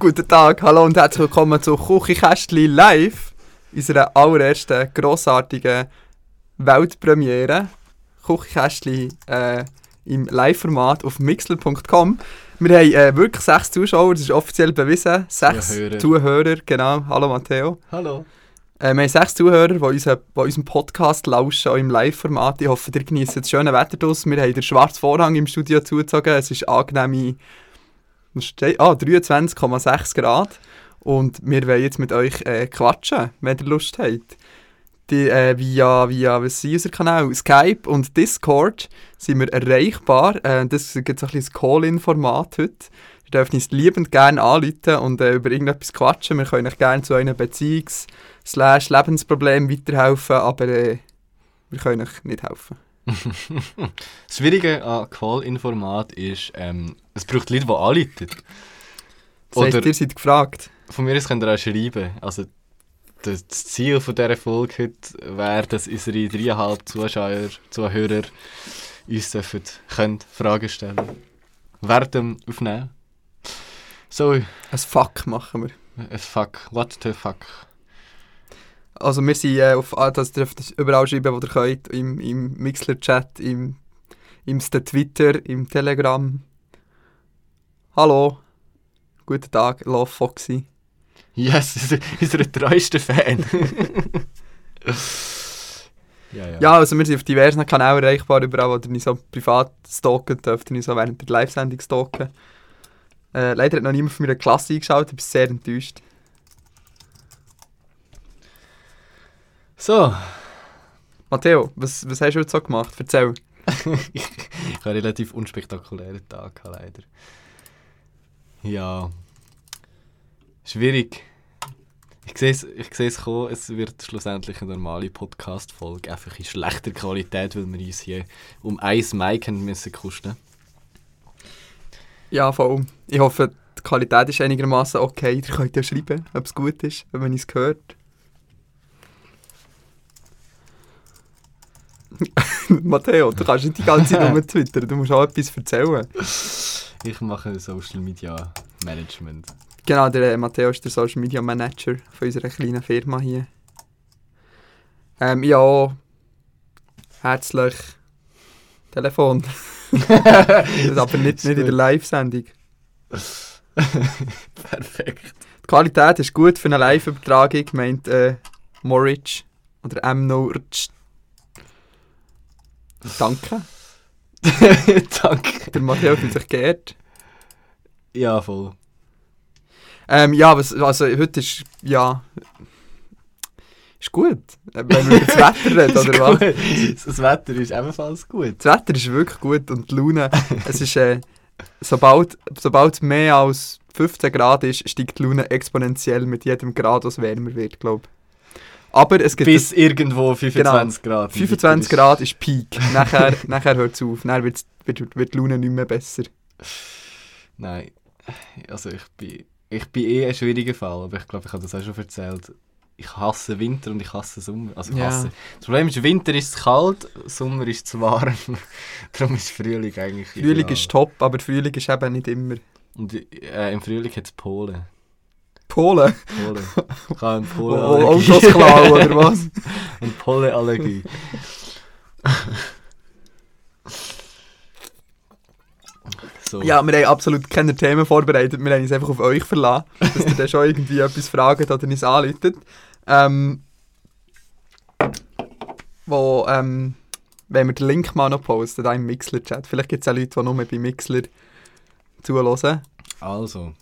Guten Tag, hallo und herzlich willkommen zu Küchenkästli live, unserer allerersten grossartigen Weltpremiere. Küchenkästli äh, im Live-Format auf mixler.com. Wir haben äh, wirklich sechs Zuschauer, das ist offiziell bewiesen. Sechs Zuhörer. Zuhörer, genau. Hallo Matteo. Hallo. Äh, wir haben sechs Zuhörer, die, unseren, die unserem Podcast lauschen, auch im Live-Format. Ich hoffe, ihr genießt das schöne Wetter draussen. Wir haben den schwarzen Vorhang im Studio zugezogen. Es ist angenehme? Ah, 23,6 Grad. Und wir wollen jetzt mit euch äh, quatschen, wenn ihr Lust habt. Die, äh, via, via was sind? Skype und Discord sind wir erreichbar. Äh, das gibt so ein bisschen Call-In-Format heute. Ihr dürft uns liebend gerne anrufen und äh, über irgendetwas quatschen. Wir können euch gerne zu einem Beziehungs- Lebensproblem weiterhelfen, aber äh, wir können euch nicht helfen. Das Schwierige an Call-In-Format ist, ähm, es braucht Leute, die anrufen. Das heisst, Oder ihr seid gefragt. von mir aus könnt ihr auch schreiben. Also, das Ziel von dieser Folge heute wäre, dass unsere dreieinhalb Zuschauer, Zuhörer uns dürfen, können Fragen stellen dem Aufnehmen. So, Ein Fuck machen wir. äh, fuck, what the fuck. Also wir sind äh, auf, das dürft ihr überall schreiben, wo ihr könnt, im, im Mixler-Chat, im, im Twitter, im Telegram. Hallo, guten Tag, Love Foxy. Yes, unser treuester Fan. ja, ja. Ja, also wir sind auf diversen Kanälen erreichbar, überall, wo ihr nicht so privat stalken dürft, ihr nicht so während der Live-Sendung stalken. Äh, leider hat noch niemand von meiner Klasse eingeschaltet, ich bin sehr enttäuscht. So, Matteo, was, was hast du heute so gemacht? Erzähl. ich habe einen relativ unspektakulären Tag, leider. Ja. Schwierig. Ich sehe es, ich sehe es kommen, es wird schlussendlich eine normale Podcast-Folge, einfach in schlechter Qualität, weil wir uns hier um ein Mic haben müssen kosten. Ja, voll. Ich hoffe, die Qualität ist einigermaßen okay. Ihr könnt ja schreiben, ob es gut ist, wenn man es hört. Matteo, du kannst nicht die ganze Zeit nur twittern, du musst auch etwas erzählen. Ich mache Social Media Management. Genau, der äh, Matteo ist der Social Media Manager von unserer kleinen Firma hier. Ähm, ja, herzlich Telefon. das aber nicht, nicht in der Live-Sendung. Perfekt. Die Qualität ist gut für eine Live-Übertragung, meint äh, Moritz oder M. Nortsch. Danke. Danke. Der Matteo fühlt sich geehrt. Ja, voll. Ähm, ja, was, also heute ist, ja, ist gut. Wenn wir über das Wetter reden, oder was? gut. Das Wetter ist ebenfalls gut. Das Wetter ist wirklich gut und die Laune, es ist, äh, sobald, sobald es mehr als 15 Grad ist, steigt die Laune exponentiell mit jedem Grad, was wärmer wird, glaube ich. Aber es gibt Bis irgendwo 25 Genau. Grad. 25 Grad ist Peak. Nachher, nachher hört es auf. Dann wird's- wird, wird die Laune nicht mehr besser. Nein, also ich bin, ich bin eh ein schwieriger Fall, aber ich glaube, ich habe das auch schon erzählt. Ich hasse Winter und ich hasse Sommer. Also ich Ja. hasse. Das Problem ist, Winter ist es kalt, Sommer ist es warm. Darum ist Frühling eigentlich Frühling ideal. ist top, aber Frühling ist eben nicht immer. Und äh, im Frühling hat es Polen. Polen? Polen. Ich habe eine Oh, Polenallergie. Autos klauen oder was? eine Polenallergie. so. Ja, wir haben absolut keine Themen vorbereitet. Wir haben uns einfach auf euch verlassen, dass ihr dann schon irgendwie etwas fragt oder uns anläutet. Ähm, wo, ähm, wenn wir den Link mal noch posten, da im Mixler-Chat. Vielleicht gibt es auch Leute, die nur bei Mixler zuhören. Also,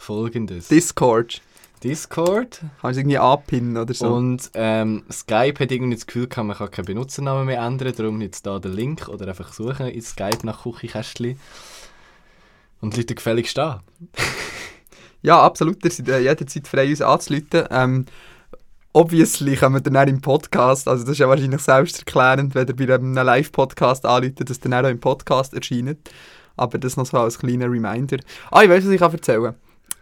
folgendes. Discord. Discord Kannst du es irgendwie anpinnen oder so? und ähm, Skype hat irgendwie das Gefühl gehabt, man kann keinen Benutzernamen mehr ändern, darum jetzt da den Link oder einfach suchen in Skype nach Küchenkästchen und Leute gefälligst da. Ja, absolut. Ihr seid äh, jederzeit frei, uns anzuleiten. Ähm, obviously kommen wir dann auch im Podcast, also das ist ja wahrscheinlich selbsterklärend, wenn ihr bei einem Live-Podcast anleitet, dass dann auch im Podcast erscheint. Aber das noch so als kleiner Reminder. Ah, ich weiß, was ich kann erzählen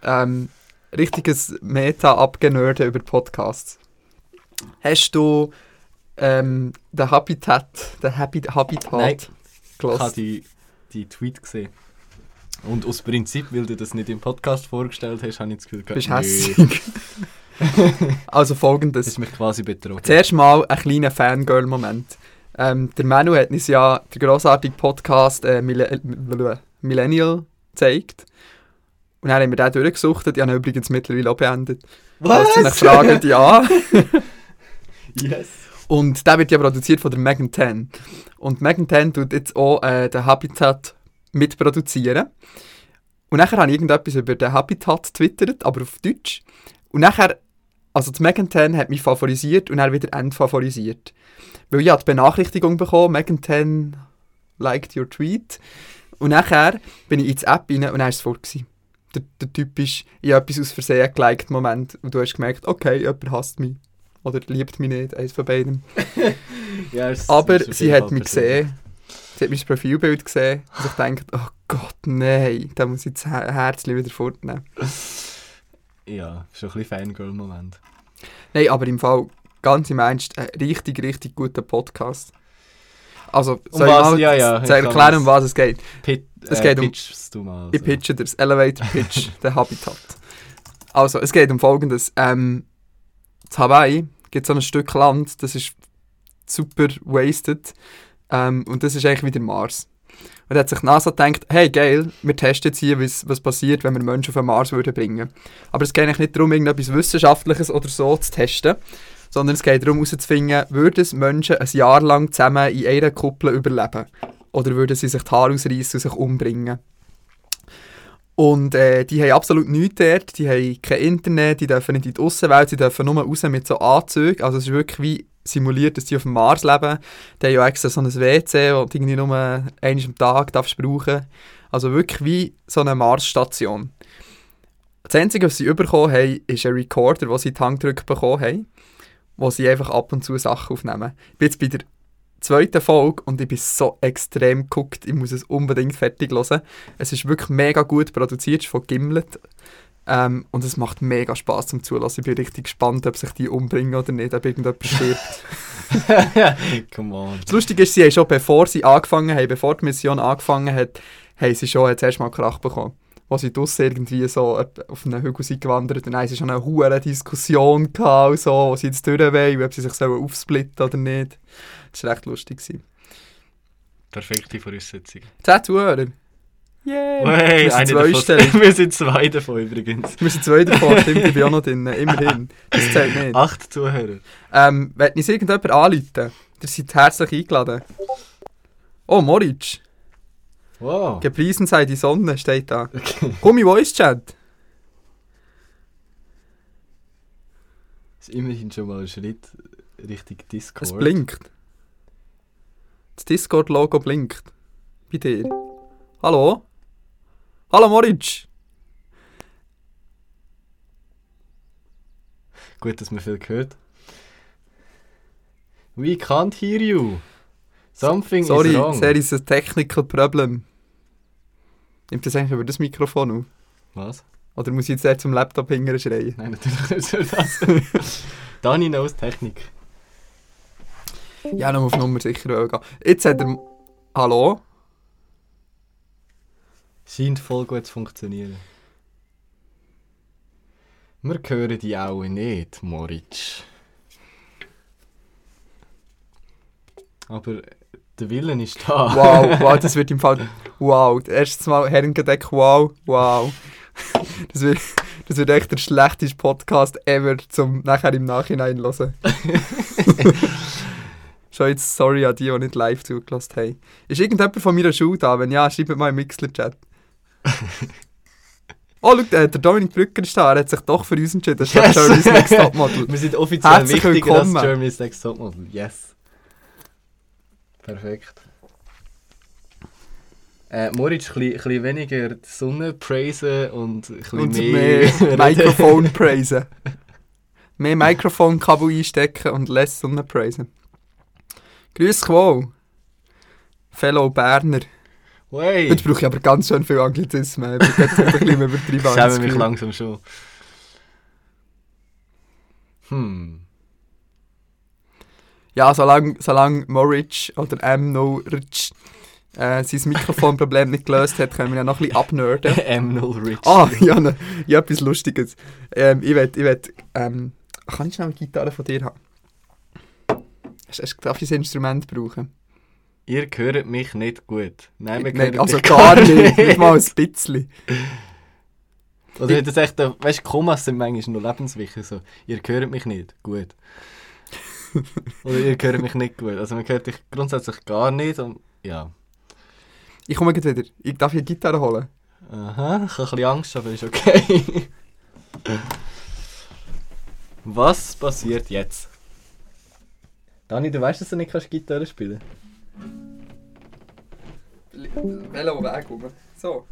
ähm, Richtiges Meta-Abgenörden über Podcasts. Hast du ähm, den Habitat, den Habi Habitat Nein. Ich habe die, die Tweet gesehen. Und aus Prinzip, weil du das nicht im Podcast vorgestellt hast, habe ich das Gefühl, gehabt, Bist hässig. also Das folgendes. ist mich quasi betrogen. Zuerst mal ein kleiner Fangirl-Moment. Ähm, der Manu hat uns ja den grossartigen Podcast äh, Millennial gezeigt. Und dann haben wir den durchgesucht. Ich habe ihn übrigens mittlerweile auch beendet. Falls Sie sich fragen, ja. Yes! Und der wird ja produziert von der Megan Ten. Und Megan Ten tut jetzt auch äh, den Habitat mitproduzieren. Und nachher habe ich irgendetwas über den Habitat twittert, aber auf Deutsch. Und nachher, also die Megan Ten hat mich favorisiert und dann wieder entfavorisiert. Weil ich habe die Benachrichtigung bekommen, Megan Ten liked your tweet. Und nachher bin ich in die App rein und dann war es voll. Gewesen. Der, der typisch, ich habe etwas aus Versehen geliked Moment und du hast gemerkt, okay, jemand hasst mich. Oder liebt mich nicht, eines von beiden. Ja, es Aber auf sie hat mich gesehen. Sie hat mein Profilbild gesehen. Und ich denke, oh Gott, nein, da muss ich das Her- Herzchen wieder fortnehmen. Ja, schon ein bisschen Fangirl-Moment. Nein, aber im Fall, ganz im Ernst, ein richtig, richtig guter Podcast. Also, Um soll was? ich mal Ja, ja, zu erklären, um was es geht? Pit, Es äh, geht um- pitchst du mal. Ich pitche dir das Elevator Pitch, der Habitat. Also, es geht um Folgendes. Ähm, in Hawaii gibt es so ein Stück Land, das ist super wasted. Ähm, und das ist eigentlich wie der Mars. Und da hat sich NASA gedacht, hey geil, wir testen jetzt hier, was, was passiert, wenn wir Menschen auf den Mars würden bringen. Aber es geht eigentlich nicht darum, irgendetwas Wissenschaftliches oder so zu testen, sondern es geht darum herauszufinden, würden Menschen ein Jahr lang zusammen in einer Kuppel überleben? Oder würden sie sich die Haare ausreißen und sich umbringen? Und äh, die haben absolut nichts dort, die haben kein Internet, die dürfen nicht in die Aussenwelt, sie dürfen nur raus mit so Anzügen. Also es ist wirklich wie simuliert, dass die auf dem Mars leben. Die haben ja extra so ein WC, das du irgendwie nur einmal am Tag darfst brauchen Also wirklich wie so eine Marsstation. Das Einzige, was sie bekommen haben, ist ein Recorder, den sie in die Hand bekommen haben, wo sie einfach ab und zu Sachen aufnehmen. Ich bin jetzt bei der zweiten Folge und ich bin so extrem geguckt, ich muss es unbedingt fertig hören. Es ist wirklich mega gut produziert, von Gimlet. Ähm, und es macht mega Spaß zum Zulassen. Ich bin richtig gespannt, ob sich die umbringen oder nicht, ob irgendjemand stirbt. Come on. Das Lustige ist, sie haben schon bevor sie angefangen haben, bevor die Mission angefangen hat, haben sie schon jetzt erstmal Krach bekommen. Wo sie draussen irgendwie so auf einen Hügel sind gewandert und sie schon eine hohe Diskussion gehabt, und so, wo sie jetzt durch wollen, ob sie sich sollen aufsplitten oder nicht. Das war recht lustig. gewesen. Perfekte Voraussetzung. Zehn Zuhörer. Yay! Hey, wir sind eine davon-. Wir sind zwei davon übrigens. Wir sind zwei davon, stimmt, ich bin auch noch drin. Immerhin. Das zählt nicht. Acht Zuhörer. Ähm, wenn uns irgendjemand anrufen, ihr seid herzlich eingeladen. Oh, Moritz. Wow. Gepriesen sei die Sonne, steht da. Okay. Komm, Voice Chat. Das ist immerhin schon mal ein Schritt Richtung Discord. Es blinkt. Das Discord-Logo blinkt. Bei dir. Hallo? Hallo, Moritz. Gut, dass man viel gehört. We can't hear you. Something Sorry, is wrong. there is a technical problem. Nimmt das eigentlich über das Mikrofon auf? Was? Oder muss ich jetzt eher zum Laptop hingern schreien? Nein, natürlich nicht so das. Dani knows Technik. Ja, noch auf Nummer sicher gehen. Jetzt hat er... Hallo? Scheint voll gut zu funktionieren. Wir hören die auch nicht, Moritz. Aber der Willen ist da. Wow, wow, das wird im Fall... Wow, das erste Mal Herrengedeck, wow, wow. Das wird, das wird echt der schlechteste Podcast ever zum nachher im Nachhinein hören. Schon jetzt sorry an die, die nicht live zugelassen haben. Ist irgendjemand von meiner Schule da? Wenn ja, schreibt mal im Mixler-Chat. Oh, schau, der, Dominik Brücker ist da. Er hat sich doch für uns entschieden. Das ist Yes. Jerry's Next Topmodel. Wir sind offiziell Herzlich wichtiger als. Germany's Next Topmodel. Yes. Perfekt. Äh, Moritz, ein bisschen, weniger die Sonne praisen und ein bisschen Und mehr... mehr Mikrofon praisen. Mehr Mikrofonkabel einstecken und less Sonne praisen. Grüß wohl. Fellow Berner. Hey, Jetzt brauche ich aber ganz schön viel Anglizismen. Ich bin jetzt ein bisschen übertrieben. ich habe ich schäme das mich langsam schon. Hm. Ja, solange, solange Moritz oder M. No Rich äh, sein Mikrofonproblem nicht gelöst hat, können wir ja noch ein bisschen abnörden. M0 Rich. Ah, ja, ne, ja, etwas Lustiges. Ähm, ich will, ich will, ähm, kann ich schnell eine Gitarre von dir haben? Hast, hast, darf ich ein Instrument brauchen? Ihr hört mich nicht gut. Nein, wir Nein, hören also dich gar nicht, nicht mal ein bisschen. Oder das echt, äh, weißt du, Kommas sind manchmal noch lebenswichtig. So, ihr hört mich nicht gut. Oder ihr hört mich nicht gut. Also man hört dich grundsätzlich gar nicht. Und, ja. Ich komme gleich wieder. Ich darf hier Gitarre holen. Aha, ich habe ein bisschen Angst, aber ist okay. Was passiert jetzt? Dani, du weißt, dass du nicht kannst Gitarre spielen Velo Weg rum. So.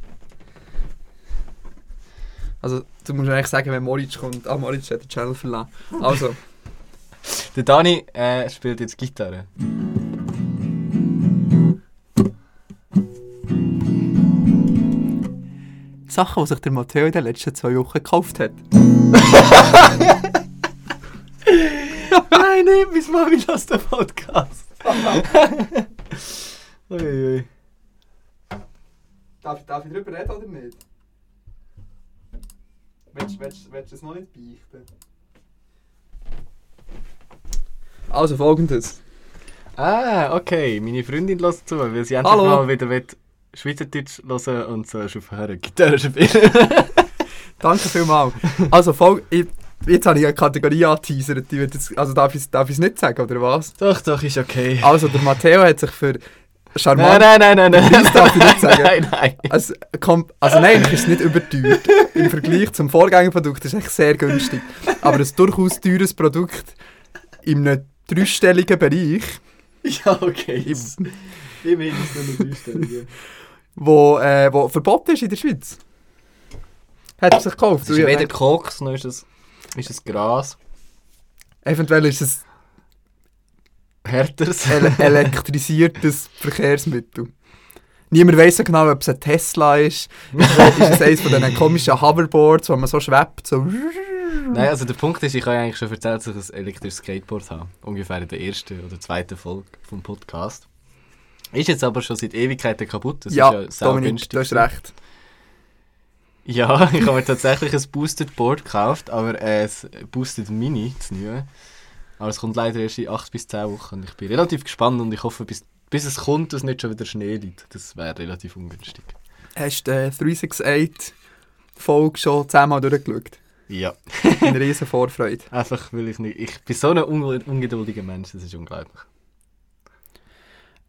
Also, du musst eigentlich sagen, wenn Moritz kommt. Ah, Moritz hat den Channel verlassen. Also, Der Dani äh, spielt jetzt Gitarre. Sachen, die sich der Matteo in den letzten zwei Wochen gekauft hat. Nein, nicht, bis Mami lässt den Podcast. Uiui. Darf, darf ich darüber reden oder nicht? Willst, willst, willst du es noch nicht beichten? Also folgendes. Ah, okay. Meine Freundin lässt zu, weil sie endlich Hallo. mal wieder will Schweizerdeutsch hören und so ist aufhören Gitarre spielen. Danke vielmals. Also folg ich, jetzt habe ich eine Kategorie angeteasert. die wird jetzt- Also darf ich es darf ich's nicht sagen, oder was? doch, doch, ist okay. Also der Matteo hat sich für Nein, charmant... nein, nein, nein, nein. Preis darf ich nicht sagen. Nein, nein. Also, kommt, also nein, ist es nicht überteuert. Im Vergleich zum Vorgängerprodukt ist es echt sehr günstig. Aber ein durchaus teures Produkt in einem dreistelligen Bereich, Ja, okay. Ich- Immerhin ist es nur eine Dreistellige. wo, äh, wo verboten ist in der Schweiz. Hat er sich gekauft? Es ist weder Koks, noch ist es, ist es Gras. Eventuell ist es Härteres. ele elektrisiertes Verkehrsmittel. Niemand weiss so genau, ob es ein Tesla ist. ist es eines von diesen komischen Hoverboards, wo man so schwebt, so... Nein, also der Punkt ist, ich habe eigentlich schon erzählt, dass ich ein elektrisches Skateboard habe. Ungefähr in der ersten oder zweiten Folge vom Podcast. Ist jetzt aber schon seit Ewigkeiten kaputt. Das ja, ist ja Dominik, du hast recht. Ja, ich habe mir tatsächlich ein Boosted Board gekauft, aber äh, ein Boosted Mini zu nehmen. Aber es kommt leider erst in 8 bis 10 Wochen. Ich bin relativ gespannt und ich hoffe, bis, bis es kommt, dass nicht schon wieder Schnee liegt. Das wäre relativ ungünstig. Hast du äh, 368 Folge schon zehnmal durchgeschaut? Ja. Eine riesen Vorfreude. Einfach weil ich nicht. Ich bin so ein unge- ungeduldiger Mensch, das ist unglaublich.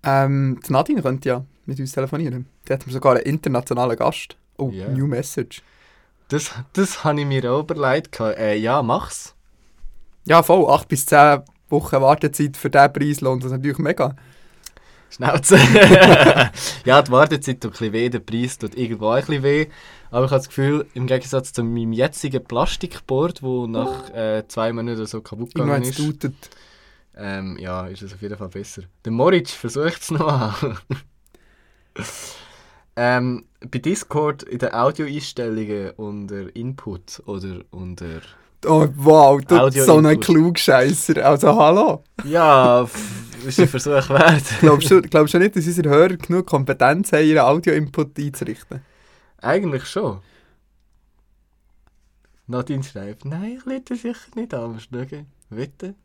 Ähm, die Nadine könnte ja mit uns telefonieren. Die hat sogar einen internationalen Gast. Oh, Ja. New Message. Das, das habe ich mir auch überlegt. Äh, ja, mach's. Ja, voll. 8 bis 10 Wochen Wartezeit für diesen Preis lohnt das natürlich mega. Schnauze. ja, die Wartezeit tut ein bisschen weh, der Preis tut irgendwo ein bisschen weh. Aber ich habe das Gefühl, im Gegensatz zu meinem jetzigen Plastikboard, das nach äh, zwei Monaten so kaputt gegangen ist, ähm, ja, ist es auf jeden Fall besser. Der Moritz versucht es noch. ähm, bei Discord in den Audioeinstellungen unter Input oder unter... Oh, wow, du so ein Input. Klugscheisser. Also, hallo. Ja, ist ein Versuch wert. Glaubst du, glaubst du nicht, dass unsere Hörer genug Kompetenz haben, ihren Audio-Input einzurichten? Eigentlich schon. Nadine schreibt, nein, ich lade sicher nicht an, schauen. Wetten?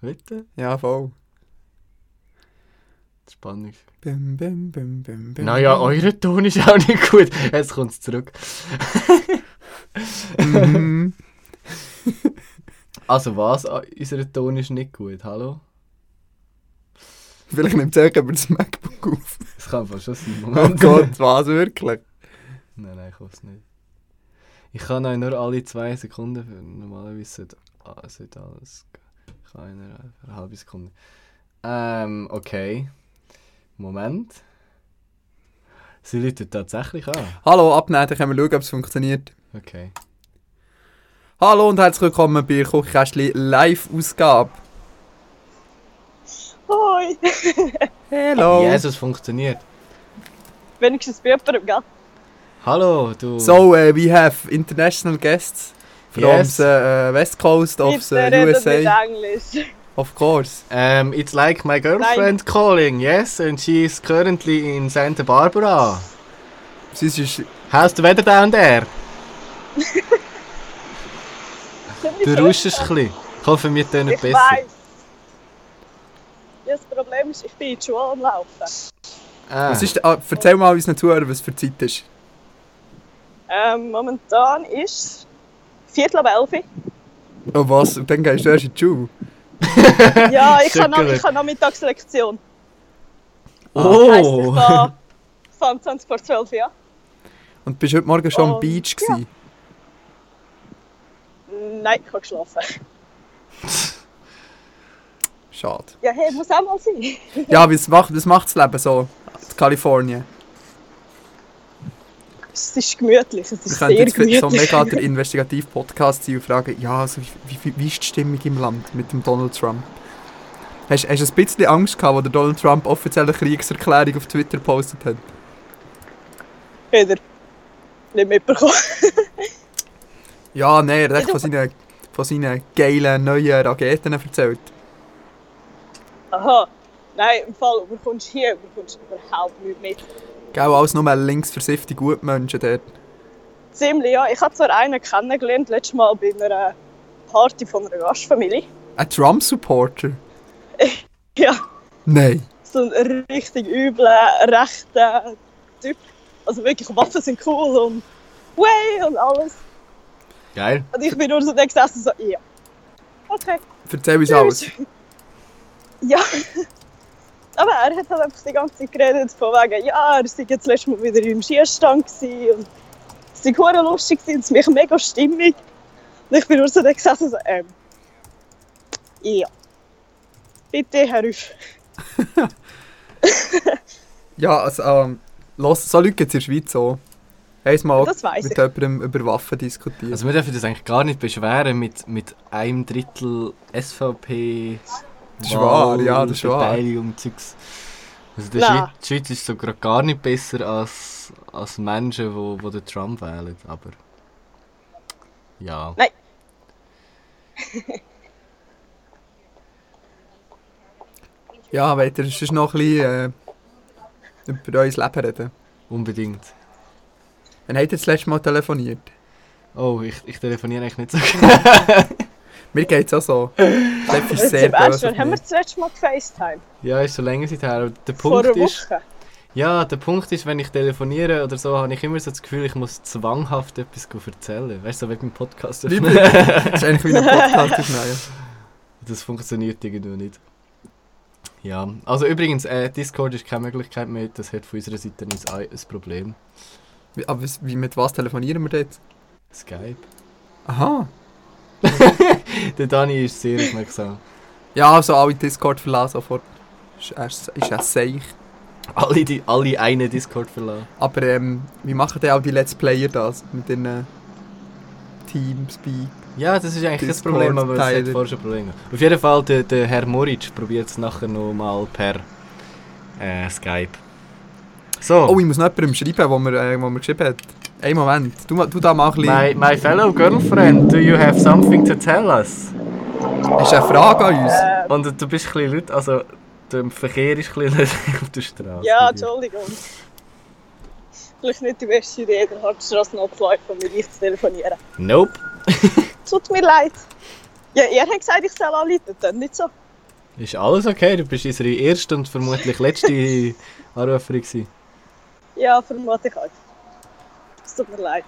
Wetten? Ja, voll. Spannung. Bim, bim, bim, bim, bim. Naja, euer Ton ist auch nicht gut. Jetzt kommt es zurück. Mhm. Also was? Ah, Unser Ton ist nicht gut, hallo? Vielleicht nimmt es über das MacBook auf. Das kann fast schon sein. Oh Moment. Gott, was wirklich? Nein, nein, ich hoffe es nicht. Ich kann euch nur alle zwei Sekunden, für- normalerweise sollte, ah, sollte alles. Ich kann eine, eine halbe Sekunde. Ähm, okay. Moment. Sie läutet tatsächlich an. Hallo, abnehmen, dann können wir schauen, ob es funktioniert. Okay. Hallo und herzlich willkommen bei Küchenkästchen Live-Ausgabe. Hoi! Hello. Jesus, funktioniert. Wenigstens bei jemandem, gell? Hallo, du. So, uh, we have international guests from Yes. the uh, west coast of the USA. Englisch. Of course. Um, it's like my girlfriend calling, yes, and she is currently in Santa Barbara. Sie ist, How's the weather down there? Du rauschst ein bisschen. Ich hoffe, wir tun besser. weiß. Das Problem ist, ich bin in die Schule am Laufen. Ah. was ist, ah, erzähl mal unseren Zuhörern, was für Zeit ist. Ähm, momentan ist Viertel ab elf. Oh was, und dann gehst du erst in die Schule. Ja, ich habe noch, ich habe Nachmittagslektion. Oh! Heisst, ich gehe 25 vor 12 ja. Und bist heute Morgen schon am Oh, Beach ja. gewesen? Nein, ich habe geschlafen. Schade. Ja, hey, muss auch mal sein. Ja, was macht, was macht das Leben so? In Kalifornien. Es ist gemütlich, es Wir ist können sehr jetzt so gemütlich. mega der Investigativ-Podcast sein und fragen, ja, also wie, wie, wie ist die Stimmung im Land mit dem Donald Trump? Hast, hast du ein bisschen Angst gehabt, als der Donald Trump offizielle Kriegserklärung auf Twitter gepostet hat? Wieder nicht mitbekommen. Ja, nein, er hat echt von seinen, von seinen geilen neuen Raketen erzählt. Aha. Nein, im Fall, du bekommst hier du bekommst überhaupt nichts mit. Gell, alles nur links versiffte Gutmenschen dort. Ziemlich, ja. Ich habe zwar einen kennengelernt, letztes Mal bei einer Party von einer Gastfamilie. Ein Trump-Supporter? Ja, Nein. so ein richtig übler, rechter Typ. Also wirklich, Waffen sind cool und way und alles. Geil. Und ich bin nur so da gesessen, so, ja. Okay, Erzähl uns alles. ja. Aber er hat halt einfach die ganze Zeit geredet, von wegen, ja, er sei jetzt letztes Mal wieder im Schierstand gewesen und es sei hure lustig gewesen und es mich mega stimmig. Und ich bin nur so da gesessen, so, ähm, ja. Bitte, Herr Rüff. Ja, also, ähm, los, so Leute gibt es in der Schweiz so. Einmal Das mit ich. jemandem über Waffen diskutieren. Also wir dürfen das eigentlich gar nicht beschweren mit, mit einem Drittel SVP. Das ist wahr, ja, das ist wahr. Beteiligung, Zeugs. Also die. Schweiz, die Schweiz ist sogar gar nicht besser als, als Menschen, die wo, wo den Trump wählen, aber... Ja. Nein. Ja, wollt ihr sonst noch ein bisschen äh, über euer Leben reden? Unbedingt. Wann habt ihr das letzte Mal telefoniert? Oh, ich, ich telefoniere eigentlich nicht so gerne. Mir geht es auch so. Steffi ist sehr böse haben wir das letzte Mal gefacetime? ja, ist schon länger seither. Aber der Vor Punkt einer ist... Woche? Ja, der Punkt ist, wenn ich telefoniere oder so, habe ich immer so das Gefühl, ich muss zwanghaft etwas erzählen. Weißt du, so wie beim Podcast. Das ist eigentlich wie ein Podcast aufnehmen. Das funktioniert irgendwie nicht. Ja, also übrigens, äh, Discord ist keine Möglichkeit mehr, das hat von unserer Seite ein, ein Problem. Wie, aber wie, mit was telefonieren wir jetzt? Skype. Aha. Der Dani ist sehr aufmerksam. Ja, also alle Discord verlassen sofort. Ist, ist, ist ein Seich. Alle, die, alle einen Discord verlassen. Aber ähm, wie machen denn auch die Let's Player das? Mit den äh, Teamspeak? Ja, das ist eigentlich das Problem, aber es hat vorher schon Probleme. Auf jeden Fall, der, der Herr Moritz probiert es nachher noch mal per äh, Skype. So, Oh, ich muss noch jemandem schreiben, wo mir, äh, wo mir geschrieben hat. Einen Moment, du, du da mal ein bisschen... my, my fellow girlfriend, do you have something to tell us? Du eine Frage an uns? Äh, Und du bist ein bisschen laut, also der Verkehr ist ein bisschen auf der Straße. ja, Entschuldigung. Vielleicht nicht die beste Idee, der zu laufen und mit euch zu telefonieren. Nope. Tut mir leid. Ja, ihr habt gesagt, ich soll anrufen, dann nicht so. Ist alles okay? Du bist unsere erste und vermutlich letzte Anruferin. Ja, vermute ich auch. Es tut mir leid.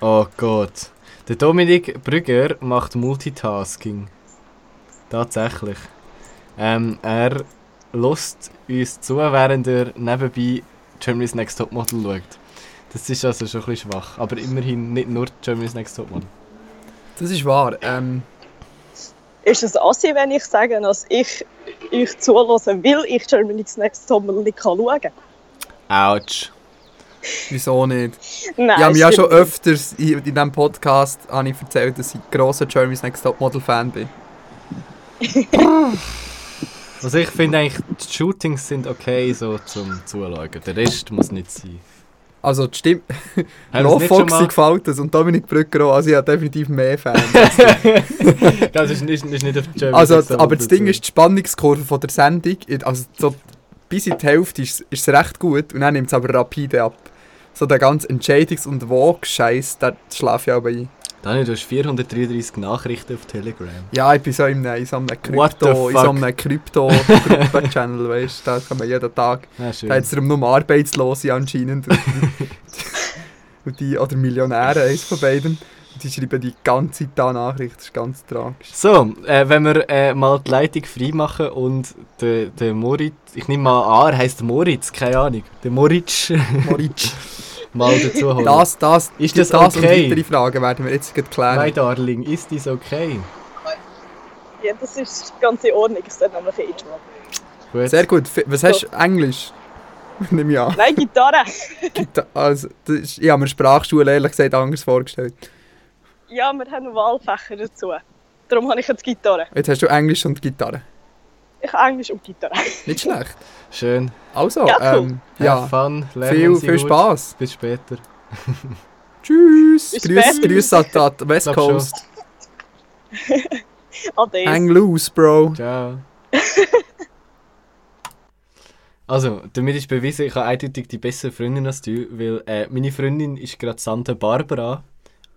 Oh Gott. Der Dominik Brügger macht Multitasking. Tatsächlich. Ähm, er lässt uns zu, während er nebenbei Germany's Next Topmodel schaut. Das ist also schon ein bisschen schwach. Aber immerhin nicht nur Germany's Next Topmodel. Das ist wahr. Ähm, Ist es assi, wenn ich sage, dass ich euch zuhören, weil ich Germany's Next Sommer nicht kann schauen kann. Autsch. Wieso nicht? Nein, ich habe mir ja schon öfters in, in diesem Podcast habe ich erzählt, dass ich ein grosser Jeremy's Next Topmodel Fan bin. Also ich finde eigentlich, die Shootings sind okay so zum Zuschauen. Der Rest muss nicht sein. Also die Stimme... Haben Lo wir's nicht schon Foxy mal- gefällt das und Dominik Brücker auch. Also ich habe definitiv mehr Fans. Das ist nicht, ist nicht auf German also, Next Top aber das Ding ist, die Spannungskurve von der Sendung, also so bis in die Hälfte ist ist es recht gut und dann nimmt es aber rapide ab. So der ganze Entscheidungs- und Vogue-Scheiß, da schlafe ich aber ein. Daniel, du hast 433 Nachrichten auf Telegram. Ja, ich bin so in, einem- in so einem What the Krypto, in so weißt du, da kann man jeden Tag. Ja, schön. Da hat es darum nur Arbeitslose anscheinend. Und die, und die, oder Millionäre, eins von beiden. Die schreiben die ganze Zeit da Nachrichten, das ist ganz tragisch. So, äh, wenn wir äh, mal die Leitung frei machen und der de Moritz, ich nehme mal an, er heisst Moritz, keine Ahnung, der Moritz Moritz. mal dazu holen. Das, das, Ist die- das das und okay? weitere Fragen werden wir jetzt klären. Darling, ist dies okay? Ja, das ist ganz in Ordnung. Es ist nämlich eh schon. Gut. Sehr gut. Was hast du? Englisch? Nimm ich an. Nein, Gitarre. Gita- Also, das ist, ich habe mir Sprachschule ehrlich gesagt anders vorgestellt. Ja, wir haben Wahlfächer dazu. Darum habe ich jetzt Gitarre. Jetzt hast du Englisch und Gitarre. Ich habe Englisch und Gitarre. Nicht schlecht. Schön. Also, Ja, cool. ähm, ja, fun. lernen viel, viel gut. Spaß. Bis später. Tschüss. Bis Grüß, später. grüß an die West. Coast. Ade. Hang loose, Bro. Ciao. Also, damit ist bewiesen, ich habe eindeutig die bessere Freundin als du, weil äh, meine Freundin ist gerade Santa Barbara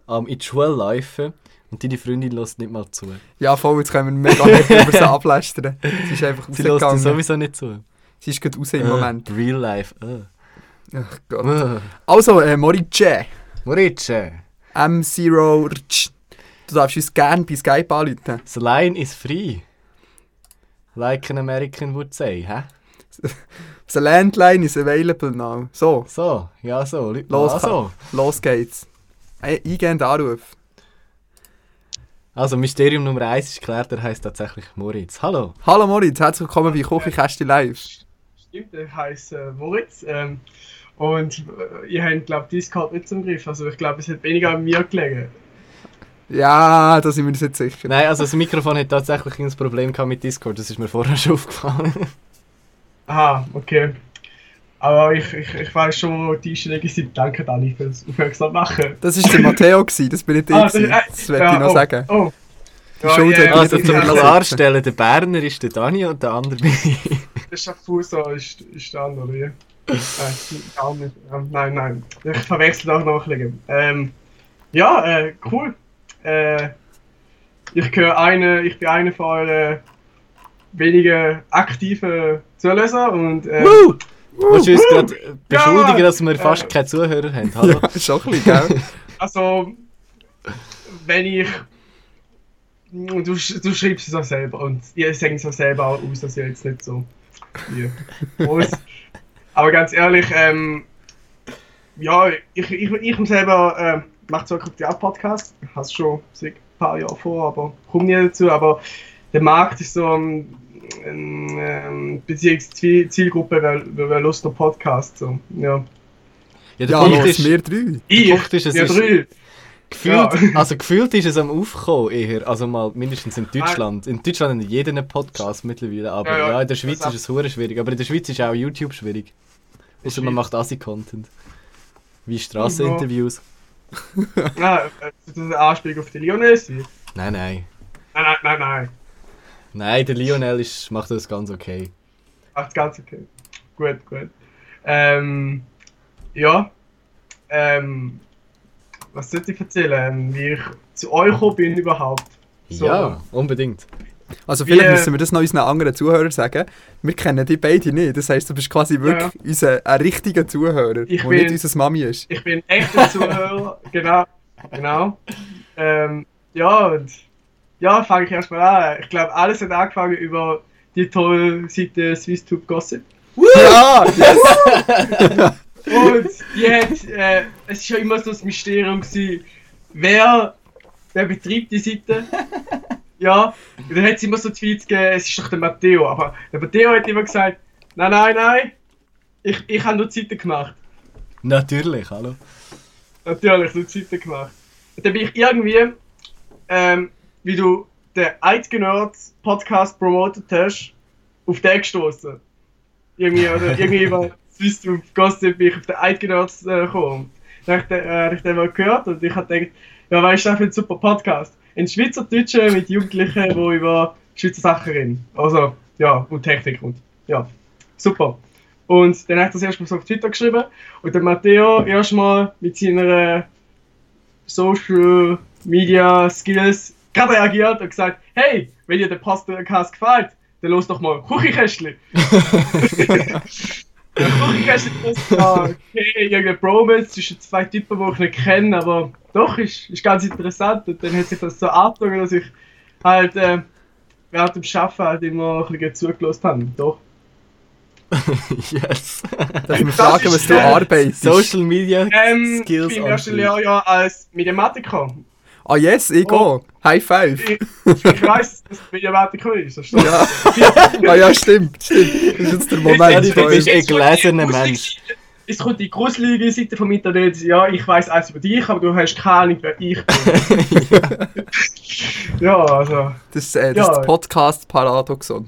am in die Schule laufen und deine Freundin lässt nicht mal zu. Ja, voll, jetzt können wir mega nicht über sie ablästern. Sie ist einfach Sie lässt dir sowieso nicht zu. Sie ist gerade raus im Äh, Moment. Real life. Äh. Ach Gott. Äh. Also, äh, Morice. Moritze, M0 Rtsch. Du darfst uns gerne bei Skype anrufen. the line is free. Like an American would say, hä? The landline is available now. So, So, ja so, los, also. los geht's. Ein eingehender Anruf. Also, Mysterium Nummer 1 ist klar, der heißt tatsächlich Moritz. Hallo. Hallo Moritz, herzlich willkommen bei Küchenkästchen Live. Stimmt, ich heiße äh, Moritz. Ähm, und äh, ihr habt, glaube ich, Discord nicht zum Griff. Also ich glaube, es hat weniger an mir gelegen. Ja, da sind wir uns jetzt sicher. Nein, also das Mikrofon hat tatsächlich ein Problem gehabt mit Discord, das ist mir vorher schon aufgefallen. Aha, okay. Aber ich, ich, ich weiß schon, wo die Einstellungen sind. Danke, Dani, fürs aufmerksam machen. Das war der Matteo, gewesen, das bin nicht ich. Ah, gewesen. äh, Das wollte ja, ich noch oh, sagen. Oh. Die Schuld ja, ja, Also zum Klarstellen, der Berner ist der Dani und der andere bin ich. Der Schaffhauser ist, ist der andere, ja. Äh, nicht. Ähm, nein, nein. Ich verwechsel auch noch ein bisschen. Ähm, ja, äh, cool. Äh, ich, gehöre eine, ich bin einer von euren wenigen aktiven Zuhörer und äh, Woo! Willst du uns gerade äh, beschuldigen, Ja, dass wir fast äh, keine Zuhörer haben? Hallo? Ja, schon ein bisschen, gell? also wenn ich du, du schreibst es auch selber und ihr sagt es auch selber auch aus, dass ihr jetzt nicht so hier muss. Aber ganz ehrlich, ähm, ja, ich, ich, ich selber ähm, mache zwar gerade auch Podcast, ich es schon seit ein paar Jahren vor, aber komme nie dazu, aber der Markt ist so ähm, ähm, Beziehungsziel- Zielgruppe, weil weil wir Lust auf Podcast, so, ja. Ja, der Ja, Punkt ist, wir drei. Ich, Punkt ist, es ja, ist- drei. gefühlt, Ja. also gefühlt ist es am Aufkommen eher, also mal mindestens in Deutschland. In Deutschland hat jeder einen Podcast mittlerweile, aber ja, Ja, ja, in der Schweiz ist es hure schwierig. Aber in der Schweiz ist auch YouTube schwierig. Außer man macht Assi-Content. Wie Strasseninterviews. Ah, äh, das ist eine Anspielung auf die Lioness? Nein, Nein, nein. nein, nein, nein. Nein, der Lionel ist, macht das ganz okay. Macht's ganz okay. Gut, gut. Ähm, ja. Ähm, was sollte ich erzählen? Wie ich zu euch gekommen bin überhaupt. So. Ja, unbedingt. Also vielleicht Wie, äh, müssen wir das noch unseren anderen Zuhörern sagen. Wir kennen die beide nicht. Das heisst, du bist quasi wirklich unser, ein richtiger Zuhörer, Ich der bin- nicht unser Mami ist. Ich bin echter Zuhörer. genau. Genau. Ähm, ja, und ja, fange ich erstmal an. Ich glaube, alles hat angefangen über die tolle Seite SwissTube Gossip. Ja! Yes. Und die hat, äh, es ist ja immer so das Mysterium gewesen, wer, wer betreibt die Seite. Ja, und dann hat es immer so Tweets gegeben, es ist doch der Matteo. Aber der Matteo hat immer gesagt, nein, nein, nein, ich, ich habe nur Zeiten gemacht. Natürlich, hallo. Natürlich, nur Zeiten gemacht. Und dann bin ich irgendwie, ähm, wie du den Eidgenörds Podcast promotet hast, auf den gestoßen. Irgendwie, oder irgendwie über Swiss auf Gossip bin ich auf den Eidgenörds äh, gekommen. Dann habe ich, den- äh, ich den mal gehört und ich habe gedacht, ja, weißt du, das für ein super Podcast. Ein Schweizerdeutscher mit Jugendlichen, die über Schweizer Sachen reden. Also, ja, und Technik und, ja, super. Und dann habe ich das erstmal so auf Twitter geschrieben und der Matteo erstmal mit seiner Social Media Skills gerade reagiert und gesagt, hey, wenn dir der Podcast gefällt, dann los doch mal Kuchikästchen. Kuchikästchen ist ja, okay, irgendein Bromance zwischen zwei Typen, die ich nicht kenne, aber doch, ist, ist ganz interessant. Und dann hat sich das so angezogen, dass ich halt äh, während dem Arbeiten halt immer ein bisschen zugelassen habe. Doch. yes. Darf ich fragen, ist, was du arbeitest? Social Media Ähm, Skills ich bin im ersten Lehrjahr als Mediamatiker. Ah yes, ich Oh. gehe. High five. Ich, ich weiss, dass es Mediamatiker ist. Das stimmt. Ja. ah ja, stimmt, stimmt. Das ist jetzt der Moment. Jetzt- du bist ein gelesener die Mensch. Es kommt die gruselige Seite vom Internet. Ja, ich weiss alles über dich, aber du hast keine Ahnung, wer ich bin. ja, also, Das, ist, äh, das Ja. ist das Podcast-Paradoxon.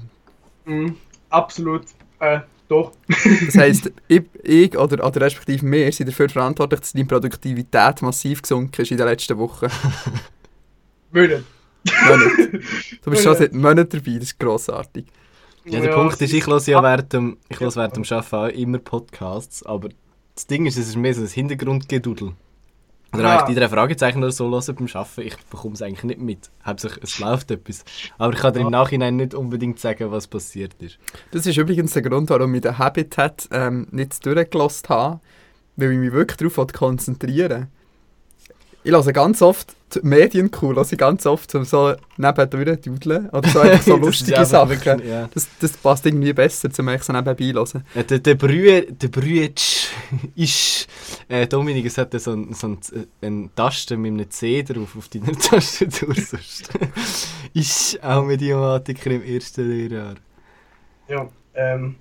mh, absolut. Äh, doch. Das heisst, ich, ich oder, oder respektive wir sind dafür verantwortlich, dass deine Produktivität massiv gesunken ist in den letzten Wochen. Wollen. Monate. Du bist schon seit Monaten dabei, das ist grossartig. Ja, der Punkt ist, ich höre ja während dem, ich höre während dem Arbeiten auch immer Podcasts, aber das Ding ist, es ist mehr so ein Hintergrundgedudel. Oder Ah. eigentlich jeder Fragezeichen oder so hören beim Arbeiten, ich bekomme es eigentlich nicht mit. Hauptsächlich, es läuft etwas. Aber ich kann dir im Nachhinein nicht unbedingt sagen, was passiert ist. Das ist übrigens der Grund, warum ich den Habitat ähm, nicht durchgelassen habe, weil ich mich wirklich darauf konzentrieren. Ich höre ganz oft die Medien cool, höre ich ganz oft um so nebendurch dudeln oder so einfach so Das ist lustige Sachen. wirklich- ja. Das, das passt irgendwie besser, zum ich so nebenbei hören. Äh, Der, der Brühe, der Brüetsch ist, äh, Dominik, es hat so einen so einen, äh, einen Tasten mit einem C drauf auf deiner Tastatur sonst. ist auch Mediamatiker im ersten Lehrjahr. Ja, ähm,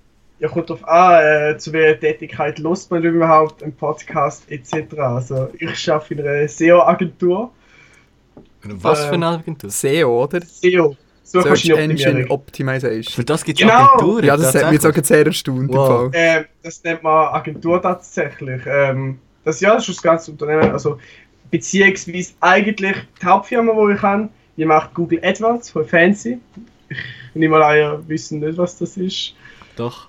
ja, kommt drauf an, äh, zu welcher Tätigkeit lust man überhaupt einen Podcast etc. Also, ich arbeite in einer SEO-Agentur. Was für Ähm, eine Agentur? SEO, oder? SEO, Search Engine. Optimization. Für das gibt es Genau. Agenturen? Ja, das hat mich sogar sehr erstaunt. Wow. Ähm, das nennt man Agentur tatsächlich. Ähm, das, ja, das ist das ganze Unternehmen. Also, beziehungsweise eigentlich die Hauptfirma, die ich habe, die macht Google AdWords voll fancy. Ich nehme mal an, ihr wissen nicht, was das ist. Doch.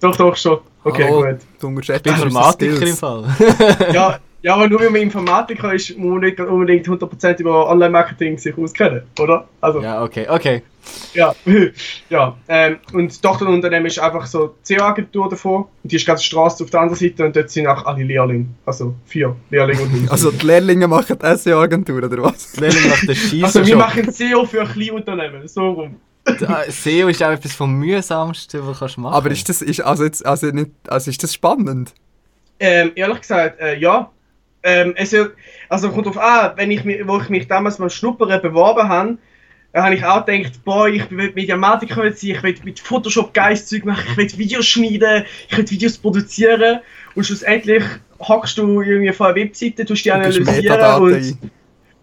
Doch, doch, schon. Okay, Hallo, gut. Du unterschätzt Ich Informatiker im. Fall. Ja, ja, aber nur weil man Informatiker ist, muss man nicht unbedingt 100% über Online-Marketing sich auskennen, oder? Also, ja. Ja, okay, okay. Ja, ähm, und das Tochterunternehmen ist einfach so die SEO-Agentur davon. Und die ist ganz Straße auf der anderen Seite und dort sind auch alle Lehrlinge. Also vier Lehrlinge und uns. Also die Lehrlinge machen die SEO-Agentur, oder was? Die Lehrling macht den Also wir machen SEO für Kleinunternehmen, so rum. SEO ist auch etwas vom mühsamsten, was du kannst machen Aber ist das, ist, also jetzt, also nicht, also ist das spannend? Ähm, ehrlich gesagt, äh, ja. Ähm, es, ja- also kommt drauf an, wenn ich mich, wo ich mich damals beim Schnuppern beworben habe, da habe ich auch gedacht, boah, ich will Mediamatiker sein, ich will mit Photoshop geiles Zeug machen, ich will Videos schneiden, ich will Videos produzieren und schlussendlich hockst du irgendwie vor einer Webseite, tust die analysieren und, ein.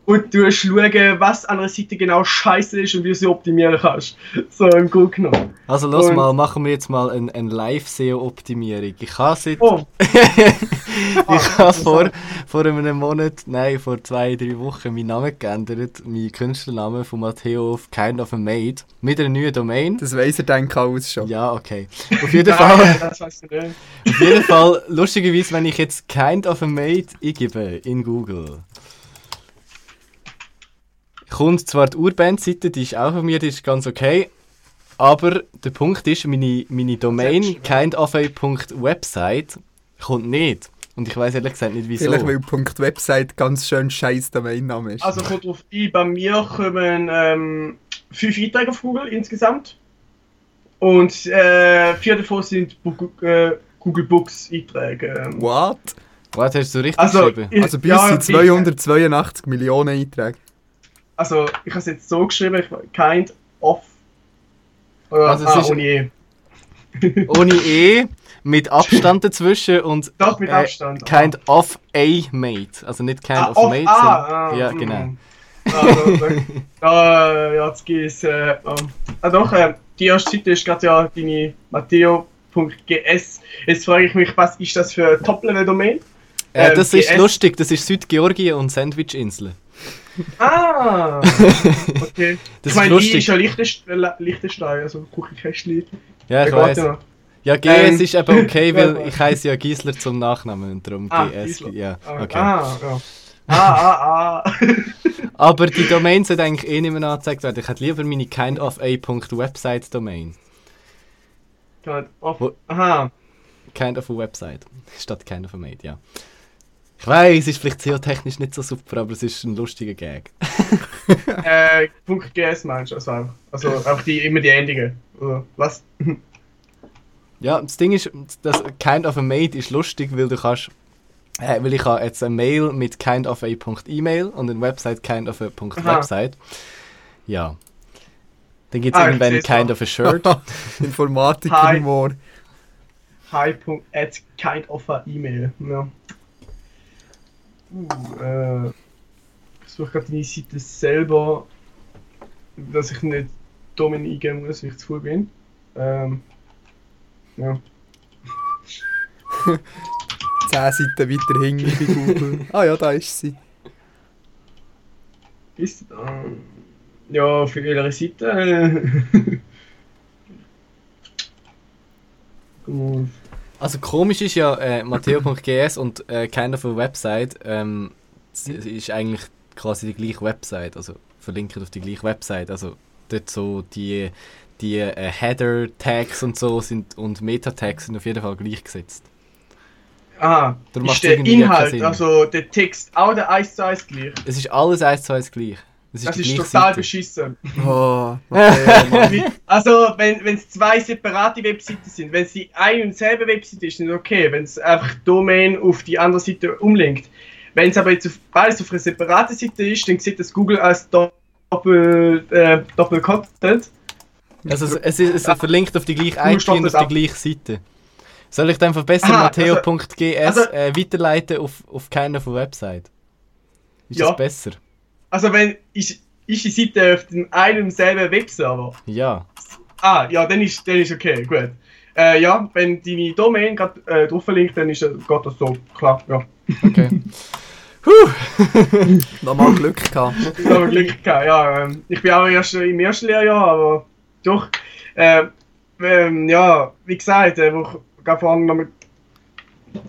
Und du schauen, was an einer Seite genau scheiße ist und wie du sie optimieren kannst. So im Grunde genommen. Also los Und- mal, machen wir jetzt mal eine ein Live-SEO-Optimierung. Ich habe seit... Oh, ich habe vor, vor einem Monat, nein, vor zwei, drei Wochen meinen Namen geändert. Meinen Künstlernamen von Matteo auf Kind of a Maid. Mit einer neuen Domain. Das weiss er denke alles schon. Ja, okay. Auf jeden nein, Fall, das weiß ich nicht. auf jeden Fall, lustigerweise, wenn ich jetzt Kind of a Maid eingebe in Google, kommt zwar die Urband-Seite, die ist auch von mir, die ist ganz okay. Aber der Punkt ist, meine, meine Domain kindofa.website kommt nicht. Und ich weiß ehrlich gesagt nicht wieso. Vielleicht weil Punkt .website ganz schön scheiß Domainname ist. Also kommt drauf ein, bei mir kommen ähm, fünf Einträge auf Google insgesamt. Und äh, vier davon sind äh, Google Books Einträge. Ähm, What? Was hast du richtig Also, geschrieben? ich- Also bei uns ja, sind 282 Millionen Einträge. Also ich habe es jetzt so geschrieben, ich, kind of. Oder, Also es ah, ist- ohne E. Ohne E, mit Abstand dazwischen und Doch, mit äh, Abstand. kind of a mate. Also nicht kind ah, of off- mate, ah, sondern. ah, ja, mm. genau. Ah, da, da, da, ja, jetzt geht's. Äh, ähm, ah, doch, äh, die erste Seite ist gerade ja deine Matteo.gs. Jetzt frage ich mich, was ist das für ein Top-Level-Domain? Äh, Ähm, das ist GS. lustig, das ist Südgeorgien und Sandwich-Inseln. Ah! Okay. Das ich meine, ist lustig. ist ja Liechtenstein, äh, also Küchenkästchen. Ja, ich weiß. ja GS Ähm, ist eben okay, weil ich heiße ja Giesler zum Nachnamen und darum Ah, GS. Giesler. Ja, Ah, okay. Ah, ja. Ah, ah, ah. Aber die Domain sollte eigentlich eh nicht mehr angezeigt werden. Ich hätte lieber meine kindofa.website-Domain. Kind of- Aha. Kind of a Website. Statt kind of a mate, ja. Ich weiß, es ist vielleicht SEO-technisch nicht so super, aber es ist ein lustiger Gag. Äh, Punkt .gs meinst du also einfach. Also einfach die, immer die Endungen. Oder was? Ja, das Ding ist, das kind of a mate ist lustig, weil du kannst. Äh, weil ich habe jetzt eine Mail mit kindofa.email und eine Website kindofa.website. Ja. Dann gibt es Ah, irgendwann kind of a shirt. Informatiker-Humor. Hi. at kind of a email. Ja. Uh, äh, ich suche gerade deine Seite selber, dass ich nicht Domain eingeben muss, wie ich zu früh bin. Ähm, ja. 10 Seiten weiter hinten bei Google. ah ja, da ist sie. Ist ähm, ja auf ihrer Seite. Gut. Also komisch ist ja äh, Matteo.gs und äh, of a Website ähm, es ist eigentlich quasi die gleiche Website, also verlinkt auf die gleiche Website. Also dort so die, die äh, Header-Tags und so sind und Meta-Tags sind auf jeden Fall gleichgesetzt. Ah, Darum macht's ist der Inhalt, also der Text, auch der 1 zu 1 gleich. Es ist alles eins zu eins gleich. Es ist Das ist total Seite. beschissen. Oh, Mann. Wie- also, wenn es zwei separate Webseiten sind, wenn es die eine und selbe Webseite ist, dann okay, wenn es einfach Domain auf die andere Seite umlinkt. Wenn es aber jetzt auf, beides auf einer separaten Seite ist, dann sieht das Google als Doppel, äh, Doppel-Content. Also es, es, ist, es verlinkt auf die gleiche IP und das auf die gleiche Seite. Soll ich dann einfach besser Aha, Matteo.gs also- äh, weiterleiten auf, auf keine von Website? Ist Ja. das besser? Also, wenn ist, ist die Seite auf dem einen und selben Webserver. Ja. Ah, ja, dann ist, dann ist okay, gut. Äh, ja, wenn deine Domain gerade äh, drauf liegt, dann ist, das- geht das so, klar, ja. Okay. Nochmal Glück gehabt. Habe Glück gehabt, ja. Ähm, ich bin auch erst im ersten Lehrjahr, aber doch. Äh, ähm, ja, wie gesagt, äh, wo ich gerade vorhin noch mit.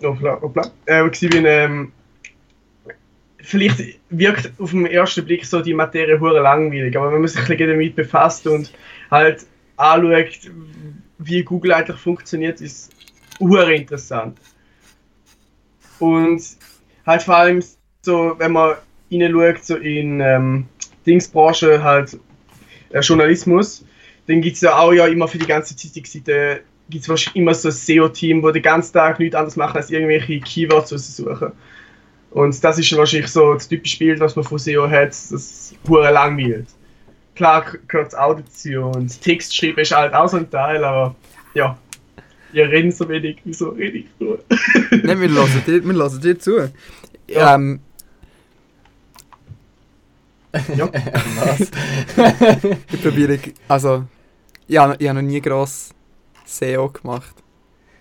Hoppla, hoppla. Äh, wo ich bin, ähm, vielleicht wirkt auf den ersten Blick so die Materie hure langweilig, aber wenn man sich ein damit befasst und halt anschaut, wie Google eigentlich funktioniert, ist hure interessant. Und halt vor allem so, wenn man hineinschaut, so in ähm, Dingsbranche, halt äh, Journalismus, dann gibt es ja auch ja immer für die ganze Zeitungsseite gibt es immer so ein SEO-Team, wo den ganzen Tag nichts anderes machen, als irgendwelche Keywords raussuchen. Und das ist wahrscheinlich so das typische Bild, was man von SEO hat, das hure langweilt. Klar gehört es auch dazu und Text schreiben ist halt auch so ein Teil, aber ja, ihr redet so wenig, wieso rede ich nur? Nein, wir hören dir, wir hören dir zu. Ja. Ähm, Ja. Was? ich probiere, also, ich habe, ich habe noch nie gross SEO gemacht.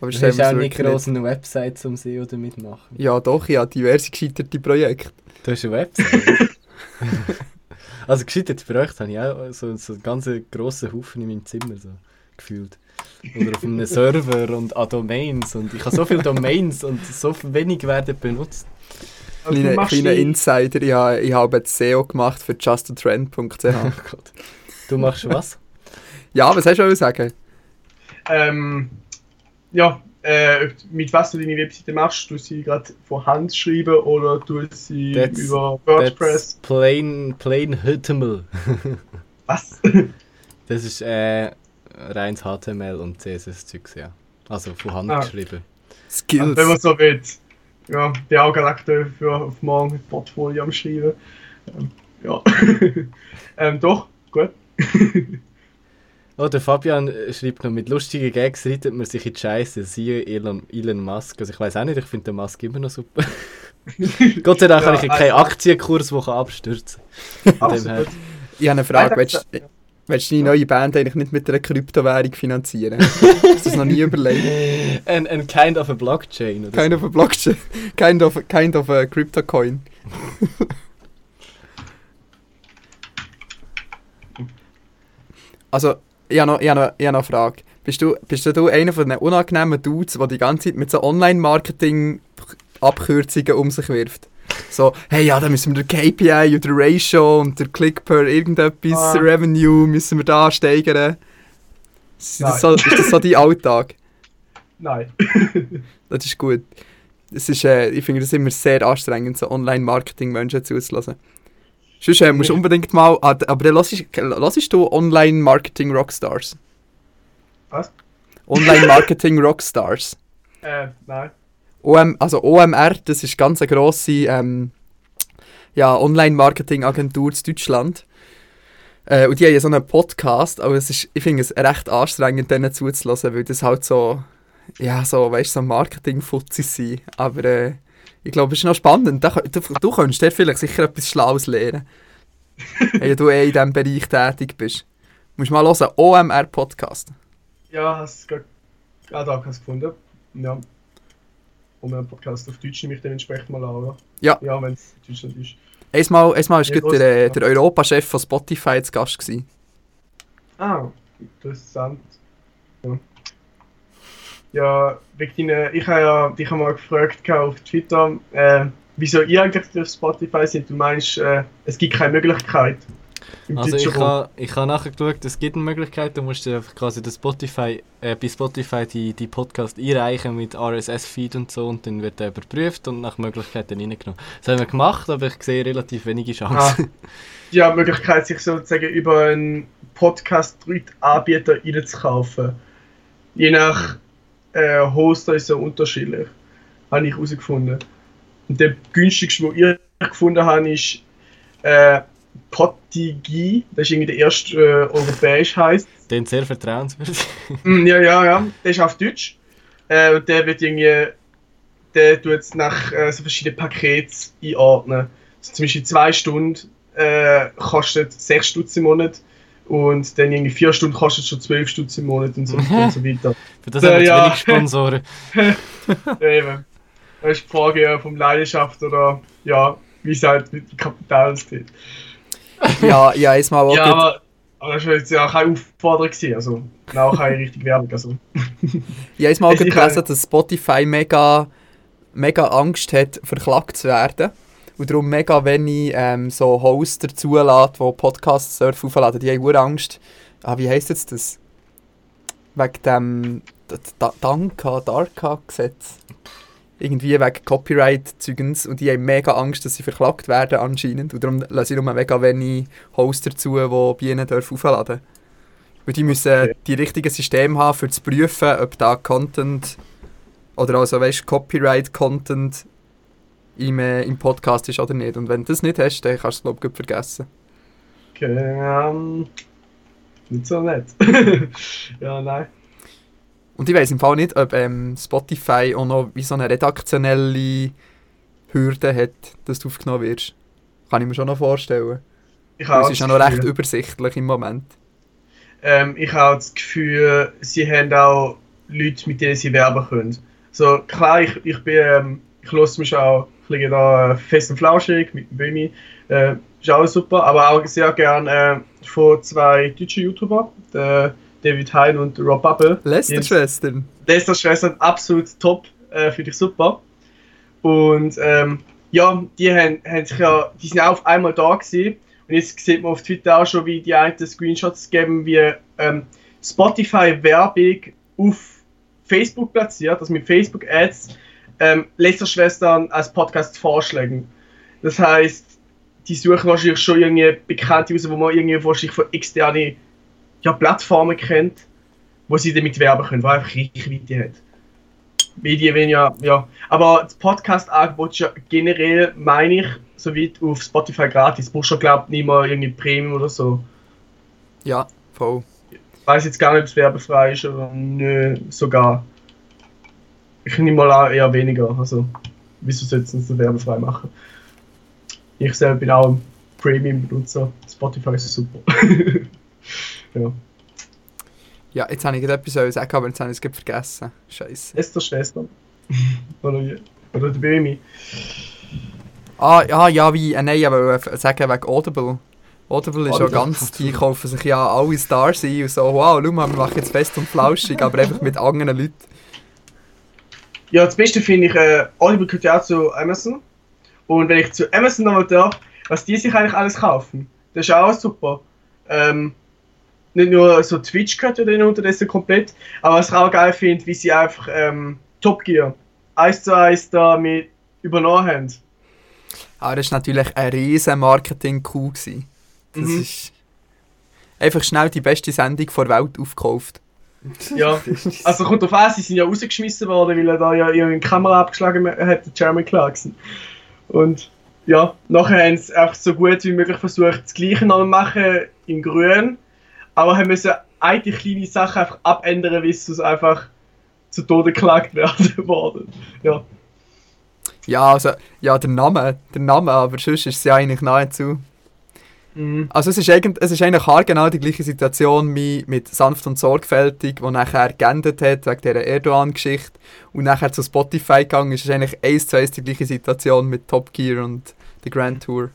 Aber hast mir's auch nicht groß eine Website zum SEO damit machen. Ja, doch, ich habe diverse gescheiterte Projekte. Du hast eine Website? also gescheiterte Projekte habe ich auch so, so einen ganz grossen Haufen in meinem Zimmer so gefühlt. Oder auf einem Server und an Domains und ich habe so viele Domains und so wenig werden benutzt. Kleiner, kleiner die- Insider, ich habe, ich habe jetzt SEO gemacht für justatrend.ch. Oh. Du machst was? ja, was hast du auch sagen? Ähm, ja, äh, mit was du deine Webseite machst, du sie gerade von Hand schreiben oder du sie That's- über That's WordPress? plain, plain HTML. Was? Das ist äh, reines HTML und CSS-Zeugs, ja. Also von Hand Ah. geschrieben. Skills. Wenn man so will. Ja, auch gerade aktuell für auf morgen ein Portfolio am Schreiben. Ähm, Ja. ähm, doch, gut. Oh, der Fabian äh, schreibt noch, mit lustigen Gags reitet man sich in die Scheiße. Siehe Elon, Elon Musk. Also ich weiß auch nicht, ich finde den Musk immer noch super. Gott sei Dank Ja, habe ich keinen also- Aktienkurs, der abstürzen kann. Ich habe eine Frage. Willst, du- willst du deine neue Band eigentlich nicht mit einer Kryptowährung finanzieren? Hast du das noch nie überlegt? Ein, ein kind of a Blockchain. Oder Kind of a Blockchain. Kind of, kind of a Crypto-Coin. also, ich habe noch, ich habe noch, ich habe noch eine Frage. Bist du, bist du einer von den unangenehmen Dudes, der die ganze Zeit mit so Online-Marketing-Abkürzungen um sich wirft? So, hey, ja, da müssen wir den KPI und der Ratio und der Click per irgendetwas, Ah. Revenue, müssen wir da steigern. Ist das, so, ist das so dein Alltag? Nein. Das ist gut. Das ist, äh, ich finde das immer sehr anstrengend, so Online-Marketing-Menschen zuzulassen. Sonst äh, musst du unbedingt mal... Aber dann hörst du Online-Marketing-Rockstars? Was? Online-Marketing-Rockstars. Äh, nein. OM, also OMR, das ist ganz eine grosse ähm, ja, Online-Marketing-Agentur in Deutschland. Äh, und die haben ja so einen Podcast, aber es ist, ich finde es recht anstrengend, denen zuzulassen, weil das halt so, ja, so, weißt du, so Marketing-Futzis sind. Aber äh, ich glaube, es ist noch spannend. Da, du, du könntest dir vielleicht sicher etwas Schlaues lernen. wenn du eh in diesem Bereich tätig bist. Du musst mal hören, OMR-Podcast. Ja, hast du gerade gerade auch was gefunden. Ja. Und ein Podcast auf Deutsch nehme ich dementsprechend mal an, oder? Ja. Ja, wenn es Deutschland ist. Einmal, einmal war Ja, gerade der, der Europachef von Spotify zu Gast. Gewesen. Ah, interessant. Ja, ja wegen deiner, ich habe ja dich einmal gefragt auf Twitter, äh, wieso ihr eigentlich auf Spotify sind. Du meinst, äh, es gibt keine Möglichkeit. Also ich habe ich ha nachher geschaut, es gibt eine Möglichkeit, du musst einfach quasi das Spotify, äh, bei Spotify die, die Podcast einreichen mit RSS-Feed und so und dann wird der überprüft und nach Möglichkeit dann reingenommen. Das haben wir gemacht, aber ich sehe relativ wenige Ah, Chancen. die haben die Möglichkeit, sich sozusagen über einen Podcast-Anbieter reinzukaufen. Je nach äh, Hoster ist so unterschiedlich. Habe ich herausgefunden. Und der günstigste, den ich gefunden habe, ist äh, Podigi. Das ist irgendwie der erste äh, europäisch heißt. Den sehr vertrauenswürdig. Mm, ja, ja, ja. Der ist auf Deutsch. Äh, der wird irgendwie. Der tut es nach äh, so verschiedenen Paketen einordnen. So, zum Beispiel zwei Stunden äh, kostet 6 Stutz im Monat. Und dann irgendwie 4 Stunden kostet schon 12 Stutz im Monat und so, und so weiter. Für das Ja, haben wir ja. wenig Sponsoren. Ja, eben. Das ist die Frage ja, vom Leidenschaft oder ja, wie es halt mit dem Kapital steht. Ja, ja, einmal auch Ja, aber, aber das war jetzt ja keine Aufforderung. Gewesen, also, auch keine richtige Werbung. Also. Ich habe mal ist gelesen, dass Spotify mega, mega Angst hat, verklagt zu werden. Und darum mega wenig ähm, so Hoster zulässt, die Podcasts dürfen aufladen. Die haben hure Angst. Ah, wie heisst jetzt das? Wegen dem D- Danka, Darka-Gesetz. Irgendwie wegen Copyright-Zeugens. Und die haben mega Angst, dass sie verklagt werden anscheinend. Und darum lassen sie nur mega wenig Hoster zu, die bei ihnen dürfen aufladen Weil die müssen Okay. die richtigen Systeme haben, um zu prüfen, ob da Content oder also weißt Copyright-Content im, äh, im Podcast ist oder nicht. Und wenn du das nicht hast, dann kannst du es glaube ich vergessen. Okay, ähm, nicht so nett. ja, nein. Und ich weiß im Fall nicht, ob ähm, Spotify auch noch wie so eine redaktionelle Hürde hat, dass du aufgenommen wirst. Kann ich mir schon noch vorstellen. Ich es ist ja das noch recht übersichtlich im Moment. Ähm, ich habe das Gefühl, sie haben auch Leute, mit denen sie werben können. So, klar, ich, ich bin, ähm, ich höre mich auch ich liege da äh, fest und flauschig mit dem Bömi. Äh, ist auch super, aber auch sehr gern äh, von zwei deutschen YouTuber, der David Hein und Rob Bubble. Lester-Schwestern. Lester Schwestern absolut top, äh, finde ich super. Und ähm, ja, die haben, haben sich ja, die sind auch auf einmal da gewesen. Und jetzt sieht man auf Twitter auch schon, wie die einen Screenshots geben, wie ähm, Spotify Werbung auf Facebook platziert, also mit Facebook Ads, ähm, Lester Schwestern als Podcast vorschlagen. Das heißt, die suchen wahrscheinlich schon irgendwie Bekannte raus, wo man irgendwie wahrscheinlich von externen ja, Plattformen kennt, wo sie damit werben können, wo einfach Reichweite hat. Medien ja, ja. Aber das Podcast-Angebot ist ja generell, meine ich, soweit auf Spotify gratis. Brauchst du, nicht mal irgendwie Premium oder so. Ja, voll. Ich weiß jetzt gar nicht, ob es werbefrei ist oder nicht, sogar. Ich nehme mal an, eher weniger. Also, wieso sollten sie es werbefrei machen? Ich selber bin auch ein Premium-Benutzer. Spotify ist super. ja. Ja, jetzt habe ich gerade etwas sagen, aber jetzt habe ich es vergessen. Scheiße. Esther Schwester. oder, oder der Böhmi. Ah, ja, ja, wie, äh, nein, aber sagen wegen Audible. Audible ist ja ganz, die kaufen sich ja alle Stars ein und so, wow, schau mal, wir machen jetzt fest und flauschig, aber einfach mit anderen Leuten. Ja, das Beste finde ich, äh, Audible gehört ja auch zu Amazon. Und wenn ich zu Amazon nochmal darf, was die sich eigentlich alles kaufen, das ist auch super. Ähm, nicht nur so Twitch gehört ja denen unterdessen komplett, aber was ich auch geil finde, wie sie einfach ähm, Top Gear 1 zu 1 da mit übernommen haben. Aber das war natürlich ein riesen Marketing-Coup. Das Mhm. ist einfach schnell die beste Sendung der Welt aufgekauft. Ja, also kommt auf an, sie sind ja rausgeschmissen worden, weil er da ja ihre Kamera abgeschlagen hat, der Jeremy Clarkson. Und ja, nachher haben sie einfach so gut wie möglich versucht, das Gleiche noch zu machen in grün, aber haben müssen einige kleine Sachen einfach abändern, weil sie einfach zu Tode geklagt werden worden. Ja, Ja, also, ja, der Name, der Name, aber sonst ist es ja eigentlich nahezu. Mhm. Also es ist, eigentlich, es ist eigentlich haargenau die gleiche Situation wie mit Sanft und Sorgfältig, wo nachher geendet hat wegen dieser Erdogan-Geschichte und nachher zu Spotify gegangen ist. Es ist eigentlich eins zu eins die gleiche Situation mit Top Gear und der Grand Tour.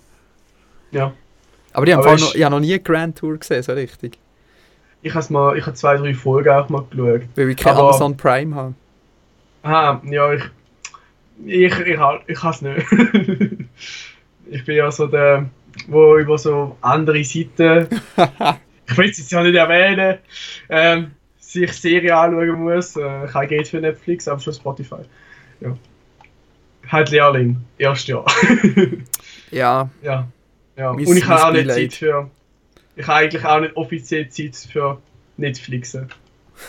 ja. Aber ich habe Aber noch, ich habe noch nie eine Grand Tour gesehen, so richtig. Ich habe mal, ich habe zwei, drei Folgen auch mal geschaut. Weil ich kein Aber- Amazon Prime habe. Ah, ja, ich. Ich, ich, ha- ich hasse nicht. ich bin ja so der, wo über so andere Seiten. ich will es jetzt ja nicht erwähnen. Ähm, sich Serien anschauen muss. Äh, kein Geld für Netflix, aber für Spotify. Ja. Halt Lehrling, erstes Jahr. Ja, ja. ja. Mein- Und ich habe auch nicht. Zeit für. Ich habe eigentlich auch nicht offiziell Zeit für Netflixen.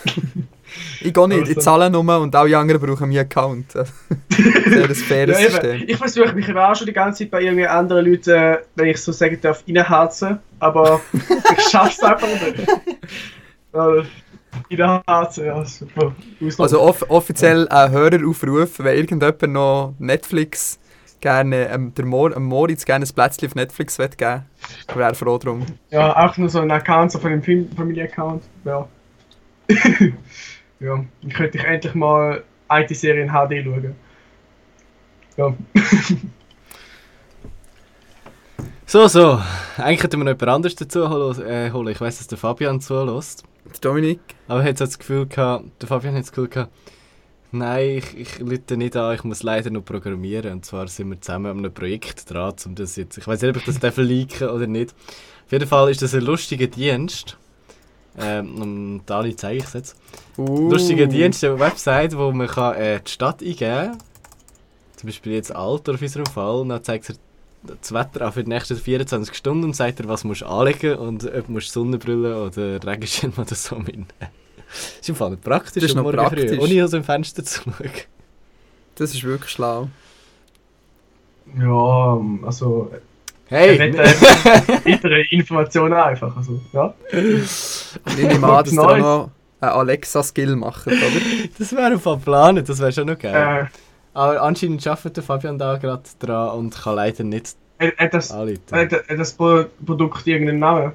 ich gehe nicht, ich Also- zahle nur und alle anderen brauchen meinen Account. Sehr ein faires Ja. System. Ich versuche mich auch schon die ganze Zeit bei irgendwie anderen Leuten, äh, wenn ich so sagen darf, reinharzen, aber ich schaff's einfach nicht. Also, reinharzen, ja, super. Also off offiziell ein Höreraufruf, wenn irgendjemand noch Netflix gerne, ähm, der Mor ähm, Moritz gerne ein Plätzchen auf Netflix will geben wäre er froh drum. ja, auch nur so ein Account, so von dem Film- Familie-Account. Ja. ja, dann könnte ich endlich mal IT-Serie in HD schauen. Ja. So, so. Eigentlich hätten wir noch jemand anderes dazu holen. Äh, holen. Ich weiss, dass der Fabian zulässt. Der Dominik? Aber er hat das Gefühl gehabt, der Fabian hat das Gefühl gehabt, nein, ich, ich lüte nicht an, ich muss leider noch programmieren. Und zwar sind wir zusammen an einem Projekt dran, um das jetzt, ich weiß nicht, ob ich das darf leaken oder nicht. Auf jeden Fall ist das ein lustiger Dienst. Ähm, und Dani zeige ich es jetzt. Uh. Lustiger Dienst, eine Website, wo man kann, äh, die Stadt eingeben kann. Zum Beispiel jetzt Alter auf unserem Fall. Und dann zeigt er das Wetter auch für die nächsten 24 Stunden und sagt er, was musst du anlegen und ob du Sonnenbrille oder Regenschirm oder so mitnehmen. Das ist im Fall nicht praktisch, Das ist noch Morgen früh, praktisch. ohne aus dem Fenster zu schauen. Das ist wirklich schlau. Ja, also, Hey! weitere Informationen einfach. Also, ja. Und ich nehme an, dass Neues. noch einen Alexa-Skill macht, oder? Das wäre auf geplant, das wäre schon noch geil. Äh, Aber anscheinend arbeitet der Fabian da gerade dran und kann leider nicht hat, hat, das, anrufen. hat, hat das Pro Produkt irgendeinen Namen?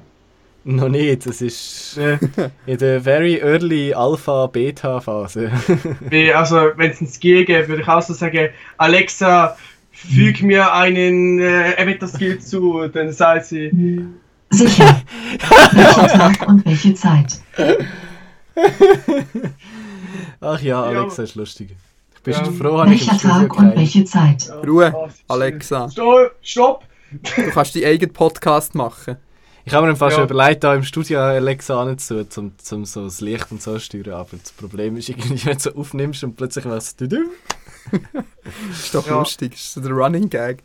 Noch nicht, das ist Äh, in der very early Alpha-Beta-Phase. also, wenn es ein Skill gäbe, würde ich auch so sagen, Alexa, füg mir einen äh, Avatar-Skill zu. Dann sagt sie, Sicher. Welcher Tag und welche Zeit? Ach ja, Ja. Alexa ist lustig. Ich bin Ja. froh, habe ich Welcher Studio Tag und welche Zeit? Ruhe, oh, Alexa. Stopp! Stopp! Du kannst deinen eigenen Podcast machen. Ich habe mir fast Ja. schon überlegt, da im Studio Alexa anzutun, um, um so das Licht und so zu steuern. Aber das Problem ist irgendwie, wenn du so aufnimmst und plötzlich was du ist doch Ja. lustig, das ist so der Running Gag.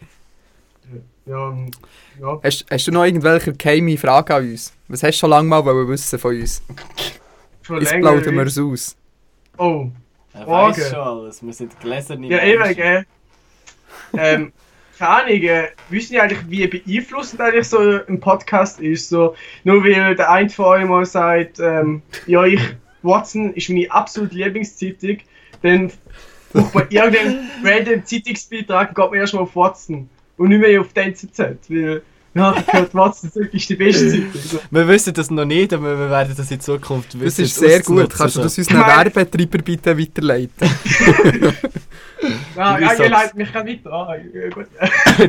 Ja, ähm, ja. Hast, hast du noch irgendwelche geheime Fragen an uns? Was hast du schon lange mal wollen wissen von uns? Schon Jetzt plaudern wir es aus. Oh, Fragen. weiß schon alles. Wir sind gläserne Ja, eben, gell. Ähm, keine Ahnung, äh, wissen ihr eigentlich, wie beeinflussend eigentlich so ein Podcast ist? So, nur weil der eine von euch mal sagt, ähm, ja, ich, Watson ist meine absolute Lieblingszeitung, dann braucht man irgendeinen random Zeitungsbeitrag geht man erstmal auf Watson und nicht mehr auf die NZZ, weil, ja, ich gehört, Watson ist die beste Zeitung. So. Wir wissen das noch nicht, aber wir werden das in Zukunft wissen. Das ist sehr gut. Kannst du so. das unseren. Werbetreiber bitte weiterleiten? Ja, ja, ihr so- leitet mich gerade weiter an. Ja, gut.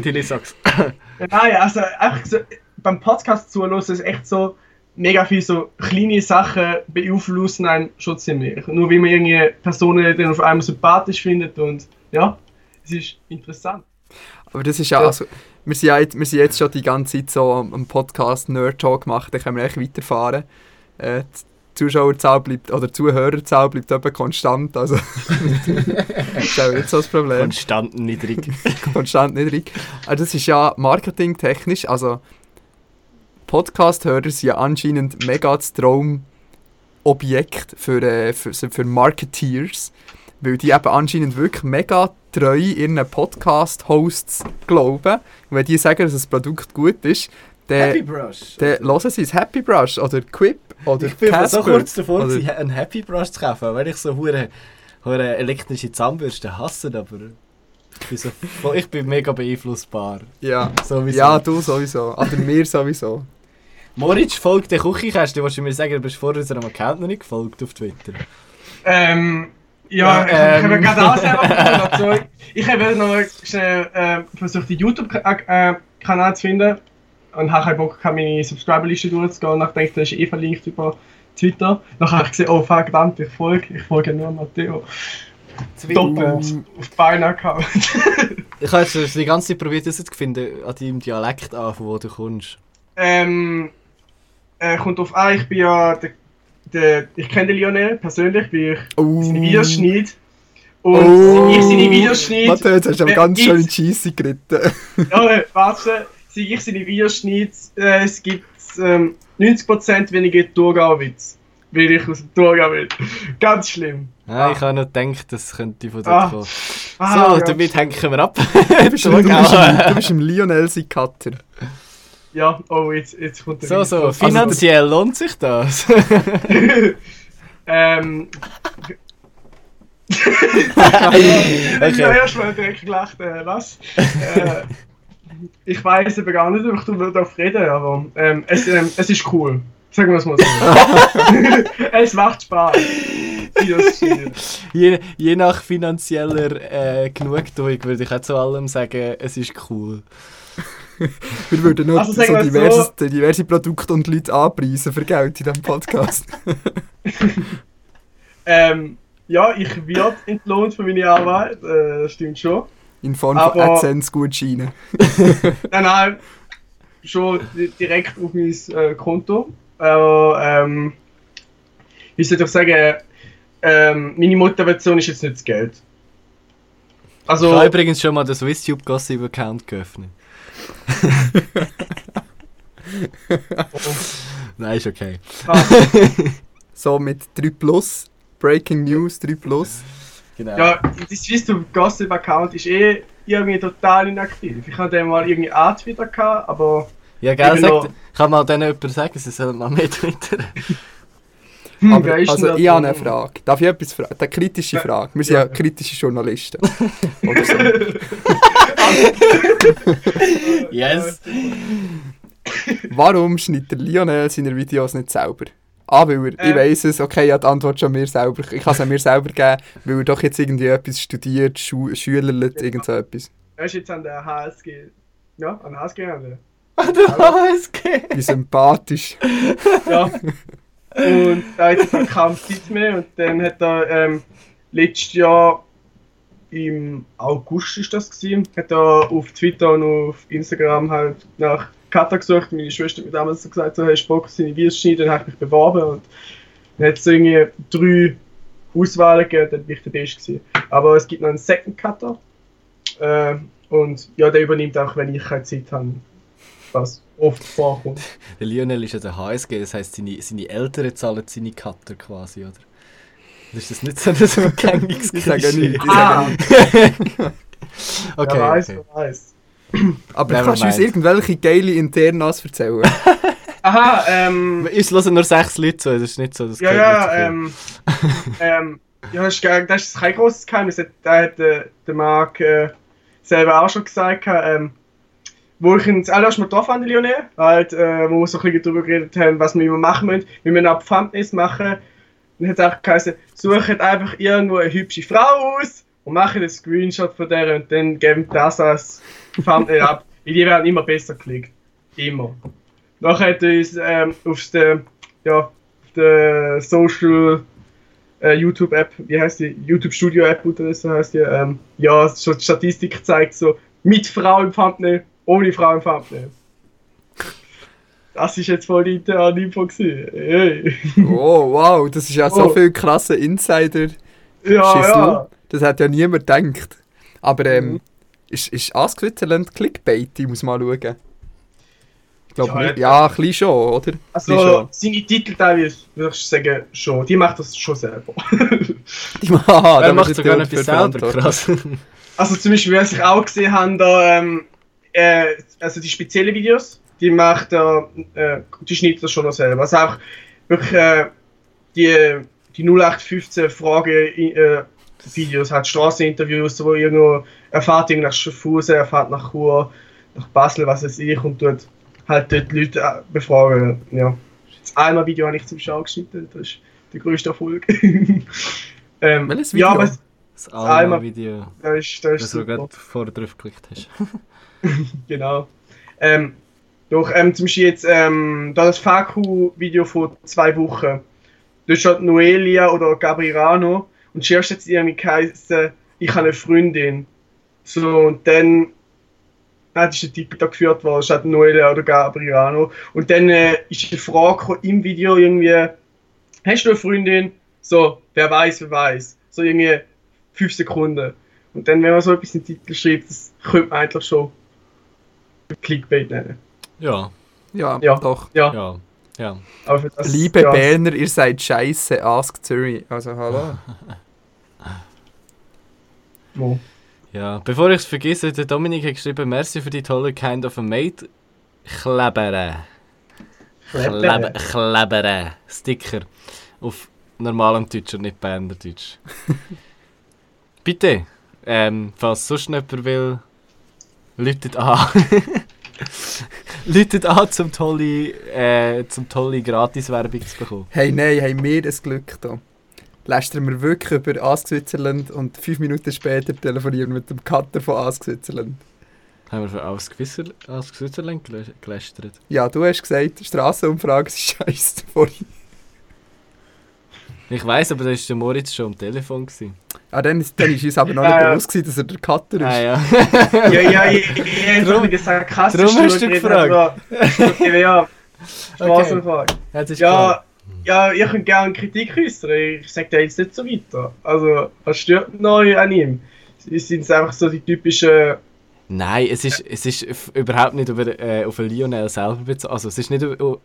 Tilly sag's. Ja, Nein, also einfach so, beim Podcast zuhören ist echt so mega viel so kleine Sachen beeinflussen einen schon ziemlich. Nur wie man irgendwie Personen dann auf einmal sympathisch findet und ja, es ist interessant. Aber das ist ja, Ja. also, wir sind, jetzt, wir sind jetzt schon die ganze Zeit so am Podcast Nerd Talk gemacht, dann können wir echt weiterfahren. Äh, die Zuschauerzahl bleibt, oder die Zuhörerzahl bleibt etwa konstant, also das ist auch nicht so das Problem. Konstant niedrig. konstant niedrig. Also das ist ja marketingtechnisch, also Podcast-Hörer sind ja anscheinend mega das Traumobjekt für, äh, für, für Marketeers, weil die eben anscheinend wirklich mega treu ihren Podcast-Hosts glauben. Und wenn die sagen, dass das Produkt gut ist, Happy dann, Brush. dann hören sie es Happy Brush oder Quip oder Ich bin so Casper kurz davor, oder- einen Happy Brush zu kaufen, weil ich so hure, hure elektrische Zahnbürste hasse, aber ich bin, so, voll- ich bin mega beeinflussbar. Ja. Sowieso. ja, du sowieso. Oder mir sowieso. Moritz folgt der Küchenkästchen, willst du mir sagen, du bist vor unserem Account noch nicht gefolgt auf Twitter? Ähm, ja, Ja, ich ähm. habe gerade auch selber also, Ich habe noch schnell äh, versucht, den YouTube-Kanal zu finden und habe keinen Bock, meine Subscriber-Liste durchzugehen. Und nachdem das ist eh verlinkt über Twitter. Dann habe ich gesehen, oh fuck, verdammt, ich folge, ich folge nur Matteo. Doppelt auf beiden Account. Ich habe jetzt die ganze Zeit probiert herauszufinden, an deinem Dialekt an, von wo du kommst. ähm, äh, kommt auf an, ich bin ja der, der ich kenne den Lionel persönlich, weil ich Oh. seine Videos schneide. Und Oh. ich seine Videos schneide. Mathe, jetzt hast du aber äh, ganz schön in Scheisse geritten. Ja, äh, warte, seit ich seine Videos schneide, äh, es gibt ähm, 90% weniger Thurgau-Witz. Weil ich aus dem Thurgau bin. Ganz schlimm. Ah, Ah. Ich habe noch gedacht, das könnte von Ah. dort kommen. Ah, so, damit hängen wir ab. Du bist, du bist, im, du bist im Lionel sein Cutter. Ja, oh, jetzt, jetzt kommt der So, so, Also, finanziell lohnt sich das. ähm, Okay. Ich habe erst mal direkt gelacht, äh, was? äh, ich weiß eben gar nicht, ob ich darüber reden aber ähm, es, ähm, es ist cool. Sagen wir es mal so. es macht Spaß. Je, je nach finanzieller äh, Genugtuung würde ich auch zu allem sagen, es ist cool. Wir würden nur Also so sagen wir diverse, diverse Produkte und Leute anpreisen für Geld in diesem Podcast. Ähm, ja, ich werde entlohnt für meine Arbeit, äh, das stimmt schon. In Form von AdSense-Gutscheinen. Nein, nein, schon di- direkt auf mein äh, Konto. Aber, ähm, wie soll ich sagen, ähm, meine Motivation ist jetzt nicht das Geld. Ich Also, habe übrigens schon mal den SwissTube Gossip Account geöffnet. Nein, ist okay. So mit 3 Plus. Breaking News 3 Plus. Genau. ja, das SwissTube Gossip Account ist eh irgendwie total inaktiv. Ich hatte den mal irgendwie angetwittert, gehabt, aber Ja, gell, sagt, kann mal denen jemand sagen, sie sollen mal mehr twittern. hm, Aber also, ich habe eine? Frage. Darf ich etwas fragen? Eine kritische. Frage. Wir sind ja, Ja. kritische Journalisten. Oder so. Yes! Warum schneidet der Lionel seine Videos nicht selber? Ah, weil er, ich Äh. weiss es, okay, ich habe die Antwort schon mir selber. Ich kann es an mir selber geben, weil er doch jetzt irgendwie etwas studiert, Schu schülerlet, irgend so etwas. Er ist jetzt an der HSG. Ja, an der HSG an der. HSG! Wie sympathisch. Ja. Und da hat er kaum Zeit mehr und dann hat er ähm, letztes Jahr im August ist das gewesen, hat er auf Twitter und auf Instagram halt nach Kata gesucht. Meine Schwester hat mir damals so gesagt, so, du Bock, seine Videos schneiden? Dann habe ich mich beworben und dann hat es irgendwie drei Auswahlen gegeben, dann bin ich der Beste gewesen. Aber es gibt noch einen Second Cutter äh, und ja, der übernimmt auch, wenn ich keine Zeit habe, was oft vorkommt. Der Lionel ist ja der HSG, das heisst, seine, seine Eltern zahlen seine Cutter quasi, oder? Ist das nicht so ein so ein gängiges Ich sage Klischee? Ah. Okay, wer weiß, okay. wer weiß. Aber Never kannst du uns irgendwelche geile Internas erzählen? Aha, ähm, Uns hören nur sechs Leute zu, das ist nicht so, das ja, ja, nicht ähm, ähm, ja, das ist, das ist kein großes Geheimnis. Das Da hat der, der Marc äh, selber auch schon gesagt, ähm, wo ich ihn das allererste Mal getroffen habe, Lionel, halt, äh, wo wir so ein bisschen darüber geredet haben, was wir immer machen müssen, wie wir eine Thumbnails machen. Dann hat es auch geheißen, sucht einfach irgendwo eine hübsche Frau aus und macht einen Screenshot von der und dann geben das als Thumbnail ab. Die werden immer besser geklickt. Immer. Nachher hat uns ähm, auf der, ja, Social äh, YouTube-App, wie heißt die? YouTube Studio-App oder so heißt die, ähm, ja, die Statistik zeigt so, mit Frau im Thumbnail, ohne Frau im Thumbnail. Das ist jetzt voll die interne Info gewesen. Hey. Oh, wow, das ist ja so Oh. viel krasse Insider. Ja, Schissel. ja. Das hat ja niemand gedacht. Aber ähm, Mhm. ist, ist Ask Switzerland Clickbait? Ich muss mal schauen. Ich glaube Ja, nicht. Ja, ein bisschen schon, oder? Also, schon. seine Titel teilweise, würde ich sagen, schon. Die macht das schon selber. Die Aha, Er da macht sogar etwas selber, krass. Also zum Beispiel, was ich auch gesehen habe, da, ähm, äh, also die speziellen Videos, die macht er, äh, die schneidet er schon noch selber. Also auch wirklich äh, die, die 0815 Frage äh, Videos, hat Straßeninterviews, wo irgendwo erfahrt nach Schaffhausen, erfahrt nach Chur, nach Basel, was weiß ich, und dort halt dort die Leute äh, befragen. Ja. Das einmal Video habe ich zum Schau geschnitten, das ist der größte Erfolg. ähm, Welches Video? Ja, aber es- Das Einmal- Alma-Video, das ist, das ist das du gerade vorher drauf geklickt hast. Genau. Ähm, doch, ähm, zum Beispiel jetzt ähm, da das Faku-Video vor zwei Wochen. Da steht Noelia oder Gabriano und zuerst hat es irgendwie geheißen, ich habe eine Freundin. So, und dann ah, das ist der Titel da geführt worden, statt Noelia oder Gabriano. Und dann äh, ist die Frage im Video irgendwie, hast du eine Freundin? So, wer weiß, wer weiß. So irgendwie fünf Sekunden. Und dann, wenn man so etwas in den Titel schreibt, das könnte man eigentlich schon Clickbait nennen. Ja, Ja, Ja. doch. Ja, ja, ja. aber für das, Liebe ja. Berner, ihr seid scheiße. Ask Zürich. Also, hallo. Wo? Ja, bevor ich es vergesse, der Dominik hat geschrieben, merci für die tolle Kind of a Mate. Klebere. Klebe, Klebere. Sticker. Auf normalem Deutsch und nicht Berner Deutsch. Bitte, ähm, falls sonst jemand will, läutet an. läutet an, zum tolle, äh, zum tolle Gratis-Werbung zu bekommen. Hey, nein, haben wir das Glück da. Lästern wir wirklich über Ask Switzerland und fünf Minuten später telefonieren wir mit dem Cutter von Ask Switzerland. Haben wir für alles Switzerland gelä- gelästert? Ja, du hast gesagt, Strassenumfrage ist scheiße vorhin. Ich weiss, aber da war der Moritz schon am Telefon. Gewesen. Ah, dann, ist- dann ist uns aber noch nicht Ja, ja. bewusst gewesen, dass er der Cutter ist. Ah ja. Ja, ja, ich, ich, ich Drum- gesagt, krass, drum hast du gefragt. Ja, ja, Straßenfrage. Jetzt ist Ja, ja, ihr könnt gerne Kritik äußern. Ich sage da jetzt nicht so weiter. Also, was stört noch an ihm? Es sind einfach so die typischen. Nein, es ist, es ist überhaupt nicht über, äh, auf Lionel selber bezogen. Also es ist nicht über, o-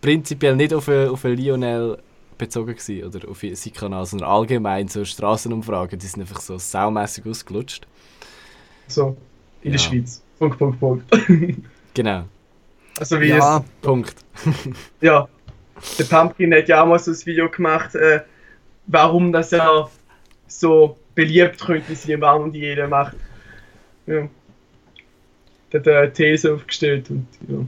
prinzipiell nicht auf, den- auf Lionel bezogen gewesen, oder auf seinen Kanal, sondern allgemein so Straßenumfragen, die sind einfach so saumässig ausgelutscht. So, in der Ja. Schweiz. Punkt, Punkt, Punkt. Genau, Also, wie Ja, Punkt. es. Ja. Der Pumpkin hat ja auch mal so ein Video gemacht, äh, warum das ja so beliebt könnte sein, warum die jeder macht. Ja. Der hat eine These aufgestellt und ja.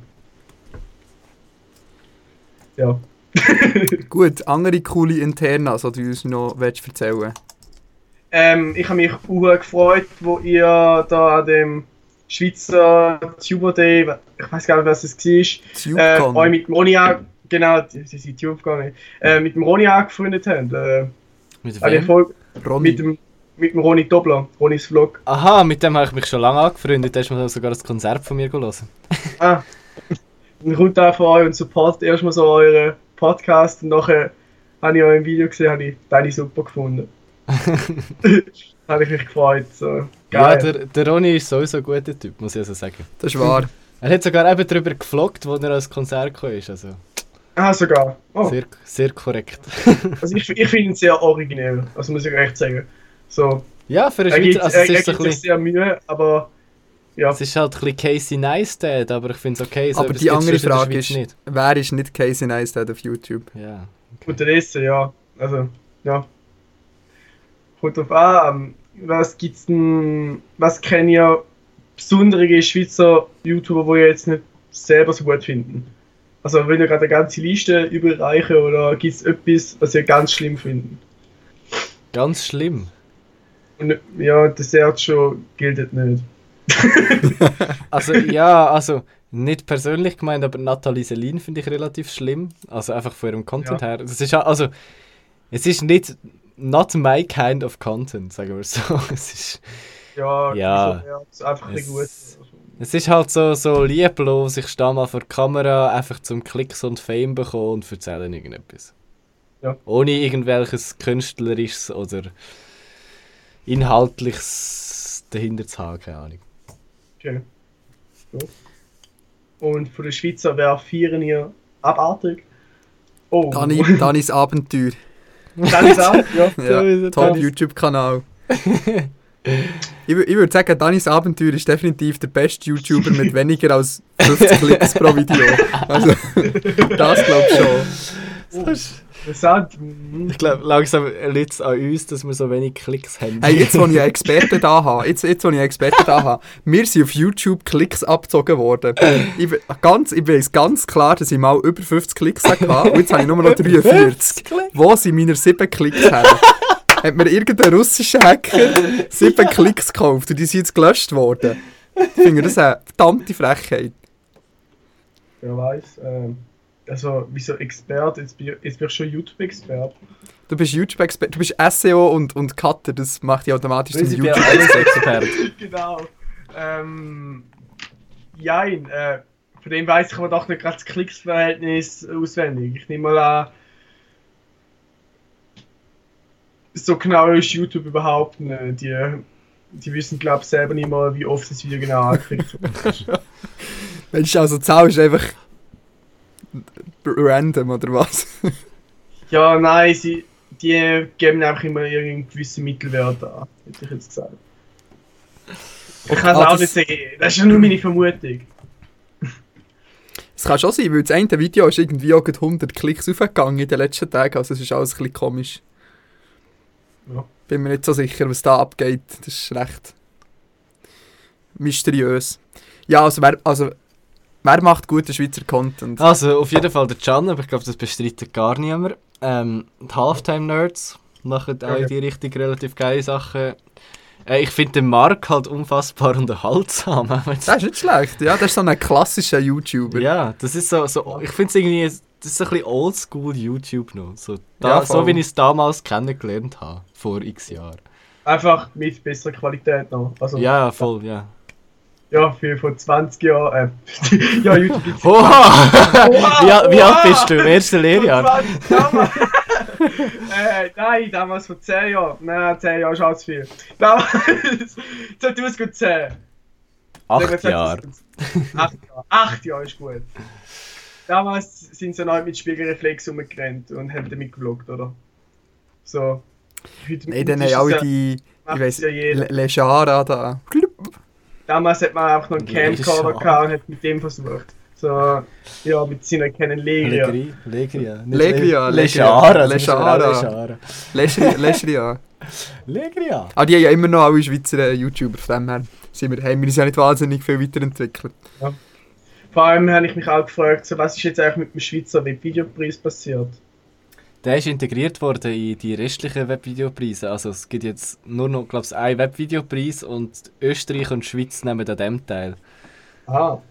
Ja. gut, andere coole Internas, die du uns noch willst erzählen Ähm, ich habe mich auch gefreut, wo ihr da an dem Schweizer Tuber Day, ich weiß gar nicht, was es war, äh, TubeCon. euch mit dem Ronny an, genau, sie sind Tube gegangen, äh, mit dem Ronny angefreundet habt. Äh, Mit wem? Folge Ronny. mit dem, mit dem Ronny Dobler, Ronnys Vlog. Aha, mit dem habe ich mich schon lange angefreundet. Da ist mir sogar das Konzert von mir gelesen. Ah, dann kommt da von euch und supportet erstmal so euren Podcast und nachher habe ich euch im Video gesehen, habe ich deine super gefunden. habe ich mich gefreut. So. Ja, der, der Ronny ist sowieso ein guter Typ, muss ich also sagen. Das ist wahr. Er hat sogar eben darüber gefloggt, wo er als Konzert gekommen ist. Also, Ah, sogar. Oh, Sehr, sehr korrekt. also ich, ich finde ihn sehr originell, also muss ich echt sagen. So, Ja, für einen er gibt, Schweizer, also er, es er gibt ein sich bisschen, sehr Mühe, aber ja, es ist halt ein bisschen Casey Neistat, aber ich finde es okay. So Aber die andere der Frage ist, Nicht. wer ist nicht Casey Neistat auf YouTube? Ja. unterdessen, ja. Also, ja. Kommt drauf an, ähm, was gibt's denn, was kennen ihr besondere Schweizer YouTuber, die ihr jetzt nicht selber so gut finden? Also, wenn ihr gerade eine ganze Liste überreichen oder gibt es etwas, was ihr ganz schlimm finden? Ganz schlimm. Und ja, das Sergio gilt nicht. Also ja, also nicht persönlich gemeint, aber Nathalie Selin finde ich relativ schlimm. Also einfach von ihrem Content Ja. her. Es ist also es ist nicht not my kind of content, sagen wir so. Es ist, Ja, Ja. so, ja das ist einfach nicht gut. Es- es ist halt so, so lieblos. Ich stehe mal vor der Kamera einfach zum Klicks und Fame bekommen und erzähle irgendetwas. Ja. Ohne irgendwelches künstlerisches oder inhaltliches dahinter zu haben, keine Ahnung. Okay. So. Und von den Schweizer, wer feiern ihr abartig? Oh, Dani, Danis Abenteuer. Dann ist auch, ja. Ja, Top Danis- YouTube-Kanal. ich ich würde sagen, Danis Abenteuer ist definitiv der beste YouTuber mit weniger als 50 Klicks pro Video. Also, das glaube ich schon. Interessant. Mhm. Ich glaube, langsam liegt es an uns, dass wir so wenig Klicks haben. Hey, jetzt, wo ich einen Experten da habe, jetzt, jetzt, wo ich einen Experten da habe, mir sind auf YouTube Klicks abgezogen worden. Ich, ganz, ich weiß ganz klar, dass ich mal über 50 Klicks hatte und jetzt habe ich nur noch 43. Wo sind meine 7 Klicks her? Hat mir irgendein russischer Hacker 7 Klicks gekauft und die sind jetzt gelöscht worden. Ich finde das eine verdammte Frechheit. Wer weiß. Ähm, also, wieso Experte? Jetzt bin, ich- jetzt bin ich schon YouTube-Experte. Du bist YouTube-Experte, du bist SEO und, und Cutter, das macht dich automatisch zum YouTube-Experte. genau. Ähm, jein, äh, von dem weiß ich aber doch nicht gerade das Klicksverhältnis auswendig. Ich nehme mal an, so genau ist YouTube überhaupt nicht. Die, die wissen, glaube ich, selber nicht mal, wie oft das Video genau angeklickt wird. Wenn du also zahlst, einfach random oder was? ja, nein, sie, die geben einfach immer irgendeinen gewissen Mittelwert an, hätte ich jetzt gesagt. Ich kann es Ah, auch nicht sagen, das ist ja nur meine Vermutung. Es kann schon sein, weil das eine Video ist irgendwie auch gerade 100 Klicks aufgegangen in den letzten Tagen, also es ist alles ein bisschen komisch. Ja. Bin mir nicht so sicher, was da abgeht. Das ist recht mysteriös. Ja, also wer, also, wer macht guten Schweizer Content? Also, auf jeden Fall der Can, aber ich glaube, das bestreitet gar niemand. Ähm, die Halftime-Nerds machen auch in die Richtung relativ geile Sachen. Äh, ich finde den Mark halt unfassbar unterhaltsam. Das ist nicht schlecht, ja, das ist so ein klassischer YouTuber. ja, das ist so, so ich finde es irgendwie, das ist so ein bisschen oldschool YouTube noch. So, da, Ja, so wie ich es damals kennengelernt habe, vor x Jahren. Einfach mit besserer Qualität noch. Also, Ja, voll, ja. Ja, für vor 20 Jahren. Äh, ja, YouTube gibt's Oha! wie, al- wie alt bist du? Im ersten Lehrjahr? 20 Jahre. äh, nein, damals vor 10 Jahren. Nein, 10 Jahre ist zu viel. Damals 2010. Acht Jahre. 8 Jahre. 8 Jahre ist gut. Damals sind sie noch mit Spiegelreflex rumgerannt und haben damit gevloggt, oder? So. Heute Nein, dann haben alle die, ich es ja. Le Lejara da. Damals hat man auch noch einen Ja, Camcorder gehabt und hat mit dem versucht. So, ja, mit seiner Canon Legria. Legri, Legria. Legria, Le- Legria. Lejara. Leschri- Leschria. Legria. Ah, die haben ja immer noch alle Schweizer äh, YouTuber, von dem her sind wir, haben wir uns ja nicht wahnsinnig viel weiterentwickelt. Vor allem habe ich mich auch gefragt, so, was ist jetzt eigentlich mit dem Schweizer Webvideopreis passiert? Der ist integriert worden in die restlichen Webvideopreise. Also es gibt jetzt nur noch, glaube ich, einen Webvideopreis und Österreich und Schweiz nehmen an dem teil. Aha.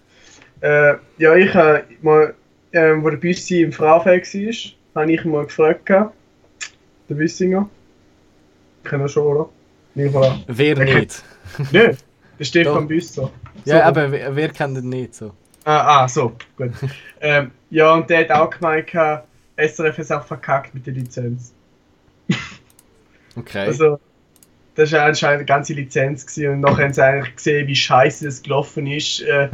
Äh, ja, ich habe mal, ähm, wo der Büssi im Frauenfeld war, habe ich mal gefragt, gehabt, der Büssinger. Kennen wir schon, oder? An. Wer Okay. nicht? Nö, der Stefan. Büsser. Ja, So. aber wer, wer kennt den nicht so? Ah, ah, so, gut. ähm, ja, und der hat auch gemeint, gehabt, SRF ist auch verkackt mit der Lizenz. Okay. Also, das war anscheinend eine ganze Lizenz gewesen, und nachher haben sie eigentlich gesehen, wie scheiße das gelaufen ist äh,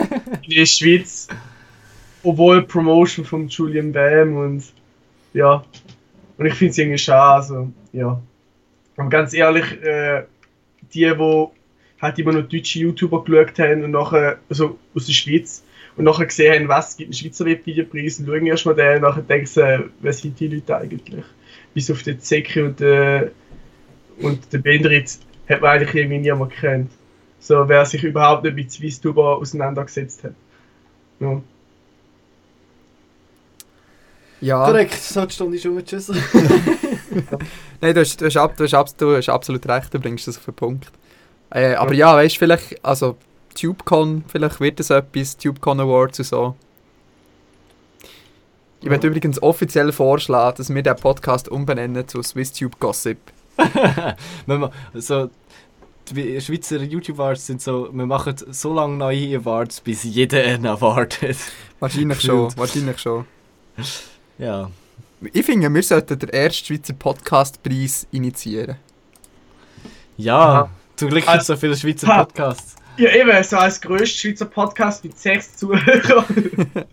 in der Schweiz. obwohl Promotion von Julian Bam und ja. Und ich finde es irgendwie schade, also, ja. Aber ganz ehrlich, äh, die, die halt immer noch deutsche YouTuber geschaut haben und nachher, also aus der Schweiz, und nachher gesehen haben, was es gibt einen Schweizer Webvideopreis und schauen erstmal den und nachher denken sie, wer sind die Leute eigentlich? Bis auf den Zecke und den, und den Bendrit hat man eigentlich irgendwie niemand gekannt. So, wer sich überhaupt nicht mit Swisstuber auseinandergesetzt hat. Ja. Ja. Korrekt, so die Stunde ist um. Tschüss. Nein, du hast, du, hast, ab- du, hast, du hast absolut recht, du bringst das auf den Punkt. Äh, aber ja, weißt du, vielleicht, also TubeCon, vielleicht wird es etwas, TubeCon Awards und so. Ich Ja. werde übrigens offiziell vorschlagen, dass wir den Podcast umbenennen zu SwissTube Gossip. So, die Schweizer YouTube Awards sind so, wir machen so lange neue Awards, bis jeder einen Award hat. Wahrscheinlich schon, wahrscheinlich schon. Ja. Ich finde, wir sollten den ersten Schweizer Podcastpreis initiieren. Ja, Aha. zum Glück gibt es so viele Schweizer. Podcasts. Ja, eben, so als grösster Schweizer Podcast mit sechs Zuhörern.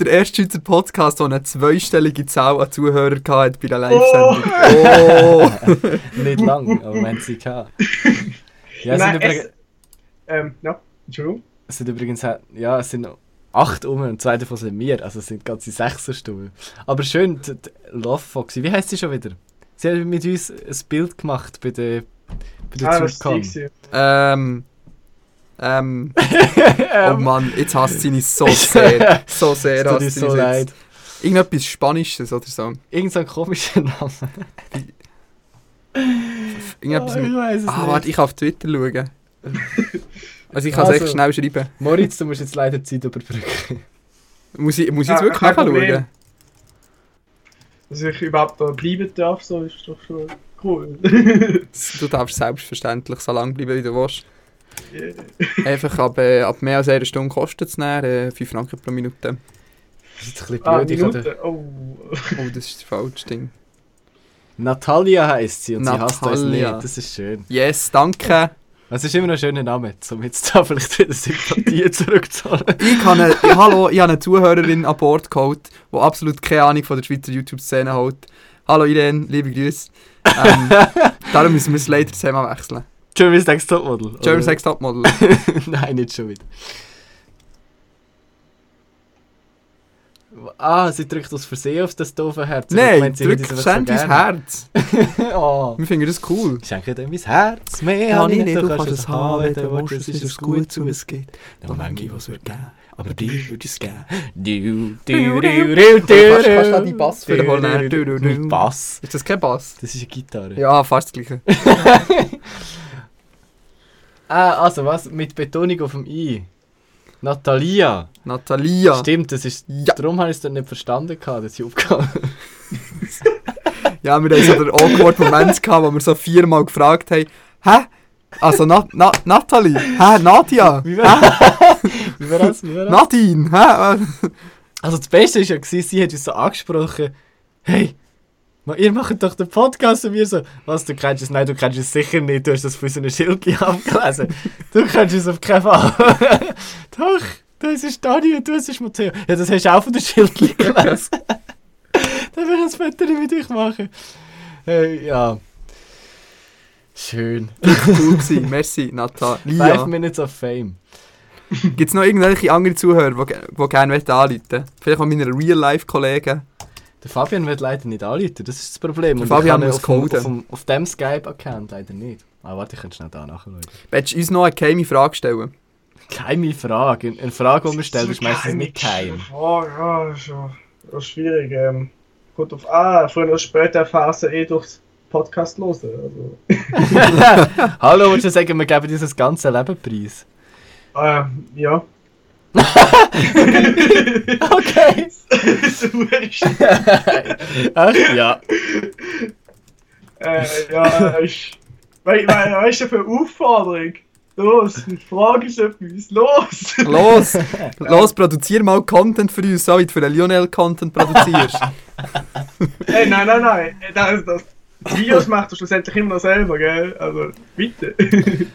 Der erste Schweizer Podcast, der eine zweistellige Zahl an Zuhörern hatte bei der Live-Sendung. Oh! Nicht lang, aber wir haben sie gehabt. Ja, es Nein, sind, übrigens, es, ähm, ja, Entschuldigung. es sind übrigens ja, es sind acht um und zwei davon sind wir, also es sind ganze Sechserstunden. Aber schön, die, die Love Foxy, wie heißt sie schon wieder? Sie hat mit uns ein Bild gemacht bei der, der Ah, die. Ähm. Ähm. Oh Mann, jetzt hasst sie mich so sehr. So sehr hasst sie so mich leid. jetzt. Irgendetwas Spanisches oder so. Irgend so ein komischer Name. Irgendetwas Oh, ich weiß es Ah, nicht. warte, ich kann auf Twitter schauen. Also ich kann es Also. echt schnell schreiben. Moritz, du musst jetzt leider die Zeit überbrücken. Muss ich, muss ich jetzt Ah, wirklich nachschauen? Dass ich überhaupt da bleiben darf, so ist doch schon cool. Du darfst selbstverständlich so lange bleiben, wie du willst. Einfach ab, äh, ab mehr als einer Stunde kostet es dann, äh, 5 Franken pro Minute. Das ist ein bisschen ah, blöd. Minute. Oh. Oh, das ist das falsche Ding. Natalia heisst sie und sie hasst uns Natalia. nicht. Das ist schön. Yes, danke. Es ist immer noch ein schöner Name, um jetzt da vielleicht wieder Sympathie zurückzuholen. Ich habe eine, hallo, ich habe eine Zuhörerin an Bord geholt, die absolut keine Ahnung von der Schweizer YouTube-Szene hat. Hallo Irene, liebe Grüße. Ähm, darum müssen wir das leider das Thema wechseln. Jeremy's Next Topmodel. German oder? Sex Topmodel. Nein, nicht schon wieder. Ah, sie drückt aus Versehen auf das doofe Herz. Nein, sie drück würde es einfach ständig so ins gerne. Herz. oh. Wir finden das cool. Ich schenke dir mein Herz, mehr Ja, habe ich nicht, du kannst es haben, wenn du willst, es es ist gut, so es es geht. Dann manche, was wird geben, aber dir würde es geben. Du, Du, du, du, du, du. Kannst- du da die Bass du, wiederholen? du, Du, du, du. du. Mit Bass. Ist das kein Bass? Das ist eine Gitarre. Ja, fast das gleiche. Ah, also was? Mit Betonung auf dem I. Natalia. Natalia. Stimmt, das ist. Ja. Darum habe ich es dann nicht verstanden, gehabt, dass ich aufgegangen Ja, wir hatten so den awkward Moment, gehabt, wo wir so viermal gefragt haben, hä? Also, Na Na Nathalie? Hä? Nadja? Wie war das? Wie war das? Nadine? Hä? Also das Beste war ja, gewesen, sie hat uns so angesprochen, hey, ihr macht doch den Podcast und wir so, was, du kennst es? Nein, du kennst es sicher nicht, du hast das von so einer abgelesen. Du kennst es auf keinen Fall. doch, das ist Dani und du, das ist Matteo. Ja, das hast du auch von der Schildki gelesen. Dann will ich ein Foto mit euch machen. Hey, ja. Schön. Cool gewesen, merci, Five Natalia. Minutes of Fame. Gibt es noch irgendwelche andere Zuhörer, die, ge- die gerne anrufen wollen? Vielleicht auch meine Real-Life-Kollegen. Der Fabian wird leider nicht anrufen, das ist das Problem. Der Und Fabian muss auf, auf, dem- auf dem Skype-Account leider nicht. Ah, warte, ich könnte schnell da nachschauen. Willst du uns noch eine geheime Frage stellen? Keine Frage. Eine Frage, die man stellt, ist meistens nicht geheim. Oh, ja, ist schon schon schwierig. Ähm, kommt auf ah, früher oder später erfahren sie eh durchs Podcast hören. Also, Hallo, willst du sagen, wir geben dieses ganze Leben preis? ähm, ja. Okay. Ach ja. äh, ja, ist. Wei- wei- Weißt du, für eine Aufforderung? Los, frag ist etwas. Los! Los! los, produzier mal Content für uns, so wie du für den Lionel Content produzierst. Hey, nein, nein, nein. Das, das, Videos macht er schlussendlich immer noch selber, gell? Also, bitte.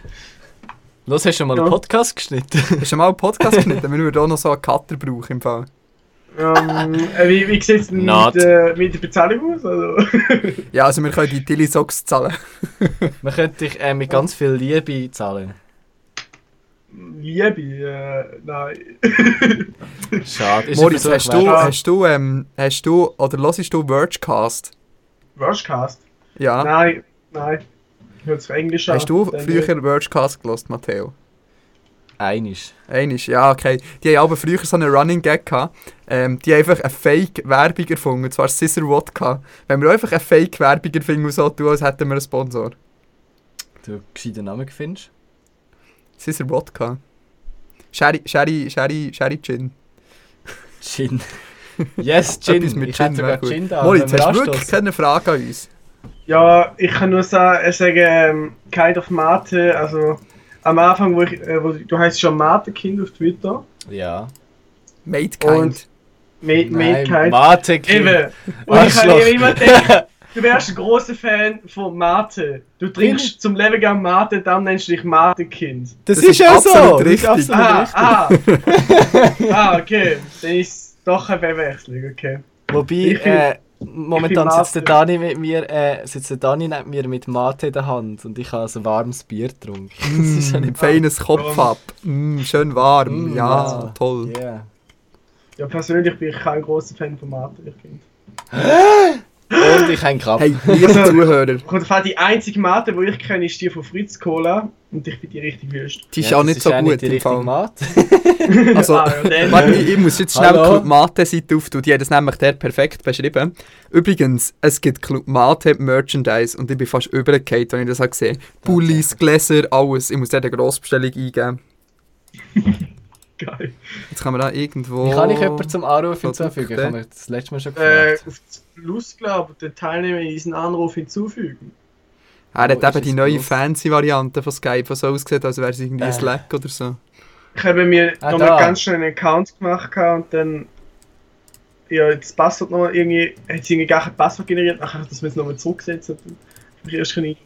Los, hast du schon mal einen Ja. Podcast geschnitten? Hast du schon mal einen Podcast geschnitten? Wir würden auch noch so einen Cutter brauchen im Fall. Ähm, äh, wie wie sieht es mit, äh, mit der Bezahlung aus? Also, Ja, also wir können die Tilly Socks zahlen. Man könnte dich äh, mit ganz viel Liebe zahlen. Liebe, äh, nein. Schade. Ist Moritz, hast du, hast du, ähm, hast du, oder hörst du Wordcast? Worstcast? Ja. Nein, nein. Hört sich Englisch. Hast du früher Wordcast gelost, Matteo? Einisch. Einisch, ja, okay. Die haben aber früher so einen Running Gag gehabt. Ähm, die haben einfach eine Fake-Werbung erfunden, und zwar Scissor Wodka. Wenn wir einfach eine Fake-Werbung erfinden und so tun, als hätten wir einen Sponsor. Du gescheiten Namen findest? Scissor Wodka. Sherry, Sherry, Sherry, Sherry Gin. Gin. Yes, Gin. Etwas mit ich Gin hätte sogar. Gin da. Moritz, hast du wirklich keine Frage an uns? Ja, ich kann nur sagen, äh, sagen ähm, Kind of Mate, also am Anfang, wo ich, äh, wo, du heißt schon Mate-Kind auf Twitter. Ja. Made Und- Kind. Made, made Nein, Kind. Mate Eben. Und ich Arschloch. habe immer gedacht, du wärst ein großer Fan von Mate. Du trinkst zum Leben gern Mate, dann nennst du dich Mate-Kind. Das, Das ist ist ja so. ist richtig. absolut Ah, richtig. ah. ah, okay. Dann ist es doch eine Verwechslung, okay. Wobei, Ich bin- äh, momentan sitzt der. Dani mit mir, äh, sitzt der Dani neben mir mit Mate in der Hand und ich habe ein warmes Bier getrunken. Das ist ja Mm, nicht feines Kopf ab. Mm, schön warm. Mm, ja, ja. toll. Yeah. Ja, persönlich bin ich kein großer Fan von Mate. Ich finde. Und ich habe einen Kraft. Hey, liebe Zuhörer, Und die einzige Mate, die ich kenne, ist die von Fritz Cola. Und ich finde die richtig wüst. die ist Ja, auch das nicht so gut nicht die im richtige Fall. Mate. Also, Ah, warte, ich, muss jetzt schnell Hallo? Club Mate-Seite auftun. Die hat es nämlich der perfekt beschrieben. Übrigens, es gibt Club Mate Merchandise und ich bin fast übergekehrt, wenn ich das habe gesehen Pullis, Gläser, alles. Ich muss dort eine Grossbestellung eingeben. Geil. Jetzt kann man da irgendwo... Wie kann ich jemanden zum Anruf hinzufügen? Ich habe das letzte Mal schon Äh, gefragt. auf das Plus, glaube ich, den Teilnehmer in diesen Anruf hinzufügen. Er hat Oh, eben die neue fancy Variante von Skype, die so aussieht, als wäre es irgendwie Äh. Slack oder so. Ich habe mir Ah, nochmal da. ganz schnell einen Account gemacht gehabt und dann. Ja, das Passwort nochmal irgendwie. Hat sie irgendwie gar kein Passwort generiert, nachher hat das jetzt nochmal hab ich erst können.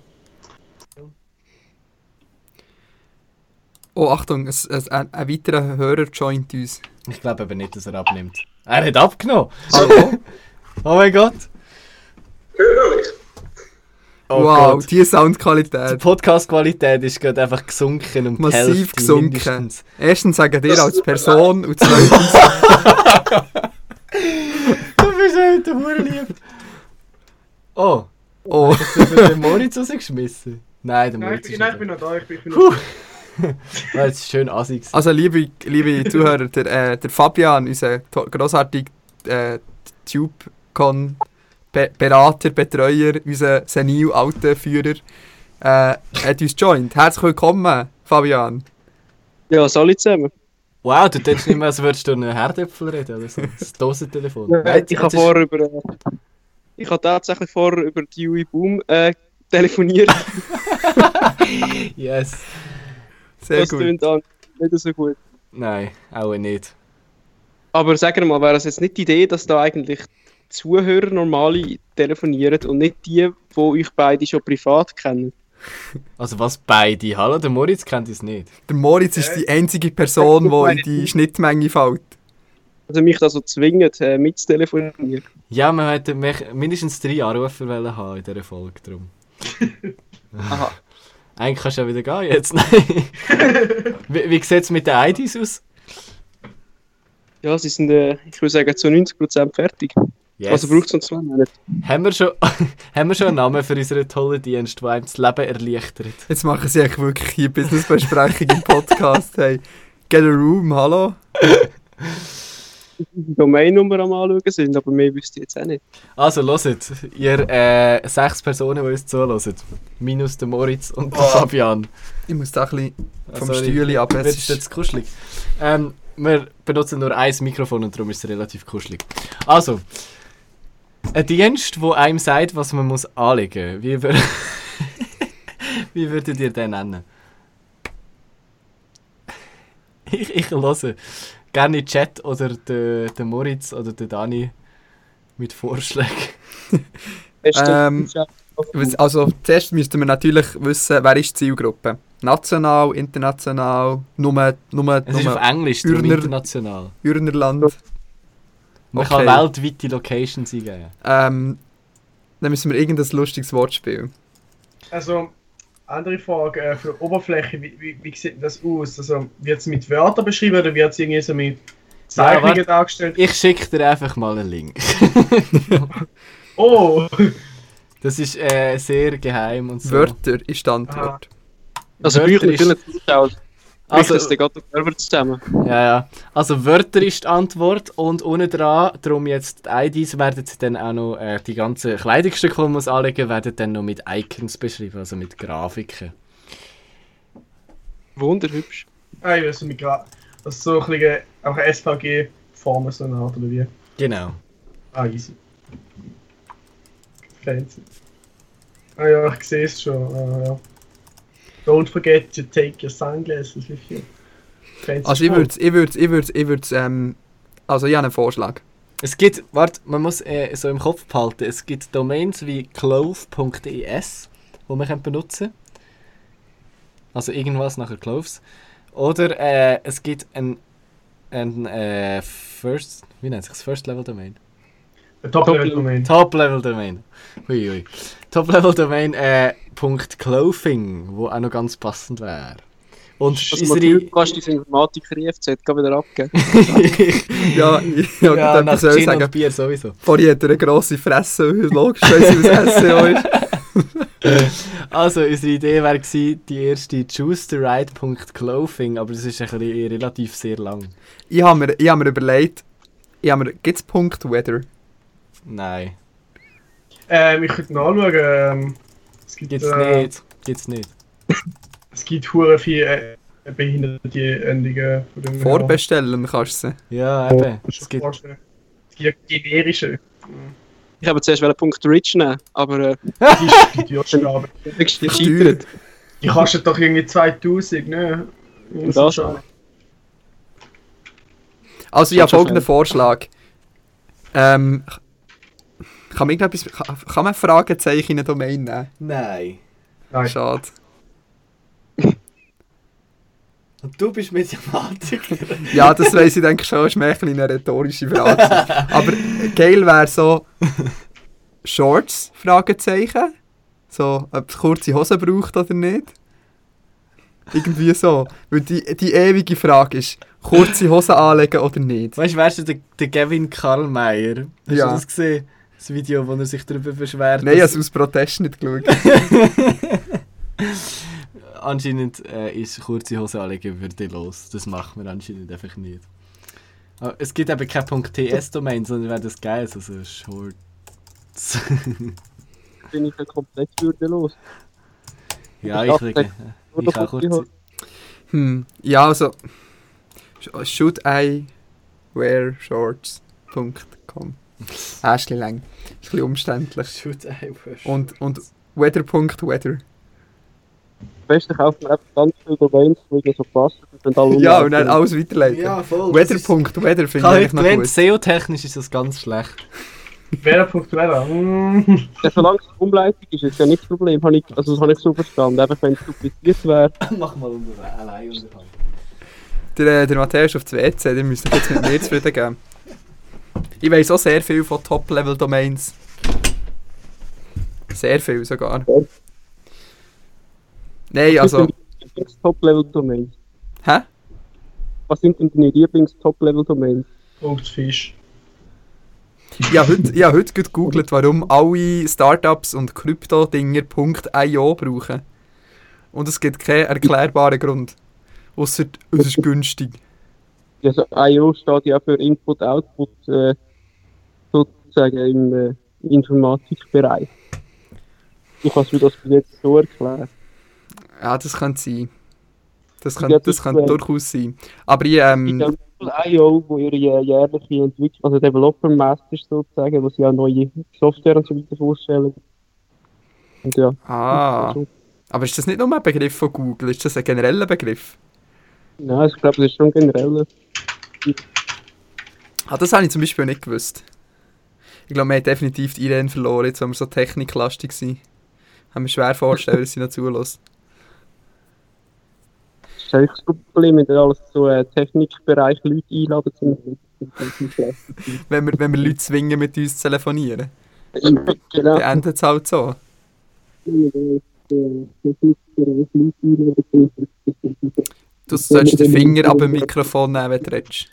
Oh, Achtung, es, es, ein, ein weiterer Hörer joint uns. Ich glaube aber nicht, dass er abnimmt. Er hat abgenommen. Hallo? Oh mein Gott. Oh wow, Gott. die Die Soundqualität. Podcast-Qualität ist gerade einfach gesunken um die Massiv Hälfte gesunken. mindestens. Erstens sagen dir als Person und zweitens... Du bist heute hure lieb. Oh, Oh, hast du den Moritz rausgeschmissen? Nein, der Nein, ich Moritz bin, ist nein, ich bin noch da, ich bin, ich bin Puh. noch da. Das ist schön assig. gewesen. also liebe, liebe Zuhörer, der, äh, der Fabian, unser grossartiger äh, TubeCon Be Berater, Betreuer, unser senil alter Führer, äh, hat uns joint. Herzlich willkommen, Fabian. Ja, alle zusammen? Wow, du denkst nicht mehr, als würdest du einen Herdöpfel reden oder so. Das Dosentelefon. Ja, ich habe ist- vorher über. Äh, ich habe tatsächlich vorher über die Dewey Boom äh, telefoniert. Yes. Sehr das gut. tönt an nicht so gut. Nein, auch nicht. Aber sagen wir mal, wäre es jetzt nicht die Idee, dass da eigentlich Zuhörer normale telefonieren und nicht die, die euch beide schon privat kennen? Also was beide? Hallo, der Moritz kennt es nicht. Der Moritz ist die einzige Person, die in die Schnittmenge fällt. Also mich da so zwingen, äh, mitzutelefonieren. Ja, hätten mich- mindestens drei Anrufer wollen haben in dieser Folge drum. Aha. Eigentlich kannst du ja wieder gehen jetzt. Nein. wie wie sieht es mit den IDs aus? Ja, sie sind, äh, ich würde sagen, zu 90% fertig. Yes. Also braucht es uns zwei Monate. haben, wir schon, haben wir schon einen Namen für unseren tollen Dienst, der einem das Leben erleichtert? Jetzt machen sie eigentlich wirklich hier Businessbesprechung im Podcast. Hey, get a room, hallo? Die Domainnummer am anschauen sind, aber mehr wüsste ich jetzt auch nicht. Also, hört, ihr äh, sechs Personen, die uns zuhören. Minus der Moritz und der Oh. Fabian. Ich muss da ein bisschen vom Sorry, Stühle ab. Es ist, jetzt kuschelig? Ähm, wir benutzen nur ein Mikrofon und darum ist es relativ kuschelig. Also, ein Dienst, wo einem sagt, was man muss anlegen muss. Wie, wür Wie würdet ihr den nennen? Ich, ich höre gerne in den Chat oder der, der Moritz oder der Dani mit Vorschlägen. Ähm, also zuerst müssten wir natürlich wissen, wer ist die Zielgruppe. national, international, nur, nur, Es ist auf nur Englisch, Ürner- international. Ürnerland. Man Okay. kann weltweite Locations eingeben. Ähm, dann müssen wir irgendein lustiges Wortspiel. Also, andere Frage äh, der Oberfläche, wie, wie, wie sieht das aus? Also, wird es mit Wörtern beschrieben oder wird es irgendwie so mit Zeichnungen warte. dargestellt? Ich schicke dir einfach mal einen Link. Oh! Das ist äh, sehr geheim und so. Wörter ist die Antwort. Also ist- können zuschauen. Also- das geht der Server zusammen. Ja, ja. Also Wörter ist die Antwort und unten dran, darum jetzt die IDs, werden sie dann auch noch, äh, die ganzen Kleidungsstücke, die man muss anlegen werden dann noch mit Icons beschrieben, also mit Grafiken. Wunderhübsch. Ah, ich weiß nicht, gerade. Das ist so ein bisschen auch eine SVG-Form, so eine Art oder wie? Genau. Ah, easy. Fancy. Ah ja, ich sehe es schon. Ah, ja. Don't forget to take your sunglasses with you. Fancy Also ich würde ich würd's, ich würd's, ich würd's, ähm, also ich habe einen Vorschlag. Es gibt, warte, man muss äh, so im Kopf behalten, es gibt Domains wie clove.es, wo man kann benutzen Also irgendwas nachher Cloves. Oder äh, es gibt ein, ein äh, First, wie nennt sich das? First Level Domain? Top-Level-Domain. Top-Level-Domain. Hui, hui. Top-Level-Domain äh, Punkt .clothing, wo auch noch ganz passend wäre. Und Also Matthias, du kannst deine Informatiker IFZ gleich wieder abgeben. Ja, ich ja, ja, nach soll Gin sagen. und Bier sowieso. Vorhin hat er eine grosse Fresse, logisch, weil sie aus SEO ist. Also, unsere Idee wäre gewesen, die erste choose the right .clothing, aber das ist ein bisschen relativ sehr lang. Ich habe mir, ich hab mir überlegt, ich mir, gibt es Punkt Weather? Nein, Ähm, ich könnte nachschauen. Ähm, es gibt, gibt's äh, nicht. Gibt's nicht. Es gibt hure viele äh, behinderte Endungen von dem. Vorbestellen kannst du sie. Ja, eben. Es Es gibt, gibt die generische. Ich habe zuerst einen Punkt Rich nehmen, aber äh, Die ist die teuerste, aber die ist gescheitert. die kostet doch irgendwie 2000, ne? Und das? Also ich habe folgenden. Vorschlag. Ähm, kann man irgendetwas, kann, kann man Fragezeichen in eine Domain nehmen? Nein. Nein. Schade. Und du bist Mathematiker. Ja, das weiss ich denke schon, ist mehr ein eine rhetorische Frage. Aber geil wäre so Shorts, Fragezeichen. So, ob es kurze Hosen braucht oder nicht. Irgendwie so. Weil die, die ewige Frage ist, kurze Hosen anlegen oder nicht. weißt du, wärst du der, der Gavin Karlmeier? Hast Ja. du das gesehen? Das Video, wo er sich darüber beschwert. Nein, ich habe es aus Protest nicht geschaut. Anscheinend äh, ist kurze Hose anlegen würdelos. Das macht man anscheinend einfach nicht. Aber es gibt eben kein .ts-Domain, sondern wäre das geil, also Shorts. Bin ich ja komplett würdelos. ja, Ich nur Ich auch kurz. Hm, ja, also. sh- Should I wear shorts.com. Bisschen lang. Ist ein bisschen umständlich. Und, und weather.weather. Am besten kauft man einfach ganz viele Domains, die ihnen so passen. Und dann alle Ja, und dann alles weiterleiten. Ja, voll. das Weather.weather finde ich eigentlich noch gut. SEO-technisch ist das ganz schlecht. Wetter? Mm. Ja, solange es Umleitung ist, ist ja nicht das Problem. Habe ich, also das habe ich so verstanden. Einfach wenn es dupliziert wäre. Mach mal unter, allein unterhalb. Der, äh, der Matthäus auf das WC, der müsste jetzt mit mir zufrieden geben. Ich weiss auch sehr viel von Top-Level-Domains. Sehr viel sogar. Nein, also. Was sind deine Lieblings-Top-Level-Domains? Hä? Was sind denn deine Lieblings-Top-Level-Domains? Punkt Fisch. Ich habe heute, ich habe heute gerade gegoogelt, warum alle Startups und Krypto-Dinger .io brauchen. Und es gibt keinen erklärbaren Grund. Außer es ist günstig. Also IO steht ja für Input-Output äh, sozusagen im äh, Informatikbereich. Ich habe mir das bis jetzt so erklärt. Ja, das könnte sein. Das könnte, das wär- durchaus sein. Aber ich, ähm, IO, wo ihre äh, jährliche Entwicklung, also Developer Masters sozusagen, wo sie auch neue Software und so weiter vorstellen. Und ja. ah, aber ist das nicht nur ein Begriff von Google? Ist das ein genereller Begriff? Nein, ich glaube, das ist schon generell. Ah, das habe ich zum Beispiel nicht gewusst. Ich glaube, wir haben definitiv die Irene verloren, jetzt, wenn wir so techniklastig sind. Kann mir schwer vorstellen, dass sie noch zulässt. ist eigentlich das Problem, wenn ihr alles so äh, Technikbereich Leute einladen zum Wenn wir, wenn wir Leute zwingen, mit uns zu telefonieren. Genau. Dann endet es halt so. Du sollst den Finger ab dem Mikrofon nehmen, wenn du redest.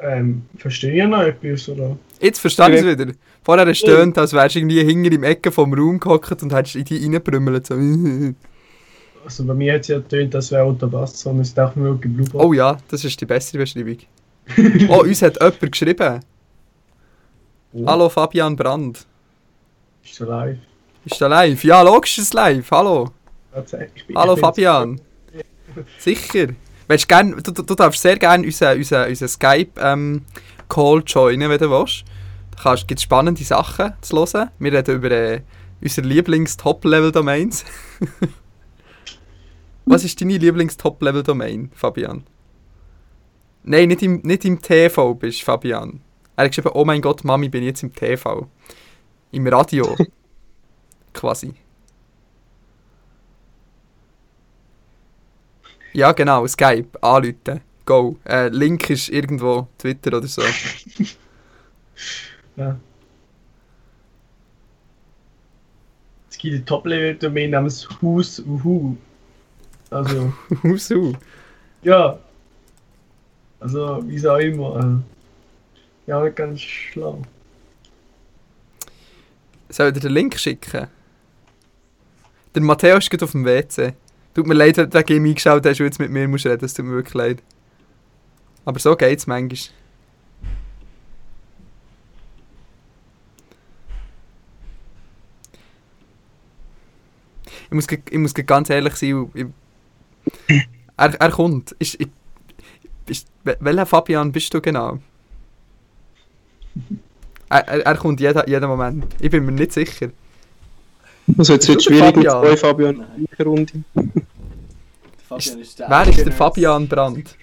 Ähm, verstehe ich noch etwas, oder? Jetzt verstand ich es wieder. Vorher stöhnt, als wärst du irgendwie hinter im Ecke vom Raum gehockt und hättest in die reinbrümmelt. So. Also bei mir hat es ja getönt, als wäre Otto Bass, sondern es dachte mir wirklich Blue Oh ja, das ist die bessere Beschreibung. Oh, uns hat jemand geschrieben. Oh. Hallo Fabian Brand. Ist so live. Ist der live? Ja, logisch ist es live. Hallo. Hallo Fabian. Sicher. Du, gern, du, du, du darfst sehr gerne unseren, unseren, unseren Skype-Call joinen, wenn du willst. Da gibt es spannende Sachen zu hören. Wir reden über äh, unsere Lieblings-Top-Level-Domains. Was ist deine Lieblings-Top-Level-Domain, Fabian? Nein, nicht im, nicht im TV bist, Fabian. Er hat geschrieben, oh mein Gott, Mami, bin ich jetzt im TV. Im Radio. Quasi. Ja, genau, Skype, anrufen, go. Äh, Link ist irgendwo Twitter oder so. Ja. Es gibt eine Top-Level-Domain namens Who's Who. Also, Husu. ja. Also, wie auch immer. Also. Ja, ganz schlau. Soll ich dir den Link schicken? Der Matteo ist gerade auf dem WC. Tut mir leid, wenn du ihm eingeschaut hast und jetzt mit mir musst reden, das tut mir wirklich leid. Aber so geht's manchmal. Ich muss, ich muss ganz ehrlich sein, ich, er, er kommt. Ist, ist, wel- welcher Fabian bist du genau? Er, er, er kommt jeden, jeden Moment. Ich bin mir nicht sicher. Also jetzt wird schwierig mit Fabian? zwei Fabian in der Runde. Fabian ist der Wer ist der Fabian Brandt?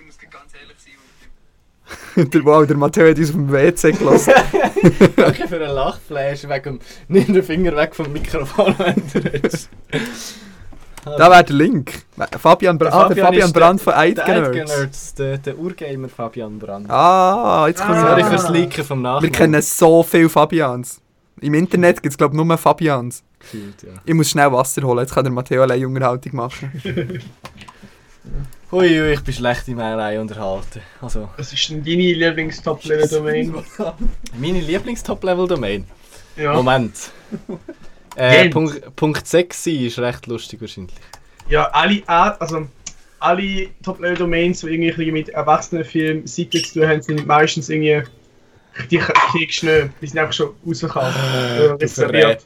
der, wow, der Matteo hat uns auf dem WC gelassen. Danke für einen Lachflash wegen dem... Nimm den Finger weg vom Mikrofon, wenn du redest. Da wäre der Link. Fabian, Bra ah, der Fabian ist Brandt von Eidgenerds. Der, der Urgamer Fabian Brandt. Ah, jetzt kommen Sorry wir. fürs Leaken vom Wir Nachnamen. kennen so viele Fabians. Im Internet gibt es, glaube ich, nur Fabians. Gefühlt, ja. Ich muss schnell Wasser holen, jetzt kann der Matteo allein Unterhaltung machen. Hui, hui, ich bin schlecht in meiner unterhalten. Also, Was ist denn deine Lieblings-Top-Level-Domain? meine Lieblings-Top-Level-Domain. Ja. Moment. Äh. Punkt, Punkt 6 ist recht lustig wahrscheinlich. Ja, alle, also alle Top-Level-Domains, die irgendwie mit Erwachsenenfilmen Seiten zu tun haben, sind meistens irgendwie. Die kriegst du nicht. Die sind einfach schon ausverkauft. Äh, Du reserviert.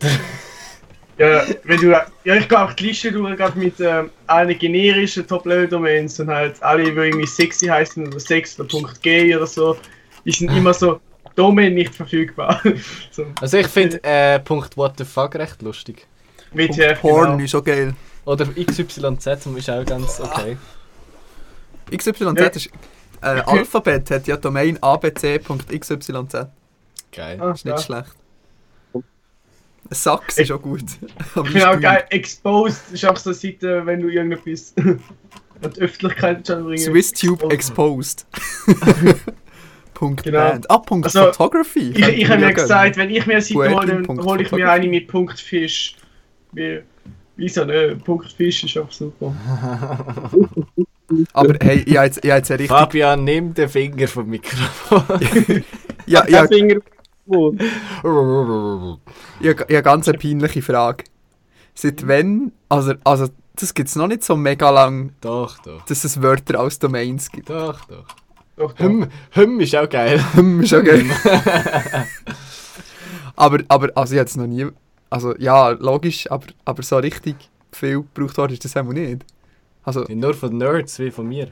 Ja, wenn du, ja, ich gehe auch die Liste durch, mit ähm, allen generischen Top-Level-Domains und halt alle, die irgendwie sexy heißen oder sex oder .g oder so, die sind immer so Domain nicht verfügbar. so, Also ich finde äh, Punkt What the fuck recht lustig. WTF, Porn genau. ist auch geil. Oder XYZ ist auch ganz okay. XYZ Ja. ist... Äh, Alphabet hat ja Domain abc.xyz. Geil. Ah, Ist nicht ja. schlecht. Sachs ist auch gut. Ich finde auch geil, Exposed ist auch so eine Seite, wenn du irgendetwas an die Öffentlichkeit schon bringen SwissTube Exposed. Punkt Genau. Ah, Punkt Also, Photography. Ich, ich habe mir gesagt, wenn ich mir eine Seite hole, dann hole ich mir eine mit Punkt Fisch. Wie, wieso nicht? Punkt Fisch ist auch super. Aber hey, ich habe jetzt, ich habe jetzt richtig... Fabian, nimm den Finger vom Mikrofon. Ja, Ja, ja, Finger ich, ich habe eine ganz eine peinliche Frage. Seit wann... Also, also das gibt es noch nicht so mega lang, doch, doch. dass es Wörter als Domains gibt. Doch, doch. Doch, doch. Hüm, Hüm ist auch geil. Hm, ist okay. aber, aber, also es noch nie... Also ja, logisch, aber, aber so richtig viel gebraucht worden ist das auch nicht. Also, Nur von Nerds wie von mir.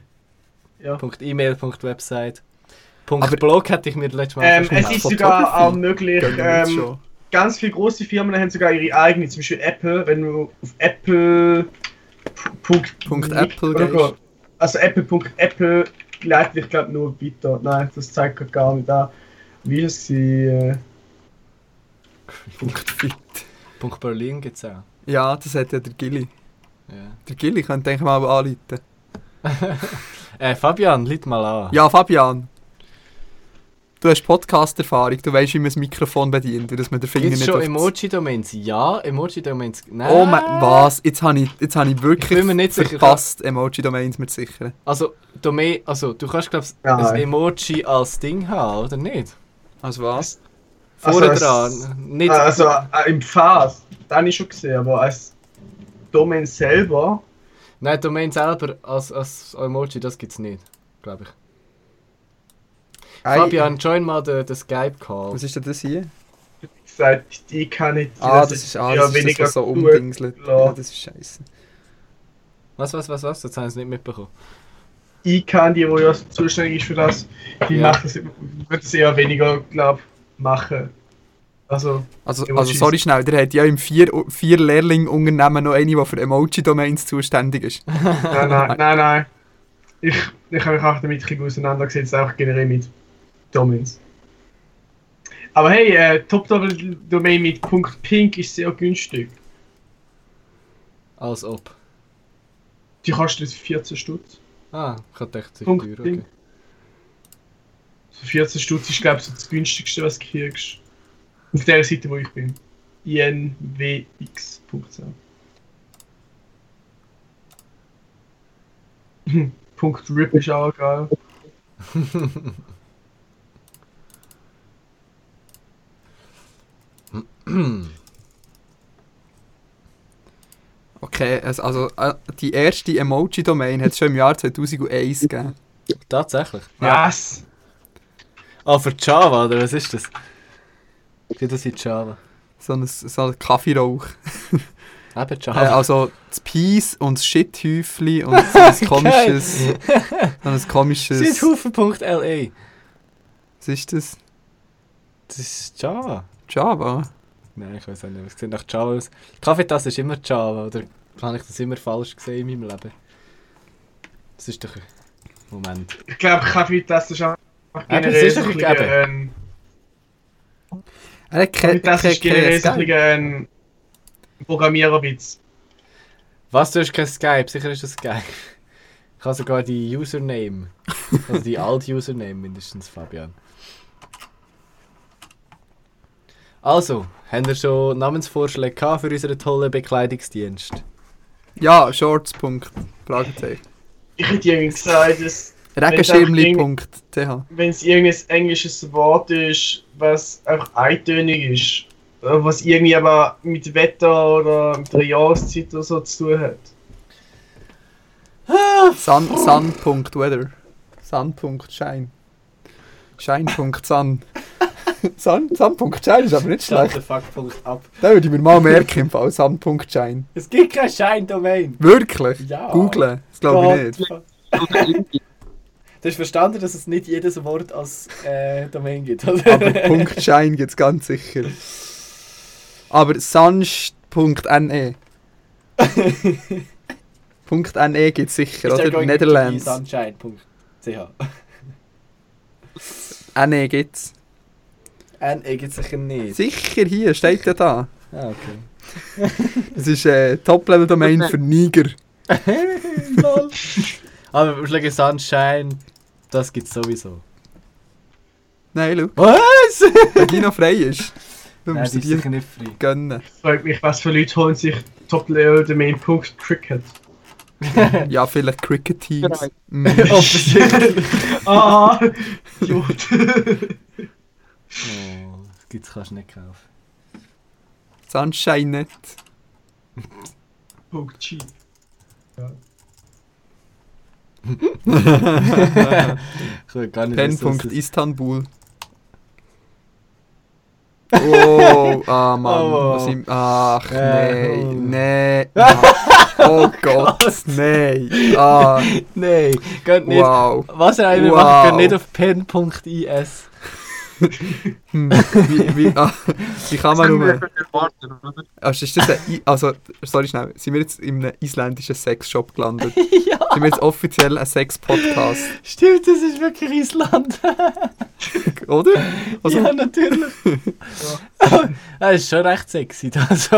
Ja. Punkt E-Mail, Punkt Website. Punkt Aber- Blog hätte ich mir letztes Mal Ähm, es ist sogar auch möglich, ähm, ganz viele große Firmen haben sogar ihre eigene, zum Beispiel Apple, wenn du auf Apple Punkt, Punkt Apple gehst. Also Apple. Leitet dich glaube nur weiter. Nein, das zeigt grad gar nicht an. Wie gewesen, äh, Punkt fit. Punkt Berlin gibt es auch. Ja, das hat ja der Gilly. Ja. Der Gilly könnte ich mal anrufen. Äh, Fabian, leit mal an. Ja, Fabian. Du hast Podcast-Erfahrung, du weißt, wie man das Mikrofon bedient, und dass man den Finger Gibt es nicht schon Emoji-Domains? Ja, Emoji-Domains. Nein. Oh mein, was? Jetzt habe ich, jetzt habe ich wirklich Ich bin mir nicht sicher. verpasst, Emoji-Domains mit sichern. Also, Domain, also du kannst glaube ich Nein. ein Emoji als Ding haben, oder nicht? Also was? Vorne Also dran. Nicht. Also äh, im Pfad, das habe ich schon gesehen, aber als Domain selber. Nein, Domain selber als, als Emoji, das gibt's nicht, glaube ich. Fabian, join mal den, den Skype-Call. Was ist denn das hier? Wie gesagt, ich kann nicht. Ah, das ist, ah, das, ist das, was so umdingselt. Ja, das ist scheiße. Was, was, was, was? Jetzt haben sie es nicht mitbekommen. Ich kann die, die ja zuständig ist für das, die Ja. machen das, wird es eher weniger, glaube machen. Also, Also, also sorry schnell, der hat ja im vier, vier Lehrling-Unternehmen noch eine, die für Emoji-Domains zuständig ist. nein, nein, nein, nein. Ich, ich habe mich auch damit ein bisschen auseinandergesetzt, auch generell mit Domains. Aber hey, äh, Top-Domain mit .pink ist sehr günstig. Als ob. Die kostet 14 Stutz. Ah, ich hatte echt teuer. Okay. So 14 Stutz ist, glaube ich, so das günstigste, was du kriegst. Auf der Seite, wo ich bin. inwx.ch Punkt RIP ist auch geil. Okay, also, äh, die erste Emoji-Domain hat es schon im Jahr 2001 gegeben. Tatsächlich. Was? Ah, für Java, oder was ist das? Geht das in Java? So ein, so ein Kaffeerauch. Eben Äh, Java. also das Peace und das Shithäufli und so ein komisches... so ein komisches... Sidhufen.la. Was ist das? Das ist Java. Java? Nein, ich weiß auch nicht. Es sieht nach Java aus. Kaffeetasse ist immer Java, oder habe ich das immer falsch gesehen in meinem Leben? Das ist doch. Moment. Ich glaube, Kaffeetasse ist auch das generell ist so doch ein gegeben. bisschen ein... Er hat keine Kaffeetasse ist generell ein ein Programmiererwitz. Was, du hast kein Skype? Sicher ist das Skype. Ich habe sogar die Username. Also die Alt-Username mindestens, Fabian. Also, haben wir schon Namensvorschläge für unseren tollen Bekleidungsdienst? Ja, Shorts. Punkt. Fragezeichen. Ich hätte irgendwie gesagt, dass Regenschirmli.ch wenn es irgendein englisches Wort ist, was einfach eintönig ist, äh, was irgendwie aber mit Wetter oder mit der Jahreszeit oder so zu tun hat. Sun, sun.weather. Sun.shine. Shine.sun. Sun, sun.shine ist aber nicht schlecht. Ab. Da würde ich mir mal merken im Fall. Sun.shine. Es gibt kein Shine-Domain. Wirklich? Ja. Googlen? Das glaube ich nicht. Du hast verstanden, dass es nicht jedes Wort als äh, Domain gibt, Aber Punkt Shine gibt es ganz sicher. Aber. Punkt .ne gibt es sicher, oder? Netherlands. Sunshine.ch Ne gibt NE gibt es sicher nicht. Sicher hier, steht ja da. Ah, okay. Es ist äh, Top-Level-Domain für Niger. Lol. Aber schläge Sunshine, das gibt's sowieso. Nein, schau. Was? Wenn die noch frei ist, dann Nein, musst die du die sicher nicht frei. gönnen. Fragt mich, was für Leute holen sich Top-Level-Domain.cricket. Ja, vielleicht Cricket-Teams. Bereit. Mm. Offensichtlich. Ah, Idiot. Oh, das gibt's kannst du nicht kaufen. Sunshine nicht. Punkt G. Ich will gar nicht wissen, was das- Pen.istanbul. Oh, ah Mann. Oh. Was im, ach, Äh, nee, oh. nee. Oh Gott, nein. Ah, Nein, geht nicht. wow. Was er einmal Wow. macht, geht nicht auf pen.is. Wie, wie, ah, wie kann man nur... Also, ist das ein, also, sorry schnell, sind wir jetzt in einem isländischen Sexshop gelandet? ja, Sind wir jetzt offiziell ein Sex-Podcast, stimmt, das ist wirklich Island. oder? Also, ja, natürlich. Das ist schon recht sexy. Also,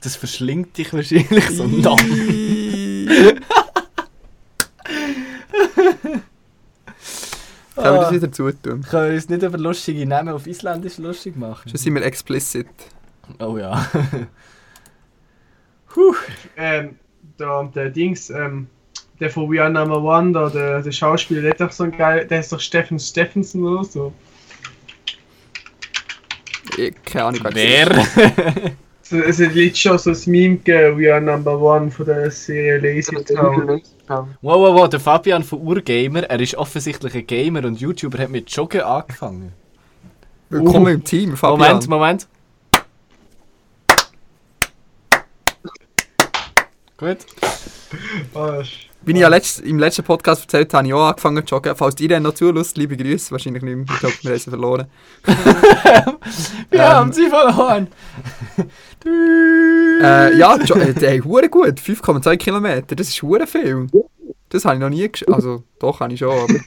das verschlingt dich wahrscheinlich so. Können wir das wieder zutun? Können wir uns nicht über lustige Namen auf Isländisch lustig machen? Schon sind wir explicit. Oh ja. Ähm, der, der Dings, ähm, der von We Are Number One, da, der, der Schauspieler, der hat doch so ein geil, der ist doch Steffen Steffensen oder so. Ich, keine Ahnung, wer Es hat letztes schon so ein Meme gegeben, We Are Number One von der Serie Lazy Town. Wow, wow, wow, der Fabian von Urgamer, er ist offensichtlich ein Gamer und YouTuber, hat mit Joggen angefangen. Willkommen im Team, Fabian. Moment, Moment. Gut. Ist- Wie ich ja letzt, im letzten Podcast erzählt habe, habe ich auch angefangen zu joggen. Falls ihr noch zulässt, liebe Grüße. Wahrscheinlich nicht mehr. Ich glaube, wir haben sie verloren. Wir Ähm. haben sie verloren. Äh, ja, äh, ist hure gut. 5,2 Kilometer. Das ist hure viel. Das habe ich noch nie gesch Also, doch, habe ich schon, aber...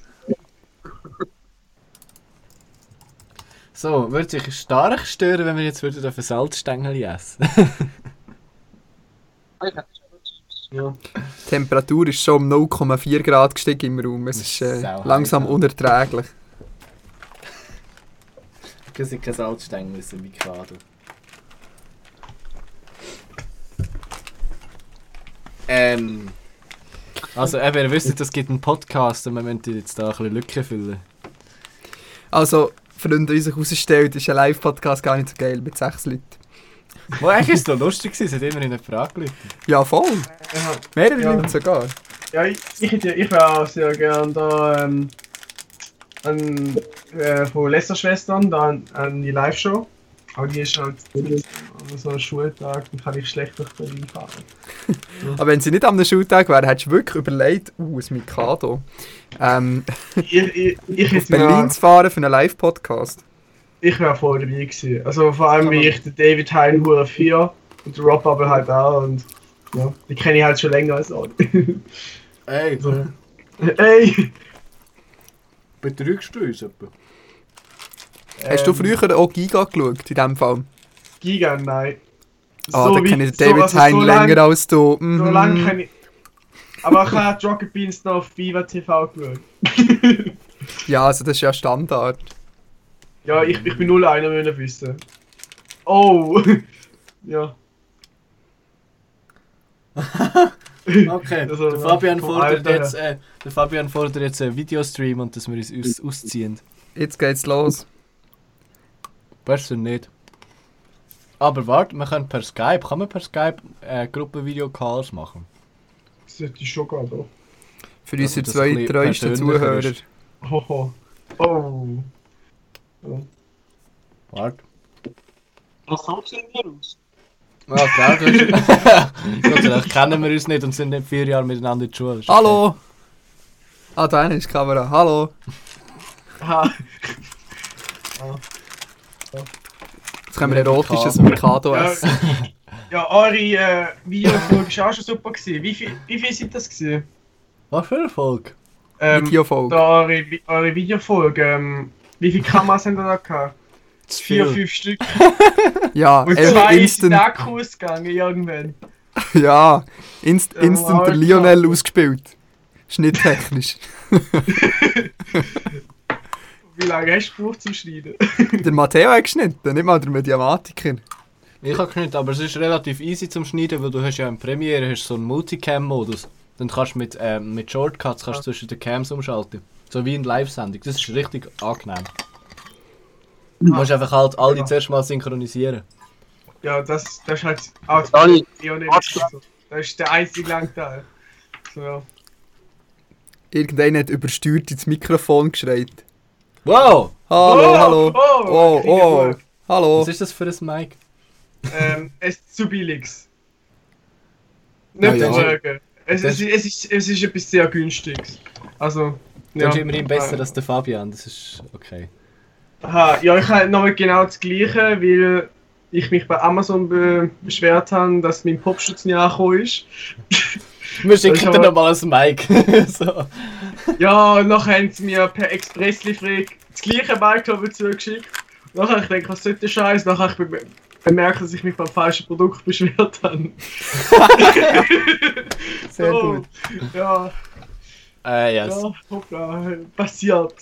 So, würde sich stark stören, wenn wir jetzt würden auf ein Salzstängel essen. Ja. Die Temperatur ist schon um 0,4 Grad gestiegen im Raum. Es ist äh, langsam unerträglich. Das sind keine Salzstängel, das sind Mikado. Ähm. Also, eben, ihr wisst, es gibt einen Podcast und wir müssen jetzt da ein bisschen Lücken füllen. Also, Freunde, wie sich herausstellt, ist ein Live-Podcast gar nicht so geil mit sechs Leuten. Wo eigentlich ist es doch lustig gewesen, es hat immerhin eine Frage gelitten. Ja, voll. Ja. Mehrere Ja. Leute sogar. Ja, ich, ich, hätte- ich wäre auch sehr gern da ähm, an, äh, von Lästerschwestern, da an, an die Live-Show. Aber die ist halt an so einem Schultag, dann kann ich schlecht durch Berlin fahren. Aber wenn sie nicht am Schultag wäre, hättest du wirklich überlegt, uh, ein Mikado. Ähm, Ich, ich, ich, Berlin zu fahren für einen Live-Podcast. Ich wäre voll dabei gewesen. Also vor allem, wie ich den David Hein Hure 4 und den Rob aber halt auch und ja, die kenne ich halt schon länger als auch. Ey, so. Ey! betrügst du uns etwa? Hast du Ähm, früher auch Giga geschaut, in dem Fall? Giga, nein. Ah, So dann wie- kenne ich so- David also Hein so lang- länger als du. So Mhm. lange kann ich. Aber ich habe Rocket Beans noch auf Viva TV geschaut. Ja, also das ist ja Standard. Ja, ich, ich bin null einer wollen wissen. Oh! ja. Okay, Also, der Fabian fordert jetzt, äh, der Fabian fordert jetzt einen Videostream und dass wir uns aus ausziehen. Jetzt geht's los. Besser nicht. Aber warte, wir können per Skype, kann man per Skype äh, Gruppenvideo-Calls machen? Das sollte ich schon gehen, doch. Für unsere zwei treuesten Zuhörer. Hoho. Oh. Ja. Warte. Was sagst du denn aus? Ja, klar, du hast... Gott sei Dank kennen wir uns nicht und sind nicht vier Jahre miteinander in der Schule. Okay. Hallo! Ah, da hinten ist die Kamera. Hallo! Ha. Jetzt können wir erotisches Mikado Ja, essen. ja, eure äh, Videofolge war auch schon super. Gewesen. Wie viel, wie viel sind das? Gewesen? Was für ein Erfolg? Ähm, Videofolge. da eure, eure Videofolge, ähm, wie viele Kameras haben ihr da gehabt? Zu Vier, viel. fünf Stück. Ja, Und zwei sind instant. Akkus gegangen irgendwann. Ja, inst, Ja, instant der. Lionel ausgespielt. Schnitttechnisch. Wie lange hast du gebraucht zum Schneiden? der Matteo hat geschnitten, nicht mal der Mediamatiker. Ich habe nicht, aber es ist relativ easy zum Schneiden, weil du hast ja im Premiere hast so einen Multicam-Modus. Dann kannst du mit, ähm, mit Shortcuts kannst du zwischen den Cams umschalten. So wie in Live-Sendung. Das ist richtig angenehm. Du musst einfach halt alle Ja. zuerst mal synchronisieren. Ja, das, das ist halt auch so. Das ist der einzige Langteil. So, ja. Irgendeiner hat übersteuert ins Mikrofon geschreit. Wow! Hallo, Oh, hallo. oh, Oh, oh. Wut. Hallo. Was ist das für ein Mic? Ähm, es ist zu billig. Nicht Ja, ja. Es, Das- ist, es, ist, es ist etwas sehr günstiges. Also, Du ja. immerhin besser Äh, als der Fabian, das ist okay. Aha, ja, ich habe nochmal genau das Gleiche, weil ich mich bei Amazon be beschwert habe, dass mein Popschutz nicht angekommen ist. Wir Das schicken ist dir aber- nochmal ein Mic. so. Ja, und nachher haben sie mir per Expresslieferung das gleiche ich, zugeschickt. Nachher habe ich gedacht, was sollte der Scheiß? Nachher habe ich be bemerkt, dass ich mich beim falschen Produkt beschwert habe. Sehr So, gut. Ja, Äh, yes. ja, passiert.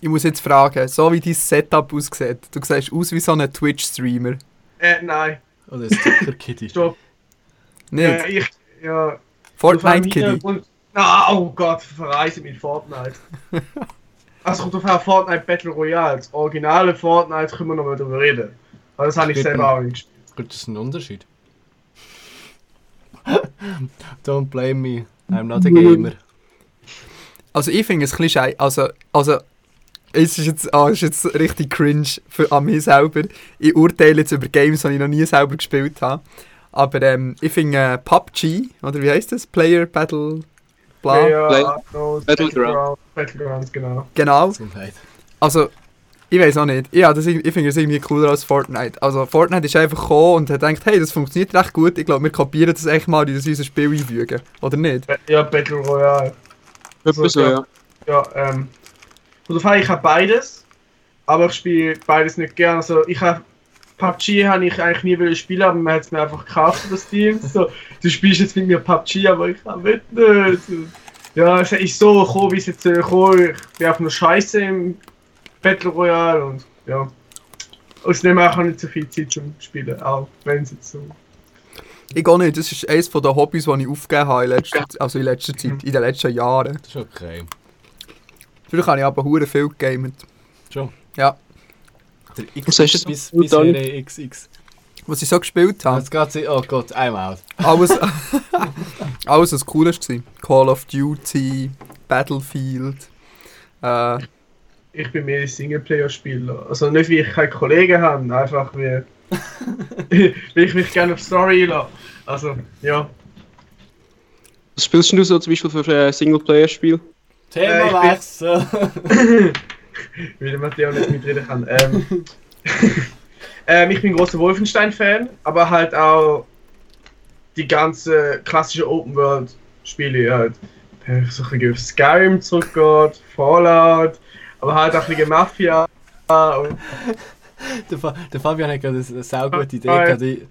Ich muss jetzt fragen, so wie dein Setup aussieht, du siehst aus wie so ein Twitch-Streamer. Äh, nein, Oder ein Sticker-Kitty. stopp. Nicht? Äh, ich, ja, Fortnite-Kitty. Und, ah, oh Gott, verreise mit Fortnite. Also kommt auf Fortnite Battle Royale. Das originale Fortnite können wir noch mal drüber reden. Aber das habe ich selber auch nicht gespielt. Gut, das ist ein Unterschied. Don't blame me. I'm not a gamer. Also ich finde es ein bisschen schei... Also, also es ist jetzt, ah, es ist jetzt richtig cringe für an mich selber. Ich urteile jetzt über Games, die ich noch nie selber gespielt habe. Aber ähm, ich finde äh, PUBG, oder wie heißt das? Player Battle... Bla. Player, Play- Battleground. Battlegrounds, genau. Genau. Also, ich weiß auch nicht. Ja, das, ich finde es irgendwie cooler als Fortnite. Also, Fortnite ist einfach gekommen und hat gedacht, hey, das funktioniert recht gut. Ich glaube, wir kopieren das echt mal in unser Spiel einfügen. Oder nicht? Ja, Battle Royale. Etwa so, ja. Ja, ähm. Und auf jeden Fall, ich habe beides. Aber ich spiele beides nicht gern. Also, ich habe. PUBG habe ich eigentlich nie wollen spielen, aber man hat es mir einfach gekauft, das Team. So, du spielst jetzt mit mir PUBG, aber ich kann nicht. Ja, es ist so gekommen, wie es jetzt äh, gekommen Ich bin einfach nur scheiße im Battle Royale und ja. Ich auch nicht so viel Zeit zum Spielen, auch wenn es jetzt so. Ich gar nicht. Das ist eines der Hobbys, die ich aufgegeben habe in letzter, also in letzter Zeit, in den letzten Jahren. Das ist okay. Früher habe ich aber hure viel gegamet. Schon. Ja. Der Was hast X du bis, bis? Serie XX. Was ich so gespielt habe, Jetzt geht's Oh Gott, I'm out. alles, alles was cool war. Call of Duty, Battlefield. Äh, Ich bin mehr ein Singleplayer-Spieler. Also nicht, wie ich keine Kollegen habe, einfach wie. wie ich mich gerne auf Story lasse. Also, ja. Was spielst du so zum Beispiel für ein Singleplayer-Spiel? Äh, ich bin- Themawechsel. Weil der Matteo nicht mitreden kann. Ähm, ähm, ich bin großer Wolfenstein-Fan, aber halt auch die ganze klassische Open-World-Spiele. Halt. So ein bisschen auf Skyrim zurückgeht, Fallout, aber halt auch ein bisschen Mafia. Und, Der, Fa der Fabian hat gerade eine saugute Idee Hi. gehabt. Die-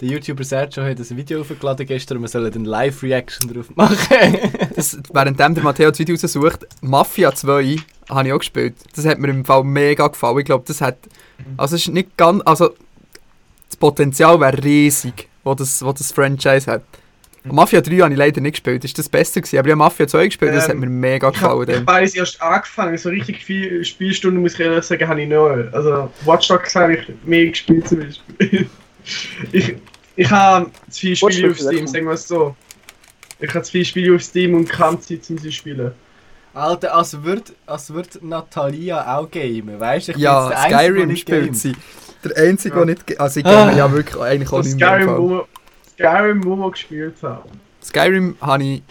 Der YouTuber Sergio hat ein Video aufgeladen gestern und wir sollen eine Live-Reaction drauf machen. das, währenddem der Matteo das Video raussucht, Mafia 2 habe ich auch gespielt. Das hat mir im Fall mega gefallen. Ich glaube, das hat. Also, es ist nicht ganz. Also, das Potenzial wäre riesig, wo das, wo das Franchise hat. Mafia 3 habe ich leider nicht gespielt, das war das Beste. Gewesen. Aber ich habe Mafia 2 gespielt, das hat Ähm, mir mega ich habe gefallen. beides erst angefangen, so richtig viele Spielstunden, muss ich ehrlich sagen, habe ich nicht. Also, Watch Dogs habe ich mehr gespielt zum Beispiel. ich, ich habe zu viele Spiele auf ist Steam, sagen wir es so. Ich habe zu viele Spiele auf Steam und keine Zeit, um sie zu spielen. Alter, als würde als würd Natalia auch gamen, weißt du? Ja, Skyrim spielt sie. Der einzige, Ja. der nicht. Also, ich Ah. ja wirklich eigentlich auch So nicht mehr. im Skyrim, wo Skyrim, wo wir gespielt haben. Skyrim habe ich.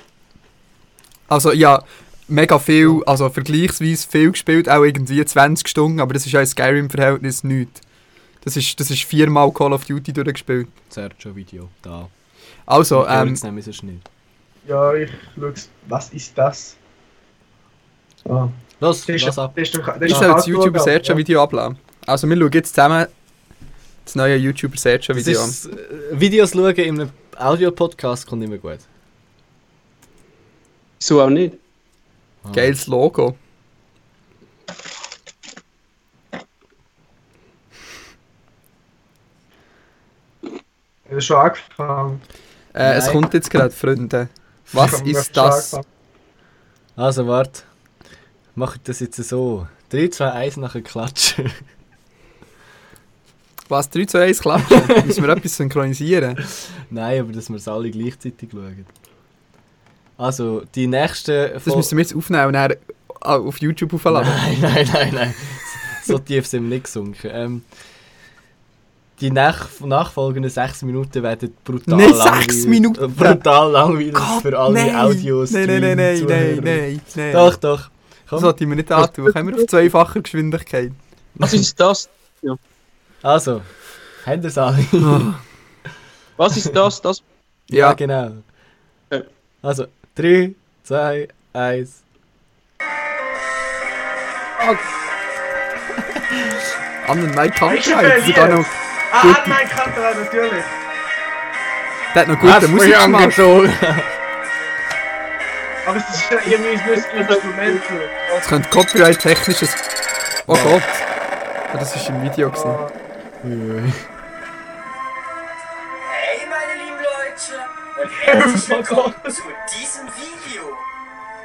Also ja, mega viel, also vergleichsweise viel gespielt, auch irgendwie 20 Stunden, aber das ist ja im Skyrim-Verhältnis nichts. Das ist, das ist viermal Call of Duty durchgespielt. Sergio-Video, da. Also, Ich ähm, jetzt nämlich sonst nicht. Ja, ich schaue Was ist das? Ah. Los, Das ist, ab. das ist, doch- das ich ist soll doch das Hardcore, Sergio-Video abladen. Also, wir schauen jetzt zusammen das neue YouTuber Das Sergio-Video an. ist, äh, Videos schauen in einem Audio-Podcast kommt immer gut. So auch nicht. Ah. Geiles Logo. Das ist schon angefangen. Äh, es kommt jetzt gerade, Freunde. Was Ich ist das? Also, warte. Macht das jetzt so. 3, 2, 1 nachher klatschen. Was? 3 zu 1 klatschen? Müssen wir etwas synchronisieren? Nein, aber dass wir es alle gleichzeitig schauen. Also, die nächste Das müssen wir jetzt aufnehmen und dann auf YouTube aufladen. Nein, nein, nein, nein. so tief sind wir nicht gesunken. Ähm, die nach nachfolgenden sechs Minuten werden brutal Nein, langweilig. sechs Minuten? äh, Brutal langweilig Gott, für alle nein. Audios. Nein, nein, nein, nein, nein, nein, nein. Doch, doch. Das sollte ich mir nicht antun. Können wir auf zweifacher Geschwindigkeit? Was ist das? Also, ihr es alle? Was ist das? Das Ja, Ja, genau. Also, 3, 2, 1. an hat bin sogar noch, Ah, Gut. ah, nein, Kanter, natürlich. der hat noch gute Musik gemacht. angezogen. Aber es ist ja irgendwie ein Instrument. Das könnte copyright-technisches... Oh Gott. Das war im Video. Gewesen. Hey meine lieben Leute und herzlich willkommen zu diesem Video.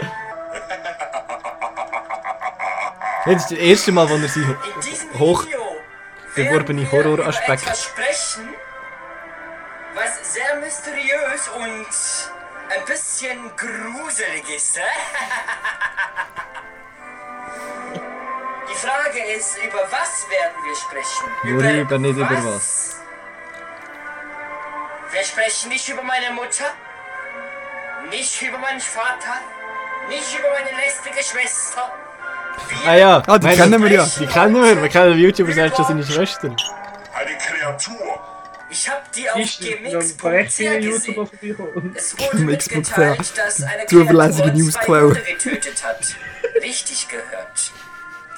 Jetzt ist das erste Mal, wo er diesem Hoch- Video beworbene werden wir über Horroraspekte. etwas sprechen, was sehr mysteriös und ein bisschen gruselig ist. Die Frage ist, über was werden wir sprechen? Worüber, nicht über was. Wir sprechen nicht über meine Mutter, nicht über meinen Vater, nicht über meine lästige Schwester. Wir Ah ja, Ah, die nein, kennen wir ja. Die kennen wir, wir kennen YouTuber selbst schon seine Schwester. Eine Kreatur. Ich habe die auf gmx.ch gesehen. Es wurde mitgeteilt, dass eine Kreatur zwei Hunde getötet hat. Richtig gehört.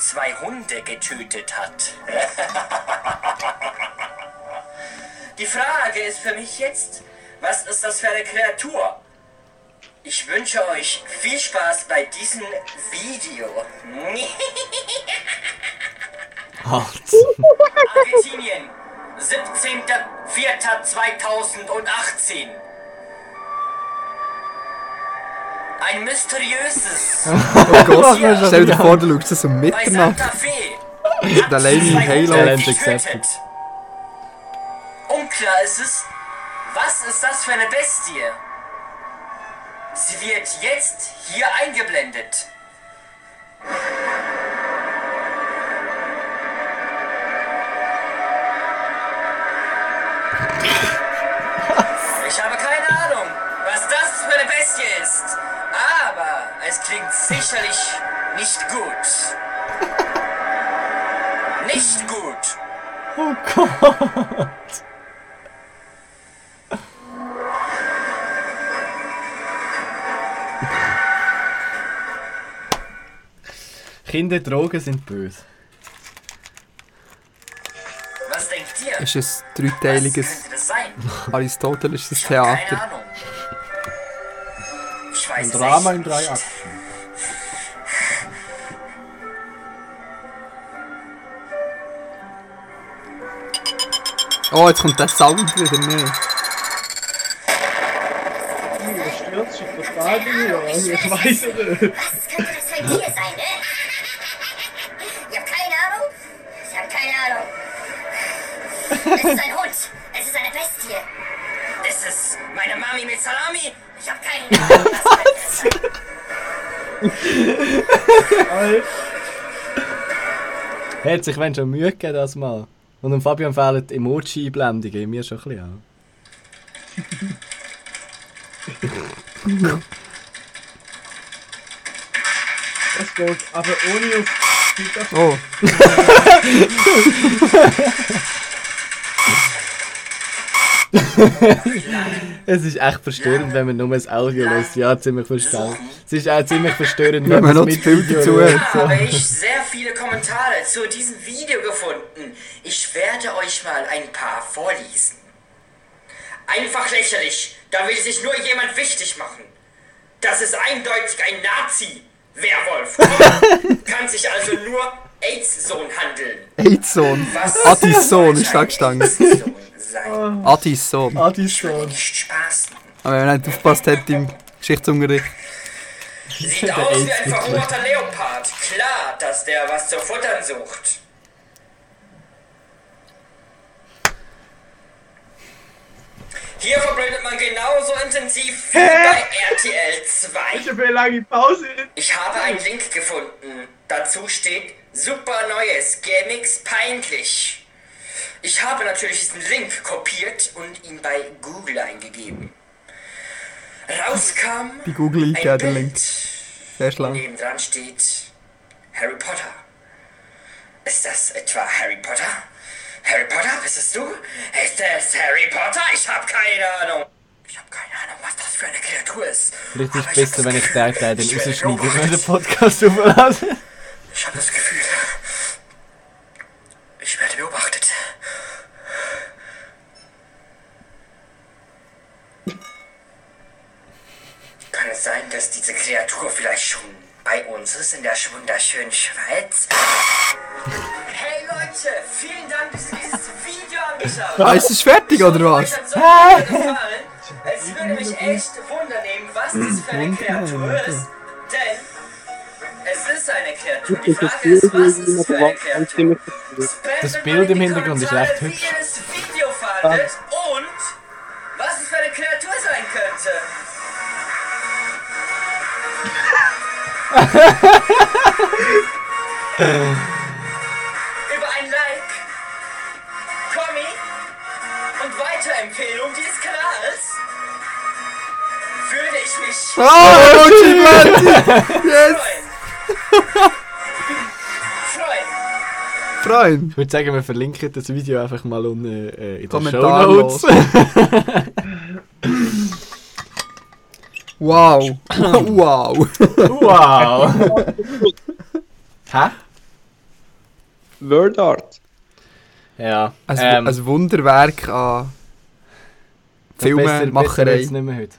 Zwei Hunde getötet hat. Die Frage ist für mich jetzt, was ist das für eine Kreatur? Ich wünsche euch viel Spaß bei diesem Video. Halt. Argentinien, 17.04.2018. Ein mysteriöses Oh Gott, stell dir vor, du schaust das um Mitternacht. Alleine im Halo. Getötet. accepted. Unklar ist es, was ist das für eine Bestie? Sie wird jetzt hier eingeblendet. Ich habe keine Ahnung, es klingt sicherlich nicht gut. Nicht gut. Kinder, Drogen sind böse. Was denkt ihr? Ist ein Was dreiteiliges könnte das sein? aristotelisches Theater. Ein Drama in drei. Akten. Oh, jetzt kommt der Sound wieder, ne? Das stört sich total hier. Also ich weiß es nicht. Was könnte das für ein Tier sein, ne? Ich habe keine Ahnung. Ich habe keine Ahnung. Es ist ein Hund. Es ist eine Bestie. Ist es meine Mami mit Salami? Ich habe keine Ahnung. Hat sich wenn schon Mühe gegeben, das mal. Und dem Fabian fehlen die Emoji-Einblendungen, mir schon ein bisschen auch. Das geht aber ohne auf die Oh, Es ist echt verstörend, wenn man nur das Audio lässt. Ja, ziemlich verstörend. Es ist auch ziemlich verstörend, Wenn wenn man noch es das Bild Video dazu hat. habe ich sehr viele Kommentare zu diesem Video gefunden. Ich werde euch mal ein paar vorlesen. Einfach lächerlich. Da will sich nur jemand wichtig machen. Das ist eindeutig ein Nazi-Werwolf. Kann sich also nur AIDS-Sohn handeln. AIDS-Sohn. Was Adis Sohn soll ist da AIDS-Sohn sein? Adis Sohn. Nicht spaßen. Aber wenn man nicht aufgepasst hat im Geschichtsunterricht. Sieht aus wie ein verhungerter Leopard. Klar, dass der was zu futtern sucht. Hier verblödet man genauso intensiv wie bei RTL 2. Ich habe eine lange Pause. Ich habe einen Link gefunden. Dazu steht super neues, GMX peinlich. Ich habe natürlich diesen Link kopiert und ihn bei Google eingegeben. Rauskam Bei Google ein eingegeben, der Bild, Link. Sehr wo schlau. nebendran steht Harry Potter. Ist das etwa Harry Potter? Harry Potter, bist es du? Ist es Harry Potter? Ich hab keine Ahnung. Ich hab keine Ahnung, was das für eine Kreatur ist. Ich hab besser, das wenn ich den ich wenn beobachtet. der Podcast aufladen. Ich habe das Gefühl, ich werde beobachtet. Kann es sein, dass diese Kreatur vielleicht schon bei uns ist in der wunderschönen Schweiz? Hey Leute, vielen Dank, dass ihr dieses Video angeschaut Ah, ist es fertig, oder was? Es würde mich echt wundernehmen, was das für eine Kreatur ist. Denn ist eine Kreatur. Die Frage ist, was ist für eine Kreatur? Das Bild im Hintergrund ist recht hübsch. Wie ihr das Video fandet und was es für eine Kreatur sein könnte. Über ein Like, Kommi und Weiterempfehlung dieses Kanals würde ich mich Oh, Emoji Yes! Freuen. Freund! Ich würde sagen, wir verlinken das Video einfach mal unten äh, in den Kommentarlos. Shownotes. Wow! wow! wow! Hä? Word Art. Ja. Ein, ähm, ein Wunderwerk an besser- besser Filmemacherei. nicht mehr heute.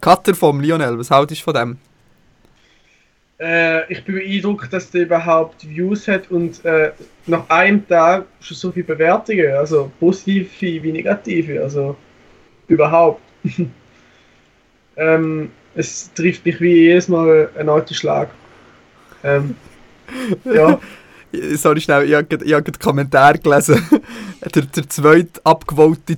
Cutter vom Lionel, was haltest du von dem? Äh, ich bin beeindruckt, dass der überhaupt Views hat und äh, nach einem Tag schon so viele Bewertungen, also positive wie negative, also überhaupt. ähm, es trifft mich wie jedes Mal ein alter Schlag. Ähm, ja, Sorry, schnell, ich habe den Kommentar gelesen. der, der zweite abgewolte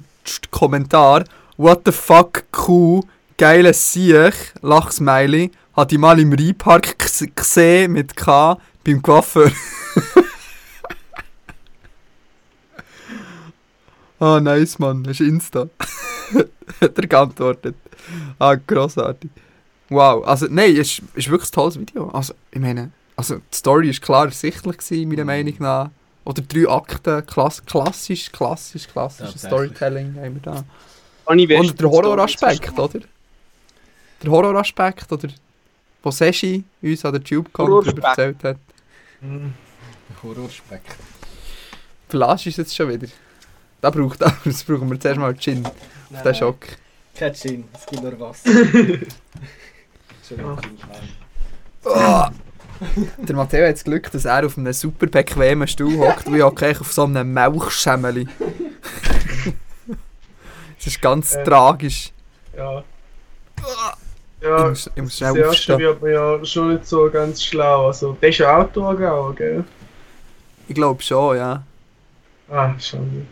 Kommentar. What the fuck, cool, geiles Siech, Lachsmiley. Hat ich mal im Rheinpark gesehen mit K beim Coiffeur. Ah, nice, Mann. Das ist Insta. Hat er geantwortet. Ah, grossartig. Wow, also nein, es ist, ist wirklich ein tolles Video. Also, ich meine, also die Story ist klar ersichtlich gewesen, meiner Meinung nach. Oder drei Akten, klass, klassisch, klassisch, klassisches Tatsächlich. Storytelling haben wir da. Und der Horroraspekt, oder? Der Horroraspekt, oder? Wo Seshi uns an der TubeCon erzählt hat. Horrorspeck. Verlass ist jetzt schon wieder. Da braucht das brauchen wir zuerst mal Gin. Auf den Schock. Kein Gin, es gibt nur Wasser. Oh. Der Matteo hat das Glück, dass er auf einem super bequemen Stuhl hockt und ich auf so einem Melchschemmeli. das ist ganz Äh. tragisch. ja. Ich Ja, muss, ich muss das erste wird man ja schon nicht so ganz schlau. Also, der ist ja auch durchgegangen, gell? Ich glaube schon, ja. Ah, schon.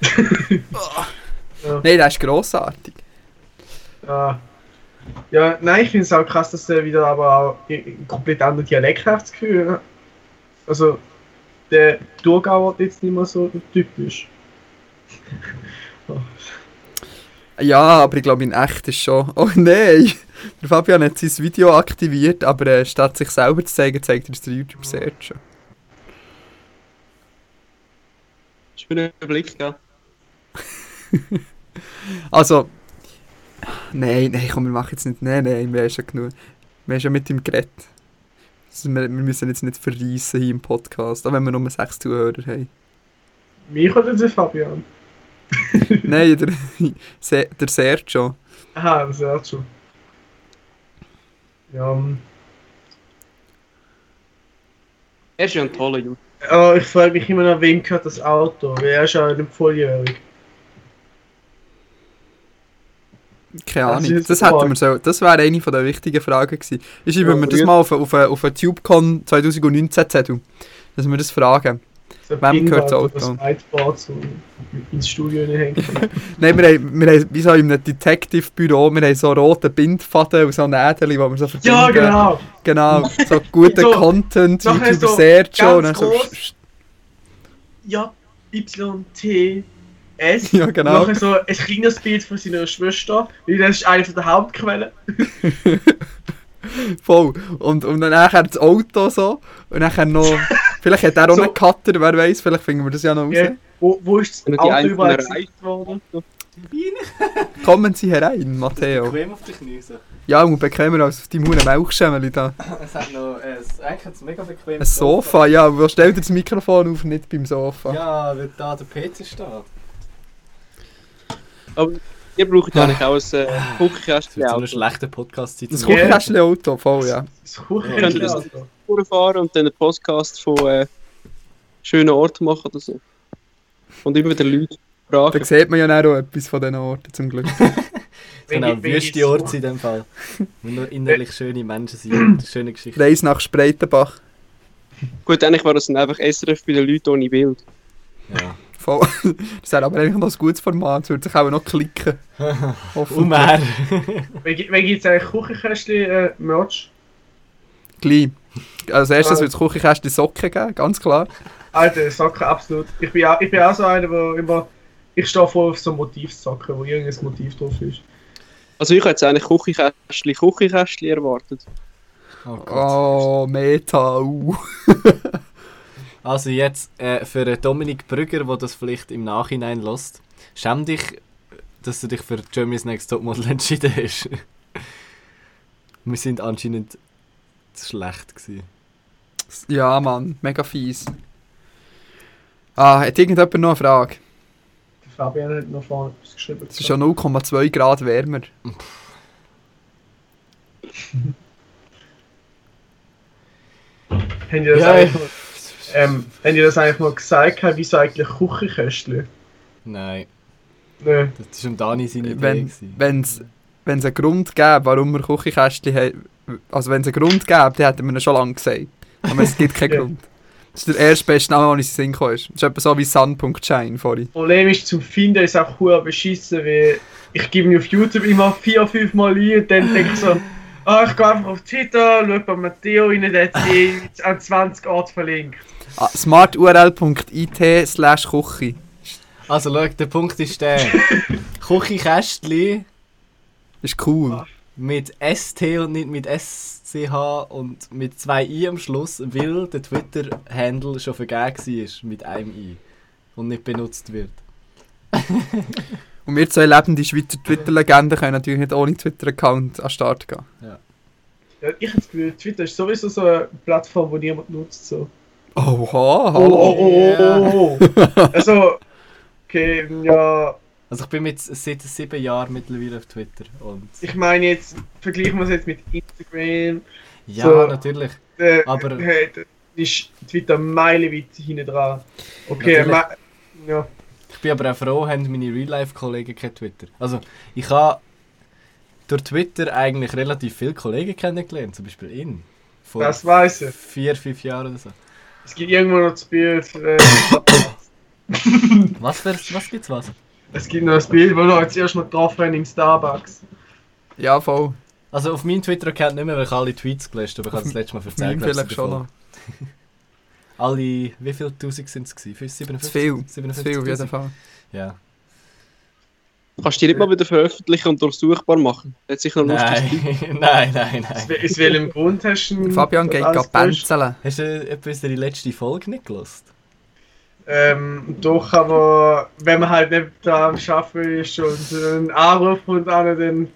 ja. Nein, das ist grossartig. Ja. ja, nein, ich finde es auch krass, dass er wieder aber auch einen komplett anderen Dialekt hat, das Gefühl. Also, der Thurgauer jetzt nicht mehr so typisch. Oh, Ja, aber ich glaube in echt ist schon. Oh nein! Der Fabian hat sein Video aktiviert, aber äh, statt sich selber zu zeigen, zeigt er es der YouTube-Search schon. Schöner Blick, gell? Also. Nein, nein, komm, wir machen jetzt nicht. Nein, nein, wir haben schon genug. Wir haben schon mit ihm geredet. Also, wir, wir müssen jetzt nicht verreissen hier im Podcast, auch wenn wir nur sechs Zuhörer haben. Mich oder der Fabian? nein, der, der Sergio. Aha, auch schon. Ja, ähm, Er ist ja ein toller Junge. aber ich frage mich immer noch, wem gehört das Auto? Weil er ist ja nicht volljährig. Keine Das Ahnung. ist Das, eine hätten wir so, das wäre eine von der wichtigen Fragen gewesen. Ich schreibe Ja, mir das mal auf, auf, auf TubeCon 2019 Zettel. Dass wir das fragen. Wem gehört das Auto? Das Whiteboard so ins Studio hängen. Nein, wir haben, wir haben wie so in einem Detective-Büro, wir haben so rote Bindfaden und so Nädel, die wir so verbinden. Ja, genau. Genau, so guten So, Content, YouTuber so Sergio und so... Ja, Y, T, S. Ja, genau. Nachher so ein kleines Bild von seiner Schwester, weil das ist eine der Hauptquellen. Voll. Und, und dann nachher das Auto so. Und nachher noch. Vielleicht hat er auch So. einen Cutter, wer weiß, vielleicht finden wir das ja noch raus. Ja. Wo, wo ist das Auto überall erreicht worden. Kommen Sie herein, Matteo. Bequem auf die Knie. Ja, und bequemer als auf die Mauer Milchschemmeli da. Es hat noch äh, es- eigentlich hat's mega bequem. Ein Sofa, ja, wo stellt ihr das Mikrofon auf, nicht beim Sofa? Ja, weil da der PC steht. Aber ihr braucht ja eigentlich auch ein äh, Das wird Kuchenkästchen. so eine Auto. schlechte Podcast-Zeit. Das zum- Ja. Kuchenkästchen-Auto, voll, ja. Das Kuchen Ja, das- fahren und dann einen Podcast von äh, schönen Orten machen oder so. Und immer wieder Leute Da fragen. sieht man ja auch etwas von diesen Orten, zum Glück. Genau, ich- wenn ich wüste so- Orte in dem Fall. Wo nur innerlich schöne Menschen sind und schöne Geschichten. Reis nach Spreitenbach. Gut, eigentlich war das dann einfach SRF bei den Leuten ohne Bild. Ja. Voll. Das wäre aber eigentlich noch ein gutes Format, es würde sich auch noch klicken. Und mehr. Wenn gibt es eigentlich Kuchenkästchen äh? Gleich. Als erstes Ah. wird es Kuchenkästchen Socken geben, ganz klar. Alter, Socken, absolut. Ich bin, auch, ich bin auch so einer, der immer. Ich stehe voll auf so Motivsocken, wo irgendein Motiv drauf ist. Also ich hätte jetzt eigentlich Kuchenkästchen, Kuchenkästchen erwartet. Oh Gott. Oh, Meta. Uh. Also jetzt äh, für Dominik Brügger, der das vielleicht im Nachhinein lässt. Schäm dich, dass du dich für Germany's Next Topmodel entschieden hast. Wir sind anscheinend zu schlecht gewesen. Ja, Mann, mega fies. Ah, hat irgendjemand noch eine Frage? Der Fabian hat noch vorne etwas geschrieben. Es ist schon 0,2 Grad wärmer. Haben die das, Ja, ähm, haben die das eigentlich mal gesagt, wie so eigentlich Kuchenkästchen? Nein, Nein. das war um Dani seine Idee. Wenn wenn's einen Grund gäbe, warum wir Küchenkästchen haben, also wenn es einen Grund gäbe, dann hätten wir ihn schon lange gesagt. Aber es gibt keinen Ja. Grund. Das ist der erste beste Name, den Sinn gekommen ist. Das ist etwa so wie Sun.shine vorhin. Das Problem ist, zum Finden ist auch cool beschissen, weil ich gebe mir auf YouTube immer vier, fünf Mal ein und dann denke ich so, ah, ich gehe einfach auf Twitter, schaue bei Matteo rein, der hat eh an 20 Orte verlinkt. Ah, smarturl.it slash Küche. Also schau, der Punkt ist der. Küchenkästchen Ist cool. mit ST und nicht mit SCH und mit zwei I am Schluss, weil der Twitter-Handle schon vergeben war mit einem I und nicht benutzt wird. Und wir zwei lebende Schweizer Twitter-Legenden können natürlich nicht ohne Twitter-Account an den Start gehen. Ja, ich habe das Gefühl, Twitter ist sowieso so eine Plattform, die niemand nutzt. So. Oha, Oh, hallo. oh, oh, oh, oh. Also, okay, ja, Also ich bin mit, seit sieben Jahren mittlerweile auf Twitter und ich meine jetzt, vergleichen wir es jetzt mit Instagram. ja, So. natürlich. Äh, Aber- hey, ist Twitter meilenweit hinten dran. Okay, ja. Ich bin aber auch froh, haben meine Real-Life-Kollegen kein Twitter. Also ich habe durch Twitter eigentlich relativ viele Kollegen kennengelernt, zum Beispiel ihn. Vor Das weiß ich. vier, fünf Jahren oder so. Es gibt irgendwo noch das Bild. Äh, Was, für, was gibt's was? es gibt noch das Bild, wo wir jetzt erst mal getroffen haben im Starbucks. Ja, voll. Also auf meinem Twitter-Account nicht mehr, weil ich alle Tweets gelöscht habe. Ich habe das letzte Mal ich, vielleicht schon noch. Alle, wie viele Tausend sind es gewesen? 57? Zu viel. Zu 57 viel auf jeden Fall. Ja. Kannst du die nicht mal wieder veröffentlichen und durchsuchbar machen? Hat sicher noch lustig. Nein, nein, nein, nein. wel- aus welchem Grund hast du Fabian geht gerade bänzeln. Hast du etwa unsere letzte Folge nicht gelost? Ähm, doch, aber wenn man halt nicht da am Arbeiten ist und einen Anruf und an, dann.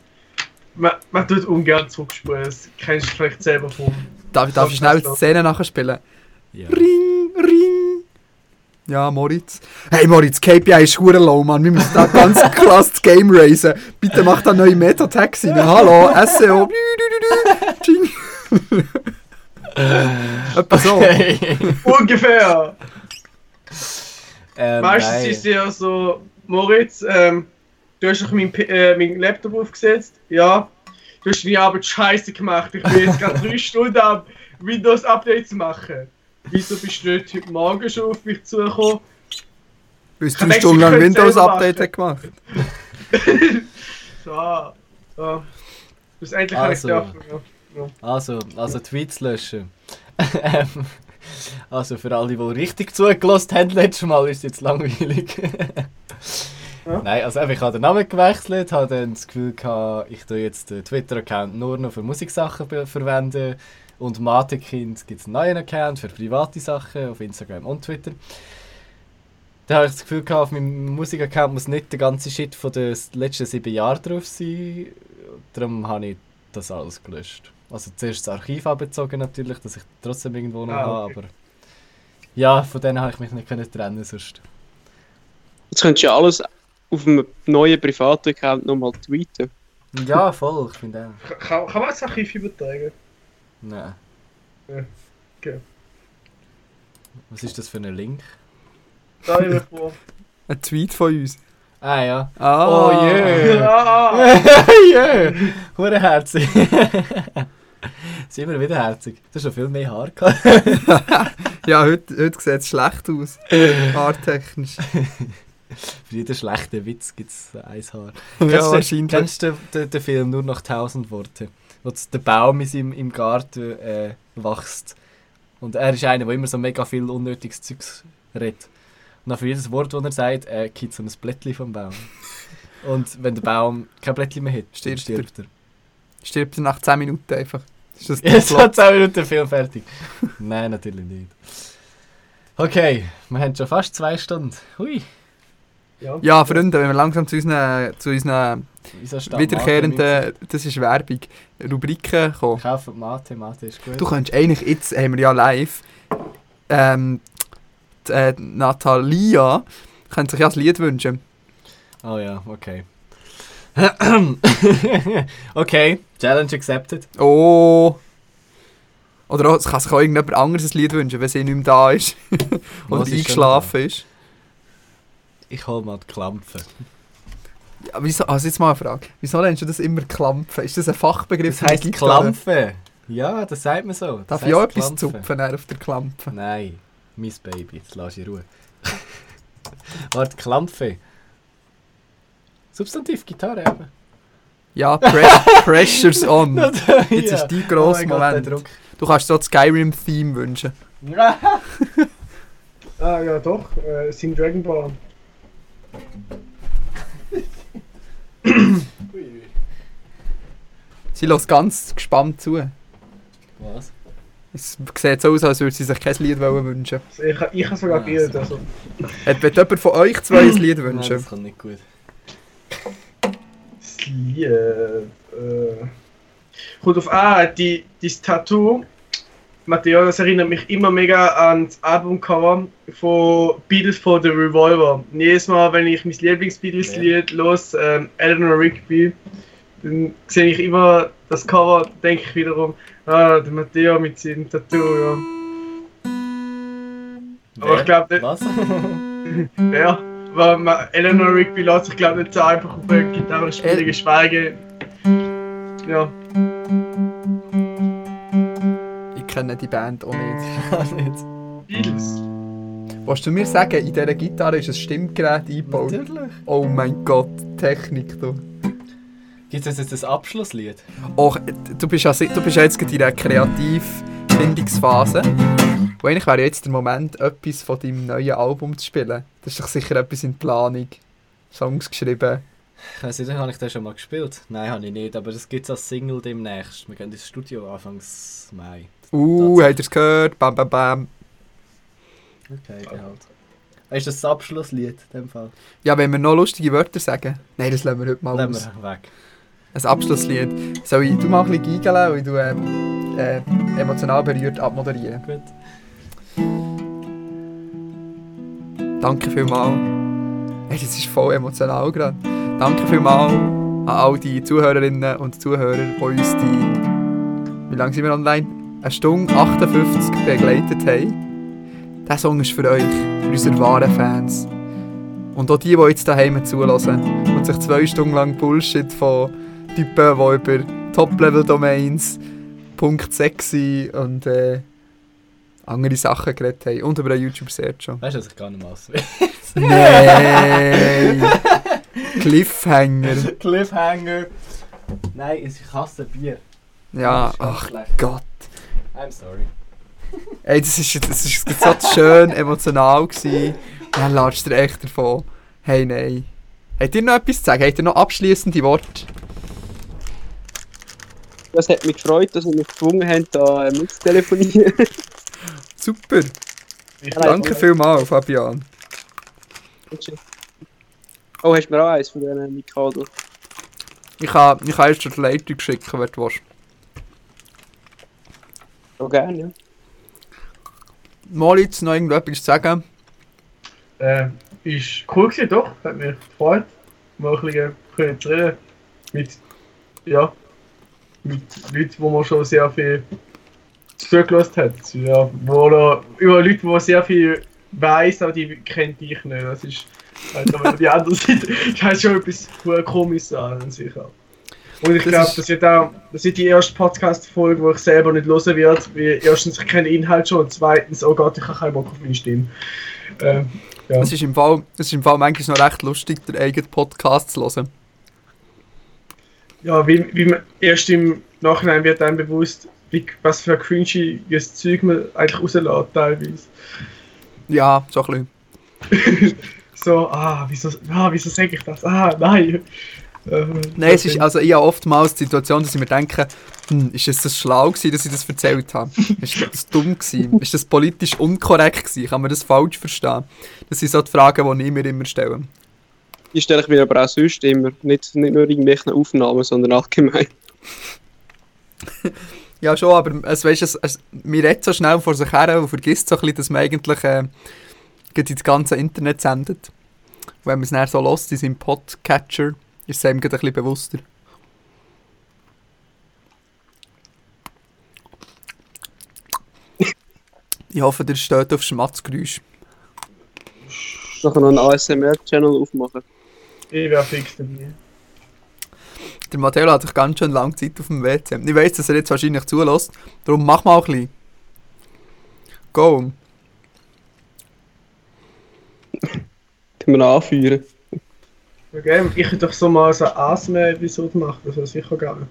Man, man tut ungern zurückspulen. Das kennst du vielleicht selber von. Darf, darf ich schnell die Szene nachspielen? Ja. Ring, ring. Ja, Moritz. Hey Moritz, KPI ist hure low, Mann. Wir müssen da ganz krass das Game raisen. Bitte mach da neue Meta-Tags rein. Hallo, SEO. Etwa so. Ungefähr! ähm, Meistens nein. ist es ja so, Moritz, ähm, du hast doch meinen äh, meinen Laptop aufgesetzt. Ja. Du hast deine Arbeit scheiße gemacht. Ich bin jetzt gerade drei Stunden am Windows-Updates machen. Wieso bist du nicht heute Morgen schon auf mich zugekommen? Bis Ich drei Stunden lang Windows-Update gemacht. So, so. Schlussendlich habe ich Also. gedacht, ja. Also, also Tweets löschen. Ähm, also für alle, die richtig zugelassen haben letztes Mal, ist es jetzt langweilig. Nein, also ich habe den Namen gewechselt, habe dann das Gefühl gehabt, ich tue jetzt den Twitter-Account nur noch für Musiksachen verwenden und Matekind gibt es einen neuen Account für private Sachen auf Instagram und Twitter. Dann habe ich das Gefühl gehabt, auf meinem Musik-Account muss nicht der ganze Shit von den letzten sieben Jahren drauf sein. Darum habe ich das alles gelöscht. Also zuerst das Archiv abgezogen natürlich, dass ich trotzdem irgendwo noch Ah, habe, okay. aber ja, von denen habe ich mich nicht können trennen sonst. Jetzt könntest du ja alles auf einem neuen privaten Account nochmal tweeten. Ja, voll, ich finde auch. Kann, kann man das Archiv übertragen? Nein. Ja, okay. Was ist das für ein Link? Da immer vor. Ein Tweet von uns. Ah ja. Ah. Oh yeah. Ja. yeah. Hure herzig. Sind wir wieder herzig. Du hast schon viel mehr Haar gehabt. Ja, heute, heute sieht es schlecht aus. Haartechnisch. Für jeden schlechten Witz gibt es ein Haar. Ja, Kennst du- wahrscheinlich. Kennst du den, den, den Film «Nur noch tausend Worte»? Wo der Baum in seinem, im Garten äh, wächst. Und er ist einer, der immer so mega viel unnötiges Zeugs redet. Und für jedes Wort, das er sagt, äh, gibt so ein Blättchen vom Baum. Und wenn der Baum kein Blättchen mehr hat, dann Stirbt stirbt er. Stirbt er nach 10 Minuten einfach. Ist das Jetzt hat Plot? 10 Minuten Film fertig. Nein, natürlich nicht. Okay, wir haben schon fast zwei Stunden. Hui. Ja, Freunde, wenn wir langsam zu unseren, zu unseren wiederkehrenden, das ist Werbung, Rubriken kommen. Kaufen Mate, Mate ist gut. Du könntest eigentlich, jetzt haben wir ja live, ähm, die, äh, Natalia könnte sich ja ein Lied wünschen. Oh ja, okay. okay, Challenge accepted. Oh! Oder auch, es kann sich auch irgendjemand anderes ein Lied wünschen, wenn sie nicht mehr da ist. Ist eingeschlafen ist. Ich hol mal die Klampe. Wieso, also jetzt mal eine Frage. Wieso nennst du das immer Klampfen? Ist das ein Fachbegriff Das heisst Gitarre? Klampfe. Ja, das sagt man so. Das Darf ich auch etwas Klampfe. zupfen auf der Klampe? Nein, mein Baby, jetzt lass ich Ruhe. Warte, Klampfe. Substantiv Gitarre eben. Ja, pre Pressure's on. Jetzt Ja. ist dein grosser Oh Gott, Moment. Druck. Du kannst so das Skyrim-Theme wünschen. Ah ja, doch. Äh, Sing Dragon Ball. Sie lässt ganz gespannt zu. Was? Es sieht so aus, als würde sie sich kein Lied wollen wünschen. Also ich, ich habe sogar Ah, geirrt. so. Also. Hat wird jemand von euch zwei ein Lied Nein, wünschen? das kommt nicht gut. Das Lied. Äh, kommt auf ah, die, das Tattoo. Matteo, das erinnert mich immer mega an das Albumcover von Beatles for the Revolver. Und jedes Mal, wenn ich mein Lieblings-Beatles-Lied los, ähm, Eleanor Rigby, dann sehe ich immer das Cover, denke ich wiederum, ah, der Matteo mit seinem Tattoo, ja. Aber ich glaube, Was? ja, weil man, Eleanor Rigby lässt sich glaube nicht so einfach auf eine Gitarre spielen, El- geschweige. Ja. Kenne die Band auch nicht. Beatles. Willst du mir sagen, in dieser Gitarre ist ein Stimmgerät eingebaut? Natürlich. Oh mein Gott, Technik du. Gibt es jetzt ein Abschlusslied? Och, du bist ja, du bist ja jetzt gerade in der Kreativfindungsphase. Und eigentlich wäre jetzt der Moment, etwas von deinem neuen Album zu spielen. Das ist doch sicher etwas in Planung. Songs geschrieben. Ich weiß nicht, habe ich das schon mal gespielt? Nein, habe ich nicht, aber das gibt es als Single demnächst. Wir gehen ins Studio Anfangs Mai. Uh, habt ihr es gehört? Bam, bam, bam. Okay, halt. Ist das das Abschlusslied in dem Fall? Ja, wenn wir noch lustige Wörter sagen. Nein, das lassen wir heute mal Lassen aus. wir weg. Ein Abschlusslied. Soll ich du mal ein bisschen geigeln und tu, ähm, äh, emotional berührt abmoderieren? Gut. Danke vielmals. Hey, das ist voll emotional gerade. Danke vielmals an all die Zuhörerinnen und Zuhörer, die uns die, wie lange sind wir online? Eine Stunde 58 begleitet haben. Dieser Song ist für euch, für unsere wahren Fans. Und auch die, die jetzt daheim zulassen und sich zwei Stunden lang Bullshit von Typen, die über Top-Level-Domains, Punkt sexy und äh, andere Sachen geredet haben. Und über einen YouTube-Search schon. Weißt du, dass ich gar nicht mal? Nein! Cliffhanger. Cliffhanger. Nein, ich hasse Bier. Ja, ach schlecht. Gott. I'm sorry. Ey, das ist, das ist so schön emotional gewesen. Und dann latscht er echt davon. Hey, nein. Habt ihr noch etwas zu sagen? Habt ihr noch abschließende Worte? Das hat mich gefreut, dass ihr mich gezwungen habt, da äh, mitzutelefonieren. Super. Danke vielmals, Fabian. Oh, hast du mir auch eins von diesen Mikado? Ich kann, ich kann erst zur Leitung schicken, wenn du willst. Gerne, ja. Moritz, noch irgendetwas zu sagen? Äh, ist cool gewesen, doch. Hat mich gefreut. Mal ein bisschen können zu reden. Mit, ja, mit Leuten, wo man schon sehr viel zugelassen hat. Ja, wo noch, über Leute, die sehr viel weiss, aber die kennt ich nicht. Das ist halt aber die andere Seite. Das hat schon etwas komisches an sich auch. Und ich glaube, das wird auch, das wird die erste Podcast-Folge, wo ich selber nicht hören werde, weil erstens, ich kenne den Inhalt schon und zweitens, oh Gott, ich habe keinen Bock auf meine Stimme. Ähm, ja. Es ist im Fall, es ist im Fall manchmal noch recht lustig, den eigenen Podcast zu hören. Ja, wie, wie man erst im Nachhinein wird einem bewusst, wie, was für ein cringiges Zeug man eigentlich rauslässt teilweise. Ja, so ein bisschen. So, ah, wieso, ah, wieso sage ich das? Ah, nein. Äh, Nein, es ist, also ich habe oftmals die Situation, dass ich mir denke, hm, ist es das schlau gewesen, dass ich das erzählt habe? Ist das dumm gewesen? Ist das politisch unkorrekt gewesen? Kann man das falsch verstehen? Das sind so die Fragen, die ich mir immer stelle. Die stelle ich mir aber auch sonst immer. Nicht, nicht nur irgendwelche Aufnahmen, sondern allgemein. Ja, schon, aber es, weißt, es, es, man redet so schnell vor sich her und vergisst so ein bisschen, dass man eigentlich äh, ins ganze Internet sendet. Wenn man es dann so lässt in seinem Podcatcher, ist es einem gerade ein bisschen bewusster. Ich hoffe, ihr steht auf Schmatzgeräusch. Nachher noch einen ASMR-Channel aufmachen. Ich wäre fix dabei. Der Matteo hat sich ganz schön lange Zeit auf dem WC. Ich weiss, dass er jetzt wahrscheinlich zulässt. Darum mach mal ein bisschen. Go. Können wir anführen. Okay, ich könnte doch so mal so eine ASMR-Episode machen, das wäre sicher geil.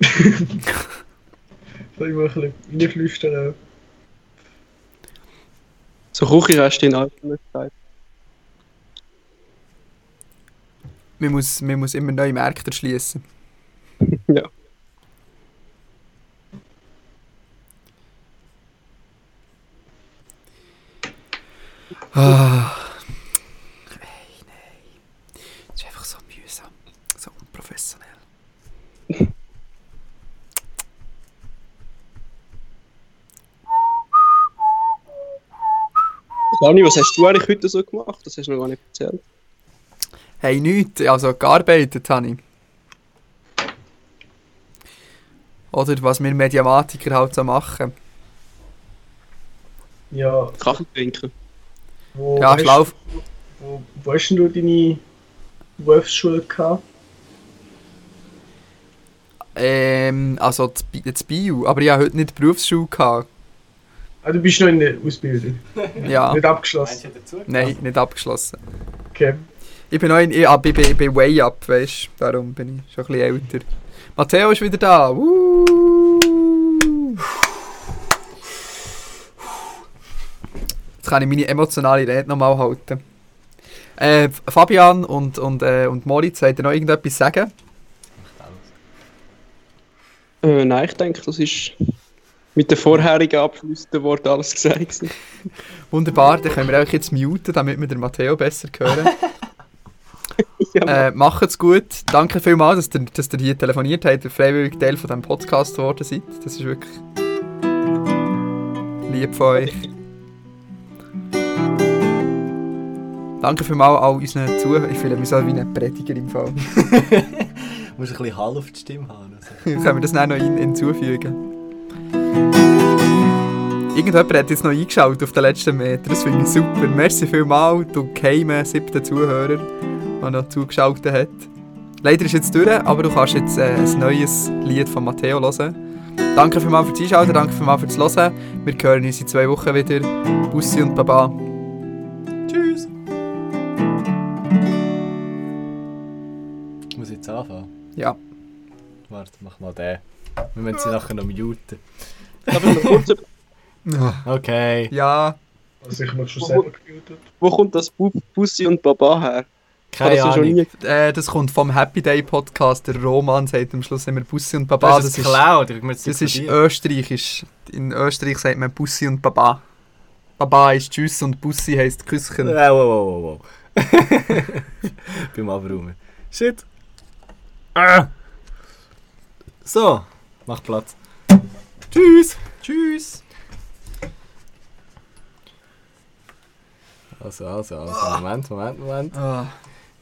so immer ein bisschen reinflüstern. So Küchenreste in Allgemeinheit. Man muss, man muss immer neue Märkte erschließen. Ja. Ah. Nein, nein. Das ist einfach so mühsam. So unprofessionell. Dani, was hast du eigentlich heute so gemacht? Das hast du noch gar nicht erzählt. Hey, nichts. Also gearbeitet habe ich. Oder was wir Mediamatiker halt so machen. Ja, Kaffee trinken. wo, Ja, hast, Schlauf. wo, wo hast denn du deine Berufsschule gehabt? Ähm, also das Bio. Aber ich hatte heute nicht die Berufsschule. Gehabt. Ah, du bist noch in der Ausbildung. Ja. Nicht abgeschlossen. Nein, nicht abgeschlossen. Okay. Ich bin noch in, ich, ah, ich, bin, ich bin way up, weißt du. Darum bin ich schon ein bisschen älter. Matteo ist wieder da. Woo! Jetzt kann ich meine emotionale Rede nochmal halten. Äh, Fabian und, und, äh, und Moritz, wollt ihr noch irgendetwas sagen? Äh, nein, ich denke, das ist mit den vorherigen abschließenden Worten alles gesagt. Wunderbar, dann können wir auch jetzt muten, damit wir den Matteo besser hören. äh, macht's gut. Danke vielmals, dass ihr, dass ihr hier telefoniert habt, und freiwillig Teil von diesem Podcast geworden seid. Das ist wirklich lieb von euch. Danke vielmals all unseren Zuhörern. Ich fühle mich so wie ein Prediger im Fall. Du musst ein bisschen Hall auf die Stimme haben. Also. Können wir das noch in, hinzufügen? Irgendjemand hat jetzt noch eingeschaut auf den letzten Meter. Das finde ich super. Merci vielmals, du geheimen siebten Zuhörer, der noch zugeschaut hat. Leider ist jetzt durch, aber du kannst jetzt äh, ein neues Lied von Matteo hören. Danke vielmals fürs Einschalten, danke vielmals fürs Hören. Wir hören uns in zwei Wochen wieder. Bussi und Baba. Tschüss. Ich muss jetzt anfangen. Ja. Warte, mach mal den. Wir müssen sie nachher noch muten. Noch kurz Okay. Ja. Also ich habe schon selber gemutet. Wo kommt das Bussi und Baba her? Keine schon Ahnung. nie Äh, das kommt vom Happy Day Podcast. Der Roman sagt am Schluss immer Bussi und Baba. Das ist hab mir jetzt das ist österreichisch. In Österreich sagt man Bussi und Baba. Baba ist Tschüss und Bussi heisst Küsschen. Wow, wow, wow, wow. Beim Abräumen. Shit. Ah. So, mach Platz. Tschüss. Tschüss. Also, also, also. Moment, Moment, Moment. Ah,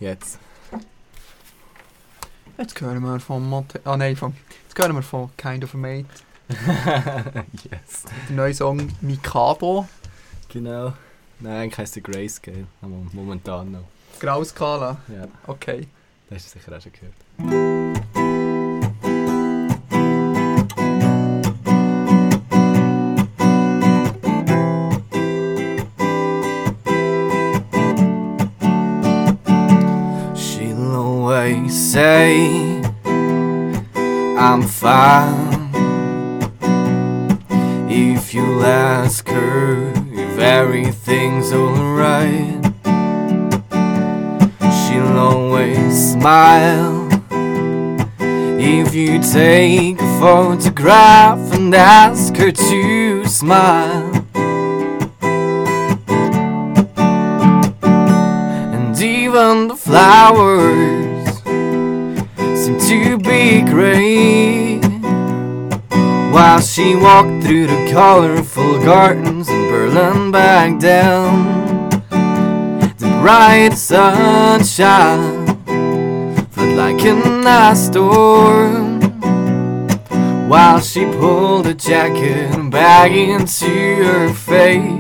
Jetzt. jetzt hören wir von Monte. Ah nein, von. Jetzt hören wir von Kind of a Mate. yes. Der neue Song Mikado. Genau. Nein, eigentlich heisst der Grayscale. Momentan noch. Grauskala. Ja, Okay. das hast du sicher auch schon gehört. Fine If you ask her if everything's alright She'll always smile. If you take a photograph and ask her to smile. And even the flowers seem to be grey While she walked through the colorful gardens in Berlin back down The bright sunshine felt like an ice storm. While she pulled a jacket back into her face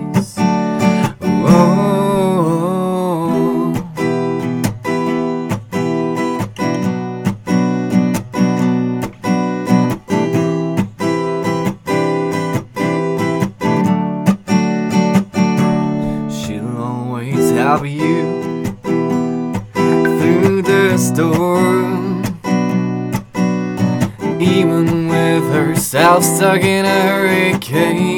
stuck in a hurricane,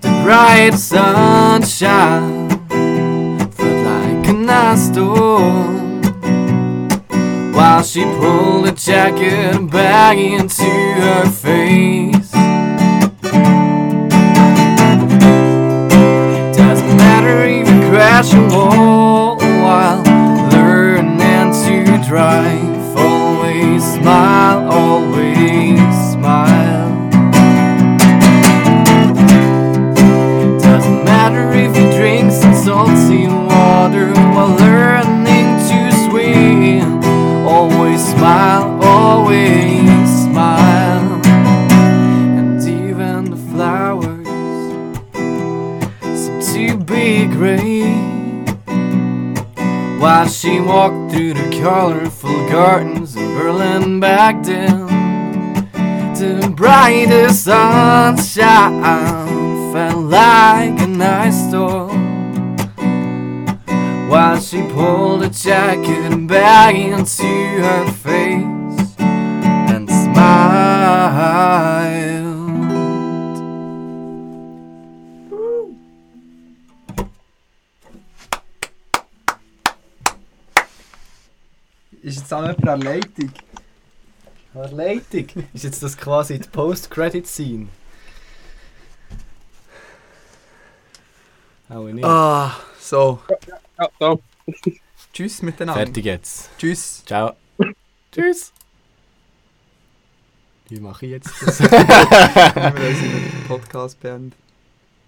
The bright sunshine felt like an ice storm While she pulled a jacket back into sunshine felt like an ice storm While she pulled a jacket back into her face And smiled Ist jetzt auch jemand an der Leitung? Leitung. Ist jetzt das quasi die Post-Credit-Scene? Auch nicht. Ah, so. Ja, da. Tschüss miteinander. Fertig jetzt. Tschüss. Ciao. Tschüss. Wie mache ich jetzt das? Wir müssen den Podcast beenden.